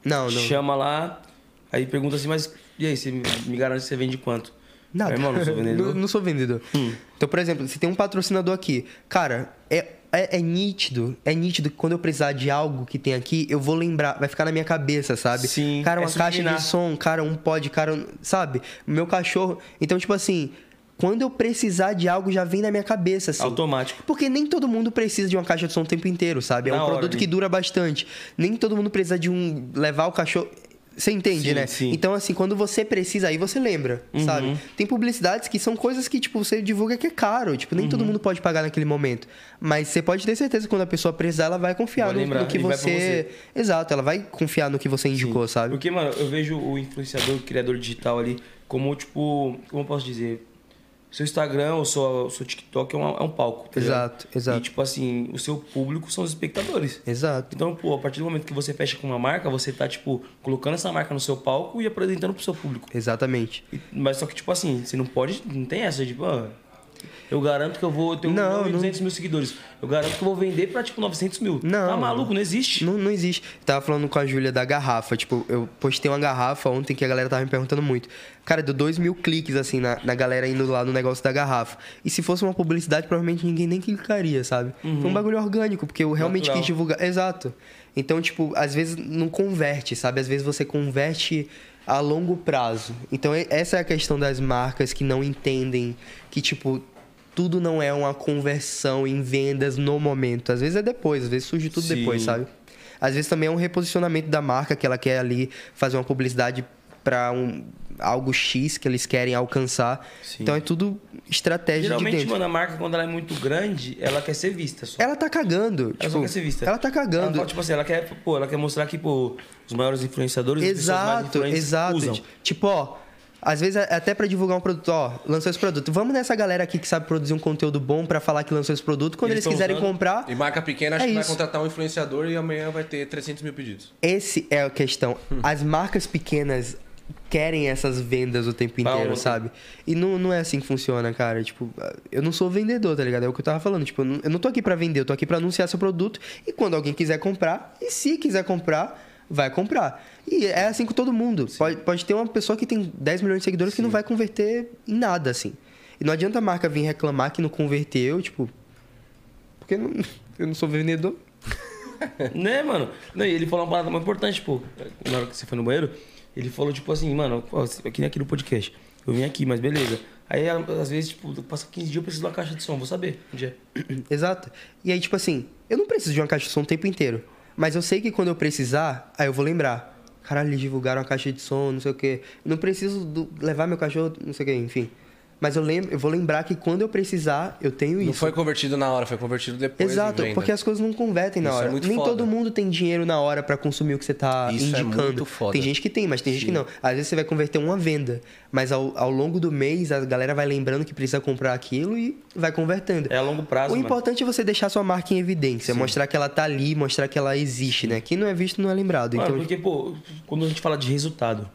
Não, não. Chama lá, aí pergunta assim, mas e aí, você me garante que você vende quanto? Nada. Irmão, não sou vendedor. [laughs] não, não sou vendedor. Hum. Então, por exemplo, se tem um patrocinador aqui, cara, é, é, é nítido, é nítido que quando eu precisar de algo que tem aqui, eu vou lembrar, vai ficar na minha cabeça, sabe? Sim, Cara, é uma caixa subliminar. de som, cara, um pod, cara, um- sabe? Meu cachorro. Então, tipo assim, quando eu precisar de algo, já vem na minha cabeça, assim. Automático. Porque nem todo mundo precisa de uma caixa de som o tempo inteiro, sabe? É Na um hora, produto né? que dura bastante. Nem todo mundo precisa de um. levar o cachorro. Você entende, Sim, né? sim. Então, assim, quando você precisa, aí você lembra, Uhum. sabe? Tem publicidades que são coisas que, tipo, você divulga que é caro. Tipo, nem Uhum. todo mundo pode pagar naquele momento. Mas você pode ter certeza que quando a pessoa precisar, ela vai confiar Vai no, lembrar, no que pra você... Exato, ela vai confiar no que você indicou, sabe? Porque, mano, eu vejo o influenciador, o criador digital ali, como, tipo, como eu posso dizer? Seu Instagram ou seu, seu TikTok é um, é um palco. tá ligado? Exato, exato. E, tipo assim, o seu público são os espectadores. Exato. Então, pô, a partir do momento que você fecha com uma marca, você tá, tipo, colocando essa marca no seu palco e apresentando pro seu público. Exatamente. E- Mas só que, tipo assim, você não pode. Não tem essa, tipo, ah, eu garanto que eu vou ter Não, milhão e não- 200 mil seguidores. Eu garanto que eu vou vender pra, tipo, 900 mil. Não. Tá maluco? Não existe. Não, não existe. Tava falando com a Júlia da garrafa. Tipo, eu postei uma garrafa ontem que a galera tava me perguntando muito. Cara, deu dois mil cliques, assim, na, na galera indo lá no negócio da garrafa. E se fosse uma publicidade, provavelmente ninguém nem clicaria, sabe? Foi um bagulho orgânico, porque eu realmente Natural. quis divulgar. Exato. Então, tipo, às vezes não converte, sabe? Às vezes você converte a longo prazo. Então, essa é a questão das marcas que não entendem que, tipo, tudo não é uma conversão em vendas no momento. Às vezes é depois, às vezes surge tudo Sim. depois, sabe? Às vezes também é um reposicionamento da marca que ela quer ali fazer uma publicidade para um algo X que eles querem alcançar. Sim. Então é tudo estratégia de Geralmente, dentro. mano, a marca, quando ela é muito grande, ela quer ser vista só. Ela tá cagando. Ela tipo, só quer ser vista. Ela tá Ela cagando. fala, tipo assim, ela quer, pô, ela quer mostrar que, pô, os maiores influenciadores, Exato, exato. usam. Tipo, ó, às vezes é até pra divulgar um produto, ó, lançou esse produto. Vamos nessa galera aqui que sabe produzir um conteúdo bom pra falar que lançou esse produto. Quando Eles eles, quiserem usando. comprar, E marca pequena, acho É que vai contratar um influenciador e amanhã vai ter 300 mil pedidos. esse é a questão. As marcas pequenas querem essas vendas o tempo inteiro, ontem. sabe? E não, não é assim que funciona, cara. Tipo, eu não sou vendedor, tá ligado? É o que eu tava falando. Tipo, eu não, eu não tô aqui pra vender, eu tô aqui pra anunciar seu produto. E quando alguém quiser comprar, e se quiser comprar, vai comprar. E é assim com todo mundo. Pode, pode ter uma pessoa que tem 10 milhões de seguidores que não vai converter em nada, assim. E não adianta a marca vir reclamar que não converteu, tipo. Porque não- [laughs] eu não sou vendedor. [laughs] Né, mano? Não, e ele falou uma parada muito importante, pô. Na hora que você foi no banheiro, ele falou, tipo assim, mano, aqui, aqui no podcast. Eu vim aqui, mas beleza. Aí, às vezes, tipo, passa 15 dias, eu preciso de uma caixa de som, vou saber onde [coughs] é. Exato. E aí, tipo assim, eu não preciso de uma caixa de som o tempo inteiro. Mas eu sei que quando eu precisar, aí eu vou lembrar. Caralho, eles divulgaram a caixa de som, não sei o quê. Não preciso do- levar meu cachorro, não sei o quê, enfim. Mas eu, lembro, eu vou lembrar que quando eu precisar, eu tenho Não isso. foi convertido na hora, foi convertido depois. Exato, porque as coisas não convertem na Isso é hora. muito Nem foda. todo mundo tem dinheiro na hora pra consumir o que você tá Isso é indicando. muito foda. Tem gente que tem, mas tem gente que não. Às vezes você vai converter uma venda, mas ao, ao longo do mês a galera vai lembrando que precisa comprar aquilo e vai convertendo. É a longo prazo, O mano. importante é você deixar sua marca em evidência, mostrar que ela tá ali, mostrar que ela existe, né? Quem não é visto não é lembrado. Mano, então, porque, pô, quando a gente fala de resultado,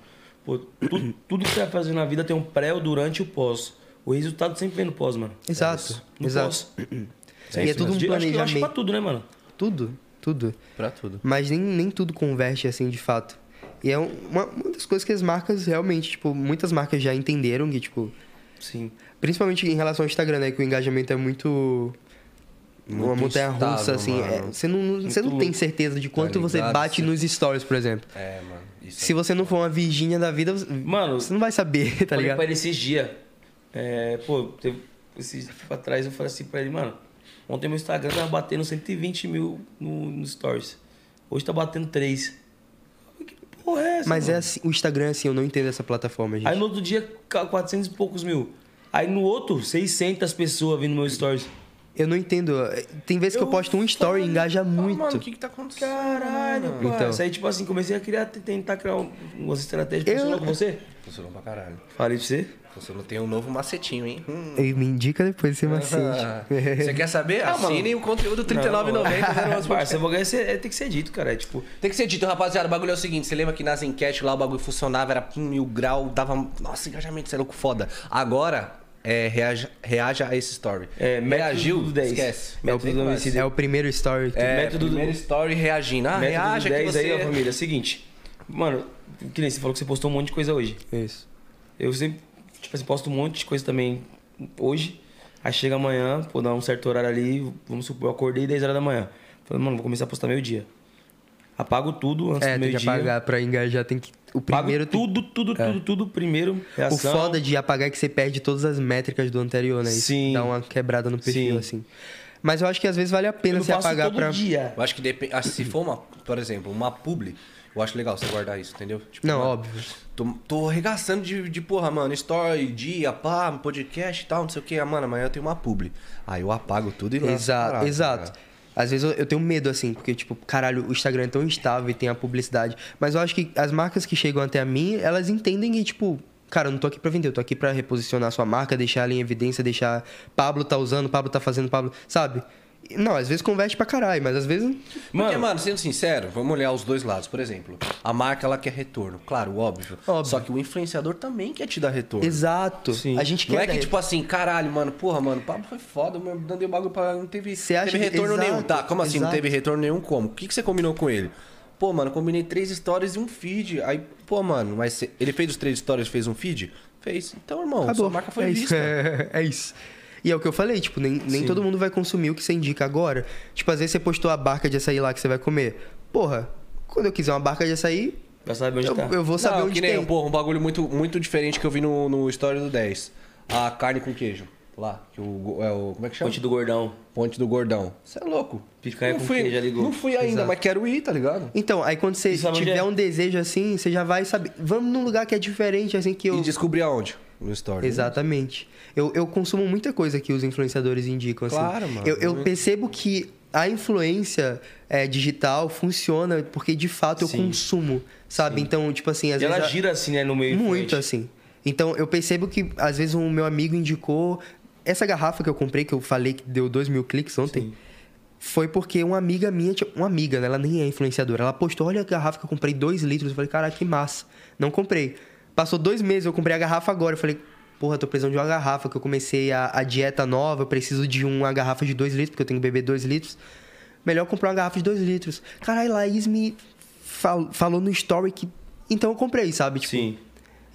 pô, tudo, tudo que você vai fazer na vida tem um pré, o durante e o pós. O resultado sempre vem no pós, mano. Exato, No exato. pós. [clears throat] E é tudo um Acho que- Acho que planejamento. pra tudo, né, mano? Tudo, tudo. Pra tudo. Mas nem, nem tudo converte assim de fato. E é um- uma, uma das coisas que as marcas realmente, tipo, muitas marcas já entenderam que, tipo, Sim. principalmente em relação ao Instagram, né? Que o engajamento é muito. Uma montanha russa, assim. é, você não, você não tem certeza de quanto Tá você bate nos stories, por exemplo. É, mano. Se você não for uma Virgínia da vida, você- Mano, você não vai saber, [laughs] tá falei ligado? pra ele esses dias. É, pô, teve, esses dias pra trás eu falei assim pra ele, mano. Ontem meu Instagram tava batendo 120 mil no, no Stories. Hoje tá batendo 3. Que porra é essa? Mas é mano? assim, o Instagram, assim, eu não entendo essa plataforma, gente. Aí no outro dia, ca- 400 e poucos mil. Aí no outro, 600 pessoas vindo no meu Stories. Eu não entendo. Tem vezes que eu Eu posto um story e engaja Ah, muito. mano, o que que tá acontecendo? Caralho, mano? pá. Então. Isso aí, tipo assim, comecei a criar, tentar criar um- umas estratégias. Funcionou com você? Funcionou pra caralho. Falei pra você. Funcionou, tem um novo macetinho, hein? Hum. E Me indica depois esse Ah, macete. [laughs] Você quer saber? Ah. Assinem o conteúdo R$39,90. Não, [laughs] Parça, eu vou ganhar, é, tem que ser dito, cara. É tipo, Tem que ser dito, rapaziada. O bagulho é o seguinte: você lembra que nas enquetes lá o bagulho funcionava, era um mil grau, dava. Nossa, engajamento, você é louco foda. Agora, é, reaja, reaja a esse story. É, método Reagiu? do 10. Esquece. Método Nem do homicídio. É o primeiro story. que- É, método do- primeiro story reagindo. Ah, método reaja do que 10 você... aí, ó, família. É o seguinte. Mano, que nem você falou que você postou um monte de coisa hoje. Isso. Eu sempre, tipo assim, posto um monte de coisa também hoje. Aí chega amanhã, pô, dá um certo horário ali, vamos supor, eu acordei 10 horas da manhã. Falei, mano, vou começar a postar meio-dia. Apago tudo antes É, do tem que meio-dia. apagar pra engajar, tem que. O primeiro Pago tem- tudo, tudo, tudo, tudo primeiro. O Reação. foda de apagar é que você perde todas as métricas do anterior, né? Isso Sim. dá uma quebrada no perfil, Sim. assim. Mas eu acho que às vezes vale a pena você apagar pra. dia. Eu acho que depende. acho que Se for uma, por exemplo, uma publi, Eu acho legal você guardar isso, entendeu? Tipo, Não, mano, óbvio. Tô, tô arregaçando de, de porra, mano, story, dia, pá, podcast e tal, não sei o que. Ah, mano, amanhã eu tenho uma publi. Aí eu apago tudo e lanço. a Exato, parada, tá exato. ligado? Às vezes eu, eu tenho medo, assim, porque, tipo, caralho, o Instagram é tão instável e tem a publicidade. Mas eu acho que as marcas que chegam até a mim, elas entendem que, tipo, cara, eu não tô aqui pra vender, eu tô aqui pra reposicionar a sua marca, deixar ela em evidência, deixar. Pablo tá usando, Pablo tá fazendo, Pablo. Sabe? Não, às vezes converte pra caralho, mas às vezes. Porque, mano, sendo sincero, vamos olhar os dois lados. Por exemplo, a marca ela quer retorno, claro, óbvio. Óbvio. Só que o influenciador também quer te dar retorno. Exato. Sim. A gente Não quer. é que, tipo assim, caralho, mano, porra, mano, o Pablo foi foda, mano, dando o bagulho pra. Não teve, Você acha teve retorno exato, nenhum. Tá, como assim? Não exato. teve retorno nenhum como? O que, que você combinou com ele? Pô, mano, combinei três stories e um feed. Aí, pô, mano, mas cê- ele fez os três stories e fez um feed? Fez. Então, irmão, Acabou. sua marca foi é vista. Isso. [laughs] É, isso. E é o que eu falei, tipo, nem, nem todo mundo vai consumir o que você indica agora. Tipo, às vezes você postou a barca de açaí lá que você vai comer. Porra, quando eu quiser uma barca de açaí, Já sabe onde eu, tá. eu vou saber não, onde que nem, tem. porra, um bagulho muito, muito diferente que eu vi no, no story do 10. A carne com queijo. Lá, que o, é o. Como é que chama? Ponte do Gordão. Ponte do Gordão. Você é louco. Picanha não com fui, queijo ali, Gu. Não fui ainda, Exato. mas quero ir, tá ligado? Então, aí quando você tiver é? um desejo assim, você já vai saber. Vamos num lugar que é diferente, assim, que eu. E descobrir aonde? No story. Exatamente. Eu, eu consumo muita coisa que os influenciadores indicam, assim. Claro, mano. Eu, eu percebo que a influência é, digital funciona porque, de fato, eu Sim. consumo, sabe? Então, tipo assim, às E ela vezes... a- gira assim, né, no meio Muito assim. Então eu percebo que às vezes um meu amigo indicou. Essa garrafa que eu comprei, que eu falei que deu 2 mil cliques ontem, Sim. foi porque uma amiga minha, uma amiga, né? Ela nem é influenciadora. Ela postou: olha a garrafa que eu comprei 2 litros. Eu falei, cara, que massa. Não comprei. Passou dois meses, eu comprei a garrafa agora. Eu falei, porra, tô precisando de uma garrafa, que eu comecei a, a dieta nova, eu preciso de uma garrafa de 2 litros, porque eu tenho que beber 2 litros. Melhor comprar uma garrafa de 2 litros. Caralho, Laís me fal- falou no story que. Então eu comprei, sabe? Tipo, Sim.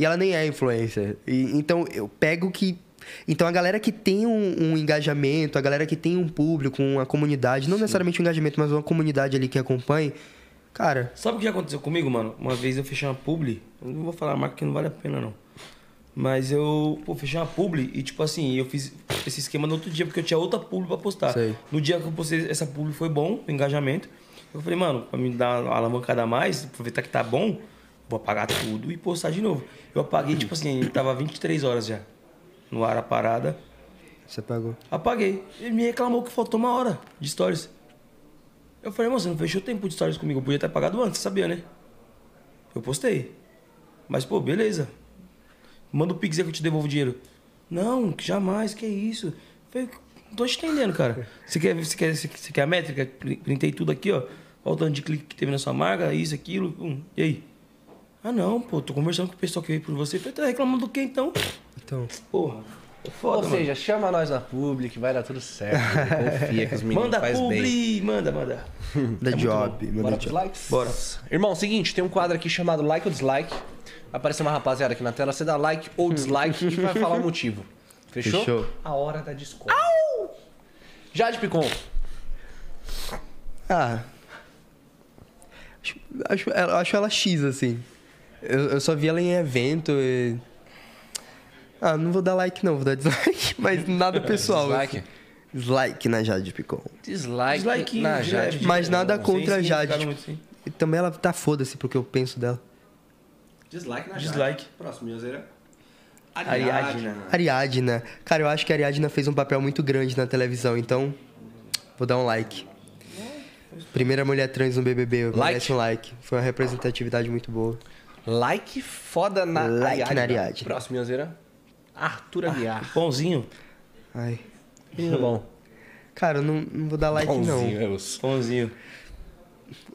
e ela nem é influencer. E, então eu pego que. Então a galera que tem um, um engajamento, a galera que tem um público, uma comunidade, não necessariamente um engajamento, mas uma comunidade ali que acompanhe, cara, Sabe o que aconteceu comigo, mano? Uma vez eu fechei uma publi. Eu não vou falar a marca que não vale a pena, não. Mas eu, pô, fechei uma publi e, tipo assim, eu fiz esse esquema no outro dia, porque eu tinha outra publi pra postar. Sei. No dia que eu postei essa publi foi bom, o engajamento. Eu falei, mano, pra me dar uma alavancada a mais, aproveitar que tá bom, vou apagar tudo e postar de novo. Eu apaguei, tipo assim, tava 23 horas já no ar a parada. você pagou. Apaguei. Ele me reclamou que faltou uma hora de stories. Eu falei, você não fechou tempo de stories comigo. Eu podia ter apagado antes, você sabia, né? Eu postei. Mas, pô, beleza. Manda o Pix aí que eu te devolvo o dinheiro. Não, que jamais, que isso. Eu falei, não tô te entendendo, cara. Você quer, você quer, você quer, a métrica? Pri- Printei tudo aqui, ó. Olha o tanto de clique que teve na sua marca, isso, aquilo. hum, E aí? Ah, não, pô, tô conversando com o pessoal que veio por você. Eu falei, tá reclamando do quê, então? Então, Porra, foda, Ou mano. seja, chama nós na public, vai dar tudo certo. [laughs] Confia que os meninos Manda faz bem. publi, manda, manda. da job, Bora manda pros job. likes? Bora. Irmão, seguinte, tem um quadro aqui chamado Like ou Dislike. Vai aparecer uma rapaziada aqui na tela. Você dá like ou dislike e vai falar o [laughs] motivo. Fechou? Fechou. A hora da Discord. Jade Picon. Ah. Acho, acho, ela- acho ela X, assim. Eu, eu só vi ela em evento e. Ah, não vou dar like, não, vou dar dislike, [laughs] mas nada pessoal. Dislike? assim. Dislike na Jade Picon. Dislike, Dislike na de Jade. leve. Mas nada contra a Jade. muito, sim. E também ela tá foda-se porque eu penso dela. Dislike na Dislike. Próximo, Yoseira. Ariadna. Ariadna. Cara, eu acho que a Ariadna fez um papel muito grande na televisão, então. Vou dar um like. Primeira mulher trans no BBB, Like? merece um like. Foi uma representatividade muito boa. Like foda na Like Ariadna. na Ariadna. Próximo, Yoseira. Arthur Aguiar. Pãozinho. Ai. Menino bom. [laughs] Cara, eu não, não vou dar like, não. Pãozinho, é osso. Pãozinho.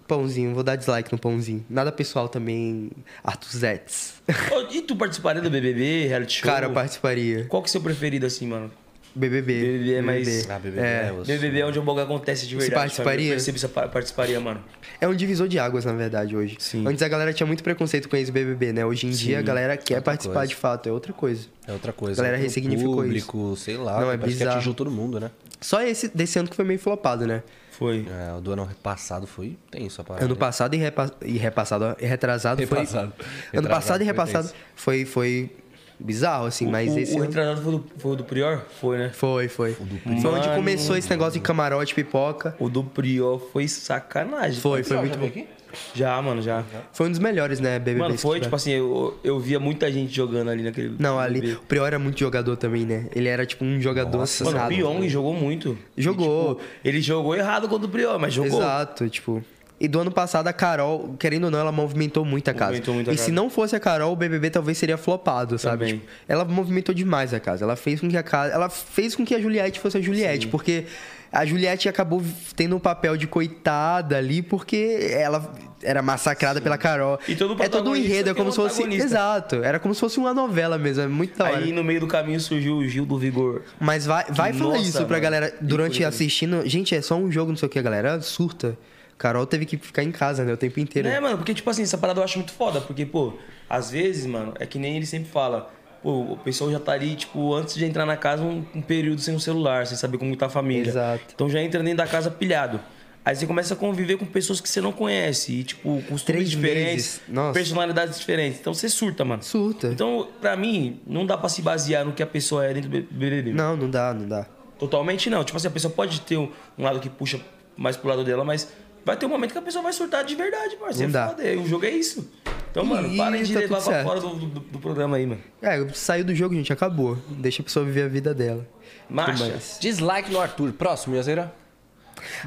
Pãozinho, vou dar dislike no pãozinho. Nada pessoal também. Arthur Zetz. Ô, e tu participaria do BBB, reality show? Cara, eu participaria. Qual que é o seu preferido assim, mano? BBB. BBB é mais- Ah, BBB É. é. BBB é onde o bagulho acontece de Você verdade. participaria? Eu você pa- participaria, mano. É um divisor de águas, na verdade, hoje. Sim. Antes a galera tinha muito preconceito com esse BBB, né? Hoje em dia a galera quer outra participar coisa. de fato, é outra coisa. É outra coisa. A galera ressignificou público, sei lá. Não, é parece que bizarro. atingiu todo mundo, né? Só esse desse ano que foi meio flopado, né? Foi. É, o do ano passado foi tenso a parada. Ano né? passado e, repa... e repassado, ó, e retrasado, Repassado. foi. Ano Retrasado passado e repassado foi, foi bizarro, assim, mas o, esse o ano... retratado foi do, foi o do Prior? Foi, né? Foi, foi. Foi onde começou esse negócio de camarote, pipoca. O do Prior foi sacanagem. Foi, foi muito bom. aqui? Já, mano, já. Foi um dos melhores, né, BBB? Mano, foi, tipo assim, eu, eu via muita gente jogando ali naquele. Não, ali. BBB. O Prior era muito jogador também, né? Ele era tipo um jogador Nossa, Mano, o. Pyong jogou muito. Jogou. E, tipo, ele jogou errado contra o Prior, mas jogou. Exato, tipo. E do ano passado a Carol, querendo ou não, ela movimentou muito a casa. Movimentou muito a e casa. se não fosse a Carol, o BBB talvez seria flopado, sabe? Tipo, ela movimentou demais a casa. Ela fez com que a casa, ela fez com que a Juliette fosse a Juliette, porque a Juliette acabou tendo um papel de coitada ali porque ela era massacrada pela Carol. E todo é todo um enredo, é tem como se fosse, exato, era como se fosse uma novela mesmo, é muito da hora. Aí no meio do caminho surgiu o Gil do Vigor. Mas vai, vai falar Nossa, isso pra mano. galera durante assistindo. Gente, é só um jogo, não sei o que, galera. Surta. Carol teve que ficar em casa, né? O tempo inteiro. É, mano, porque, tipo assim, essa parada eu acho muito foda. Porque, pô, às vezes, mano, é que nem ele sempre fala. Pô, o pessoal já tá ali, tipo, antes de entrar na casa, um, um período sem o celular, sem saber como tá a família. Exato. Então já entra dentro da casa pilhado. Aí você começa a conviver com pessoas que você não conhece. E, tipo, costumes Três diferentes, personalidades diferentes. Então você surta, mano. Surta. Então, pra mim, não dá pra se basear no que a pessoa é dentro do BBB. Não, não dá, não dá. Totalmente não. Tipo assim, a pessoa pode ter um, um lado que puxa mais pro lado dela, mas vai ter um momento que a pessoa vai surtar de verdade, parceiro. Não dá. Foda, o jogo é isso. Então, mano, parem de tá levar pra certo. fora do, do- do programa aí, mano. É, saiu do jogo, gente, acabou. Deixa a pessoa viver a vida dela. Marcha. Dislike no Arthur. Próximo, Yazeira.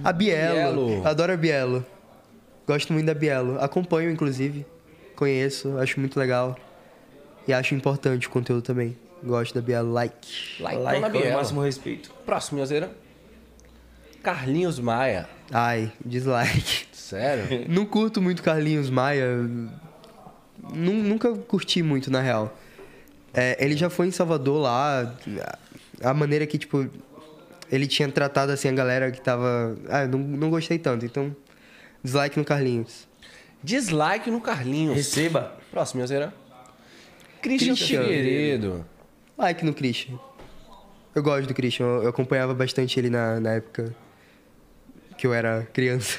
A Bielo. Bielo. Adoro a Bielo. Gosto muito da Bielo. Acompanho, inclusive. Conheço, acho muito legal. E acho importante o conteúdo também. Gosto da Bielo. Like. Like, Like na com o Biela. máximo respeito. Próximo, Yazeira. Carlinhos Maia. Ai, dislike. Sério? [laughs] Não curto muito Carlinhos Maia. Nu- nunca curti muito, na real. É, ele já foi em Salvador lá. A maneira que, tipo, ele tinha tratado assim a galera que tava. Ah, não, não gostei tanto. Então, dislike no Carlinhos. Dislike no Carlinhos. Receba. Próximo, Yazeira. Christian Christian. Figueiredo. Like no Christian. Eu gosto do Christian. Eu eu acompanhava bastante ele na, na época que eu era criança.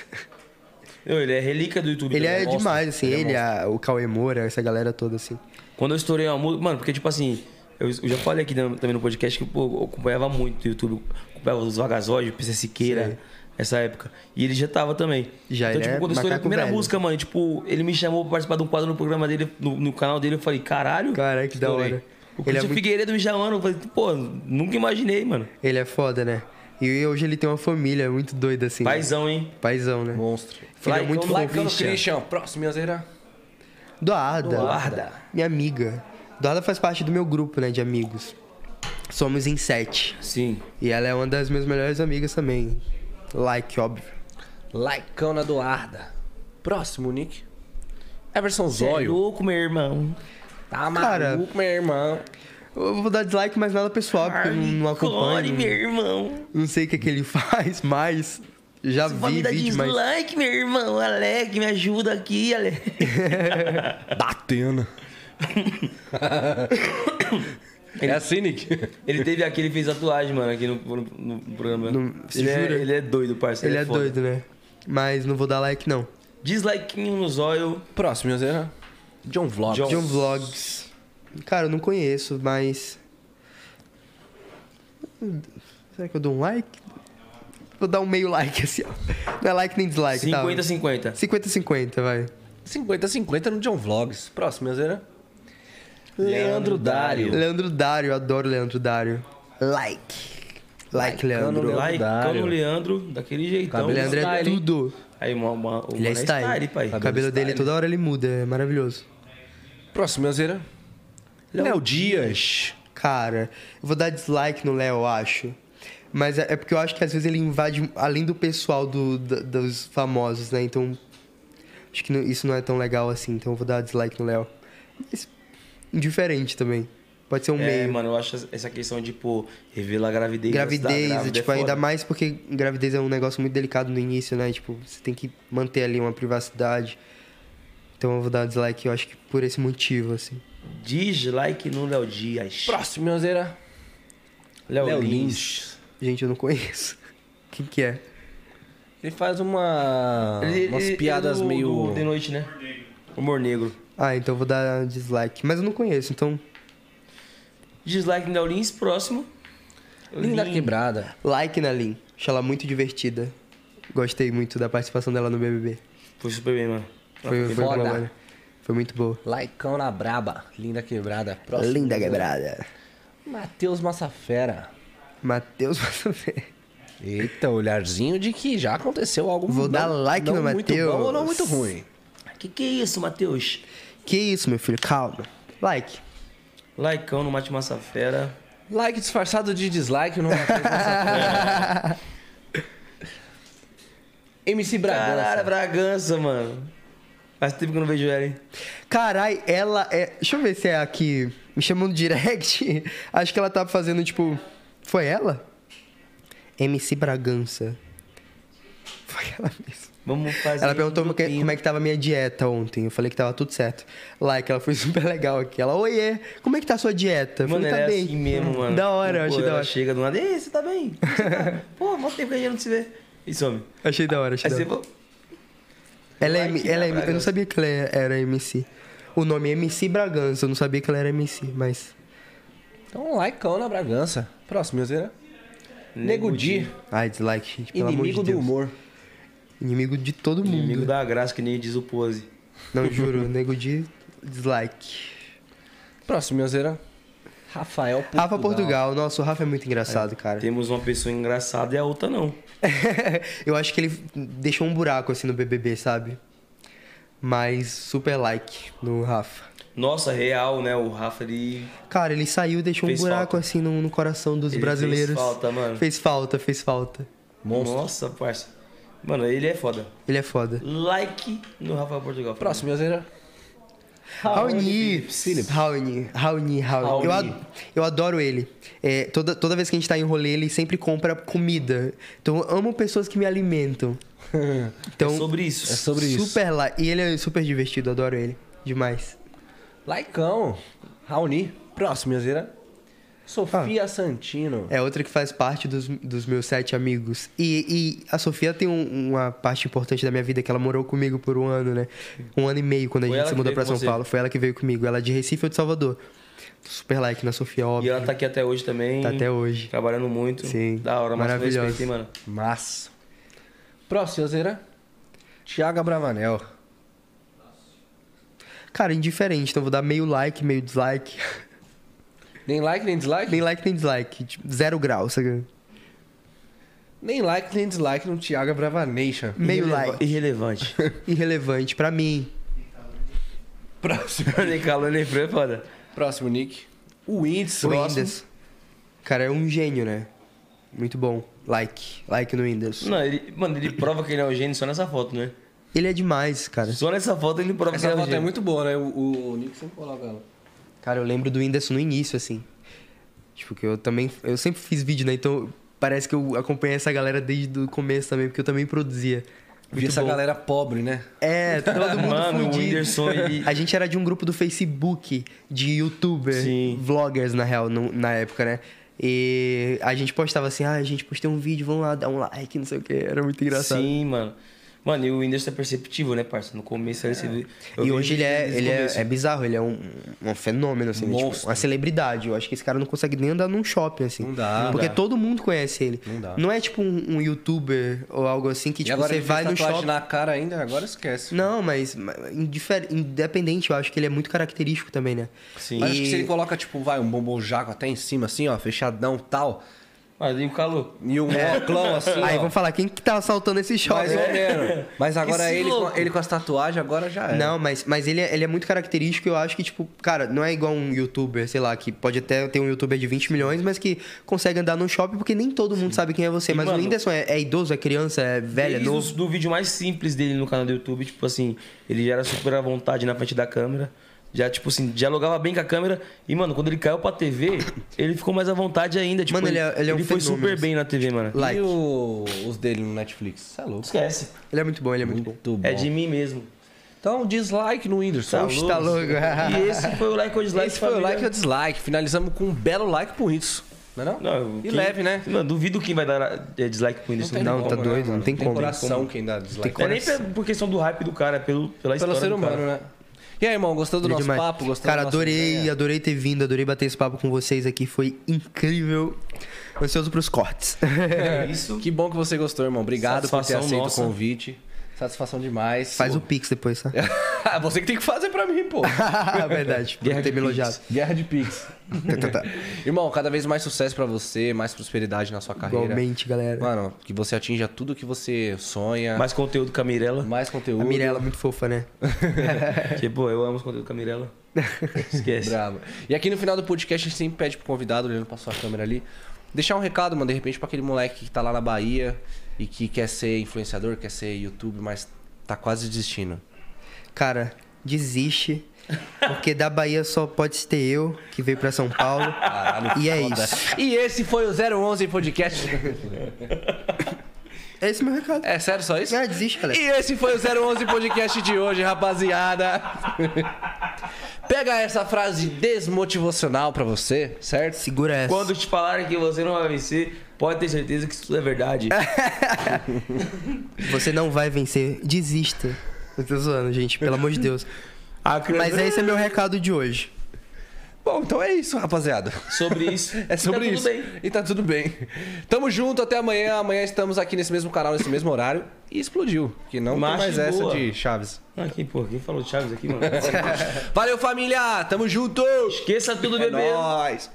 Não, ele é relíquia do YouTube. Ele é monstro. demais, assim. é Ele, monstro. a- o Cauê Moura, essa galera toda, assim. Quando eu estourei uma música. Mano, porque, tipo assim, eu, eu já falei aqui também no podcast que pô, eu acompanhava muito o YouTube. Acompanhava os Vagazóides, PC Siqueira, essa época. E ele já tava também. Já, então, ele tipo, é quando eu estourei a primeira velho. música, mano, tipo, ele me chamou pra participar de um quadro no programa dele, no, no canal dele. Eu falei, caralho. Caralho, que da estourei. hora. O Ele é muito- Figueiredo me chamando. Eu falei, pô, nunca imaginei, mano. Ele é foda, né? E hoje ele tem uma família muito doida, assim. Paizão, hein? Paizão, né? Monstro. Filho é Like muito no fofo. Like no Christian. Christian. Próximo, Yazeira. Doada. Doada. Minha amiga. Doada faz parte do meu grupo, né, de amigos. Somos em sete. Sim. E ela é uma das minhas melhores amigas também. Like, óbvio. Likeão na Doarda. Próximo, Nick. Everson é Zóio. louco, meu irmão. Tá Cara, maluco, meu irmão. Eu vou dar dislike, mas nada pessoal, porque eu não, não Hardcore, meu acompanho. irmão. Não sei o que, que ele [laughs] faz, mas já Você vai me vi dar vídeo, mas. dislike, meu irmão. Alec, me ajuda aqui, Alec. Da [laughs] Atena. [laughs] é assim, Nick? Ele teve aqui, ele fez tatuagem, mano, aqui no, no- no programa. Você ele, é, ele é doido, parceiro. Ele é foda. doido, né? Mas não vou dar like, não. Dislikezinho no zóio. Próximo, Yazeira. John Vlogs. John- John Vlogs. Cara, eu não conheço, mas. Será que eu dou um like? Vou dar um meio like [laughs] assim, ó. Não é like nem dislike, tá? 50-50. 50-50, vai. 50-50 no John Vlogs. Próximo, Yazeira. Leandro Leandro Dário. Leandro Dário, adoro Leandro Dário. Like. Like, Leandro. Leandro Like no Leandro, daquele jeitão. Cabelo Leandro é style, tudo. Aí, uma, uma, o Ele é mano style. pai. O cabelo dele style. toda hora ele muda, é maravilhoso. Próximo, Yazeira. Léo Dias. Cara, eu vou dar dislike no Léo, eu acho. Mas é é porque eu acho que às vezes ele invade além do pessoal do, da- dos famosos, né? Então, acho que não- isso não é tão legal assim. Então eu vou dar dislike no Léo. Mas, indiferente também. Pode ser um É, meio. mano, eu acho essa questão de, pô, revelar a gravidez. da Gravidez, grávida, tipo, é ainda mais porque gravidez é um negócio muito delicado no início, né? Tipo, você tem que manter ali uma privacidade. Então eu vou dar dislike, eu acho que por esse motivo, assim. Dislike no Léo Dias. Próximo, Yazeira. Léo, Léo Lins. Lins. Gente, eu não conheço. [laughs] Quem que é? Ele faz uma... Ele- umas ele- piadas ele é do- meio... do De noite, né? Humor negro. Ah, então eu vou dar dislike. Mas eu não conheço, então. Dislike no Léo Lins, próximo. Linda Lin- quebrada. Like na Lin. Acho ela muito divertida. Gostei muito da participação dela no BBB. Foi super bem, mano. Foi, foi, Foda. Foi muito boa. Laicão na braba. Linda quebrada. Próximo. Linda quebrada. Matheus Massafera. Matheus Massafé. Eita, olharzinho de que já aconteceu algo Vou dar like não no muito Matheus. bom ou não muito ruim. Que que é isso, Matheus? Que isso, meu filho? Calma. Like. Likeão no Mate Massa Fera. Like disfarçado de dislike no Matheus [laughs] Massafera. MC Caralho, Bragança. Bragança, mano. Faz tempo que eu não vejo ela, hein? Carai, ela é. Deixa eu ver se é aqui. Me chamou no direct. [laughs] Acho que ela tava fazendo, tipo. Foi ela? MC Bragança. Foi ela mesmo. Vamos fazer. Ela perguntou um como que- como é que tava a minha dieta ontem. Eu falei que tava tudo certo. Like, ela foi [laughs] super legal aqui. Ela, oiê, como é que tá a sua dieta? Eu Mano, falei, ela tá é bem. assim mesmo, [laughs] mano. Da hora, eu achei da ela hora. chega do nada, ei, você tá bem? Você tá- Pô, mó tempo que a gente não se vê. E some. Achei da hora, achei Aí da você hora. falou, Ela é, Like ela é- eu não Bragança. sabia que ela era MC. O nome é MC Bragança, eu não sabia que ela era MC, mas. Então, likeão na Bragança. Próximo, Milzeira. Nego Di. Ai, dislike, gente. Pelo Inimigo amor de do Deus. humor. Inimigo de todo mundo. Inimigo da graça, que nem diz o pose. Não, juro, [laughs] nego de dislike. Próximo, Milzeira. Rafael Portugal. Rafa Portugal, nossa, o Rafa é muito engraçado, cara. Temos uma pessoa engraçada e a outra não. [laughs] eu acho que ele deixou um buraco assim no BBB, sabe? Mas super like no Rafa. Nossa, real, né? O Rafa, ele Cara, ele saiu e deixou Fez um buraco falta. assim no, no coração dos Ele brasileiros. fez falta, mano. Fez falta, fez falta. Monstro. Nossa, parça. Mano, ele é foda. Ele é foda. Like no Rafael Portugal. Próximo, Milzeira. Raoni. Phillips. Raoni. Raoni. Raoni. Raoni. Eu, ad- eu adoro ele. É, toda, toda vez que a gente tá em rolê, ele sempre compra comida. Então eu amo pessoas que me alimentam. [laughs] Então, é sobre isso. É sobre isso. super lá. E ele é super divertido, adoro ele. Demais. Laicão. Raoni. Próximo, Milzeira. Sofia Santino. É outra que faz parte dos, dos meus sete amigos. E, e a Sofia tem um- uma parte importante da minha vida, que ela morou comigo por um ano, né? Um ano e meio quando a Foi gente se mudou pra São você? Paulo. Foi ela que veio comigo. Ela é de Recife ou de Salvador. Super like na Sofia, E óbvio. ela tá aqui até hoje também. Tá até hoje. Trabalhando muito. Sim. Da hora, mas Maravilhosa. respeito, hein, mano. Massa. Próximo, Milzeira. Tiago Bravanel. Cara, indiferente. Então eu vou dar meio like, meio dislike. [laughs] Nem like, nem dislike? nem like, nem dislike. Tipo, zero grau, sabe? Nem like, nem dislike no Tiago Bravanation. Meio Irreleva- like. Irrelevante. [laughs] Irrelevante pra mim. Próximo. nem calor, nem frio é foda. Próximo, Nick. O Whindersson. O Whindersson. Cara, é um gênio, né? Muito bom. Like. Like no Whindersson. Não, ele, mano, ele prova que ele é um gênio só nessa foto, né? Ele é demais, cara. Só nessa foto ele prova que Essa ele é um foto é gênio. muito boa, né? O, o Nick sempre coloca ela. Cara, eu lembro do Whindersson no início, assim. Tipo, que eu também. Eu sempre fiz vídeo, né? Então parece que eu acompanhei essa galera desde o começo também, porque eu também produzia. Vi Muito essa bom. galera pobre, né? É, todo mundo Mano, o fudido. Whindersson, ele- [laughs] A gente era de um grupo do Facebook de youtuber, Sim. vloggers, na real, no- na época, né? E a gente postava assim, ah, a gente postei um vídeo, vamos lá, dar um like, não sei o que. Era muito engraçado. Sim, mano. Mano, e o Whindersson é perceptível, né, parça? No começo ele se vê. eu E hoje ele é, ele é, é bizarro, ele é um, um fenômeno, assim, tipo, Monstro. uma celebridade. Eu acho que esse cara não consegue nem andar num shopping, assim. Não dá. Porque Não dá. todo mundo conhece ele. Não dá. Não é tipo um, um youtuber ou algo assim que, e tipo, agora você vai no shopping. na cara ainda, agora esquece. Não, mas mas indifer- independente, eu acho que ele é muito característico também, né? Sim. Mas acho que E- se ele coloca, tipo, vai, um bombom jaco até em cima, assim, ó, fechadão tal, Mas e o calor? e um óculão assim, Aí ó, vamos falar, quem que tá assaltando esse shopping? mais ou menos. Mas agora ele com, ele com as tatuagens, agora já é. Não, mas, mas ele, é, ele é muito característico. Eu acho que, tipo, cara, não é igual um youtuber, sei lá, que pode até ter um youtuber de 20 milhões, mas que consegue andar no shopping porque nem todo mundo sabe quem é você. E, mas mano, o Whindersson é, é idoso, é criança, é velho, é novo. o- do vídeo mais simples dele no canal do YouTube, tipo assim, ele já era super à vontade na frente da câmera. Já, tipo assim, dialogava bem com a câmera. E, mano, quando ele caiu pra TV, ele ficou mais à vontade ainda. Tipo, Mano, ele é- ele é um foi super bem na TV, mano. Like. E o- os dele no Netflix? Você é louco. Esquece. Ele é muito bom, ele é muito, bom. Muito bom. É de mim mesmo. Então, dislike no Whindersson. Oxe, tá louco. E esse foi o like ou dislike. Esse foi o like ou dislike. Finalizamos com um belo like pro Whindersson. Não é não? Não, e quem- leve, né? Mano, duvido quem vai dar é, dislike com isso. tem Não, como, tá né, doido, não mano? tem como. coração quem dá dislike. Não é nem por- questão do hype do cara, é pelo, pela Pelo história ser do humano, cara. né? E aí, irmão, gostou do nosso demais. papo? Gostou Cara, adorei, ideia? adorei ter vindo, adorei bater esse papo com vocês aqui. Foi incrível. Ansioso pros cortes. É isso. Que bom que você gostou, irmão. Obrigado por ter Satisfação aceito nossa. o convite. Satisfação demais. Faz Pô. o Pix depois, tá? [laughs] Você que tem que fazer pra mim, pô. [laughs] Verdade. Guerra de me elogiado. Guerra de Pix. [laughs] Tá, tá, tá. Irmão, cada vez mais sucesso pra você, mais prosperidade na sua carreira. Igualmente, galera. Mano, que você atinja tudo que você sonha. Mais conteúdo com a Mirella. mais conteúdo. A Mirella é muito fofa, né? Tipo, eu amo os conteúdos com a Mirella. Esquece. Bravo. E aqui no final do podcast a gente sempre pede pro convidado, olhando pra sua câmera ali, deixar um recado, mano, de repente pra aquele moleque que tá lá na Bahia e que quer ser influenciador, quer ser YouTube, mas tá quase desistindo. Cara, desiste. Porque da Bahia só pode ter eu, que veio pra São Paulo. Caralho, E é foda. isso. E esse foi o 011 Podcast. É esse meu recado. É sério só isso? Ah, desiste, galera. E esse foi o 011 Podcast de hoje, rapaziada. Pega essa frase desmotivacional pra você, certo? Segura essa. Quando te falarem que você não vai vencer, pode ter certeza que isso tudo é verdade. [laughs] Você não vai vencer, desista. Eu tô zoando, gente, pelo amor de Deus. Mas esse é meu recado de hoje. Bom, então é isso, rapaziada. Sobre isso. [laughs] É sobre tá isso. Tudo bem. E tá tudo bem. Tamo junto, até amanhã. Amanhã estamos aqui nesse mesmo canal, nesse mesmo horário. E explodiu. Que não Macho tem mais essa boa. de Chaves. Ah, quem, pô, quem falou de Chaves aqui, mano? [laughs] Valeu, família! Tamo junto! Esqueça tudo, É bebê. nóis!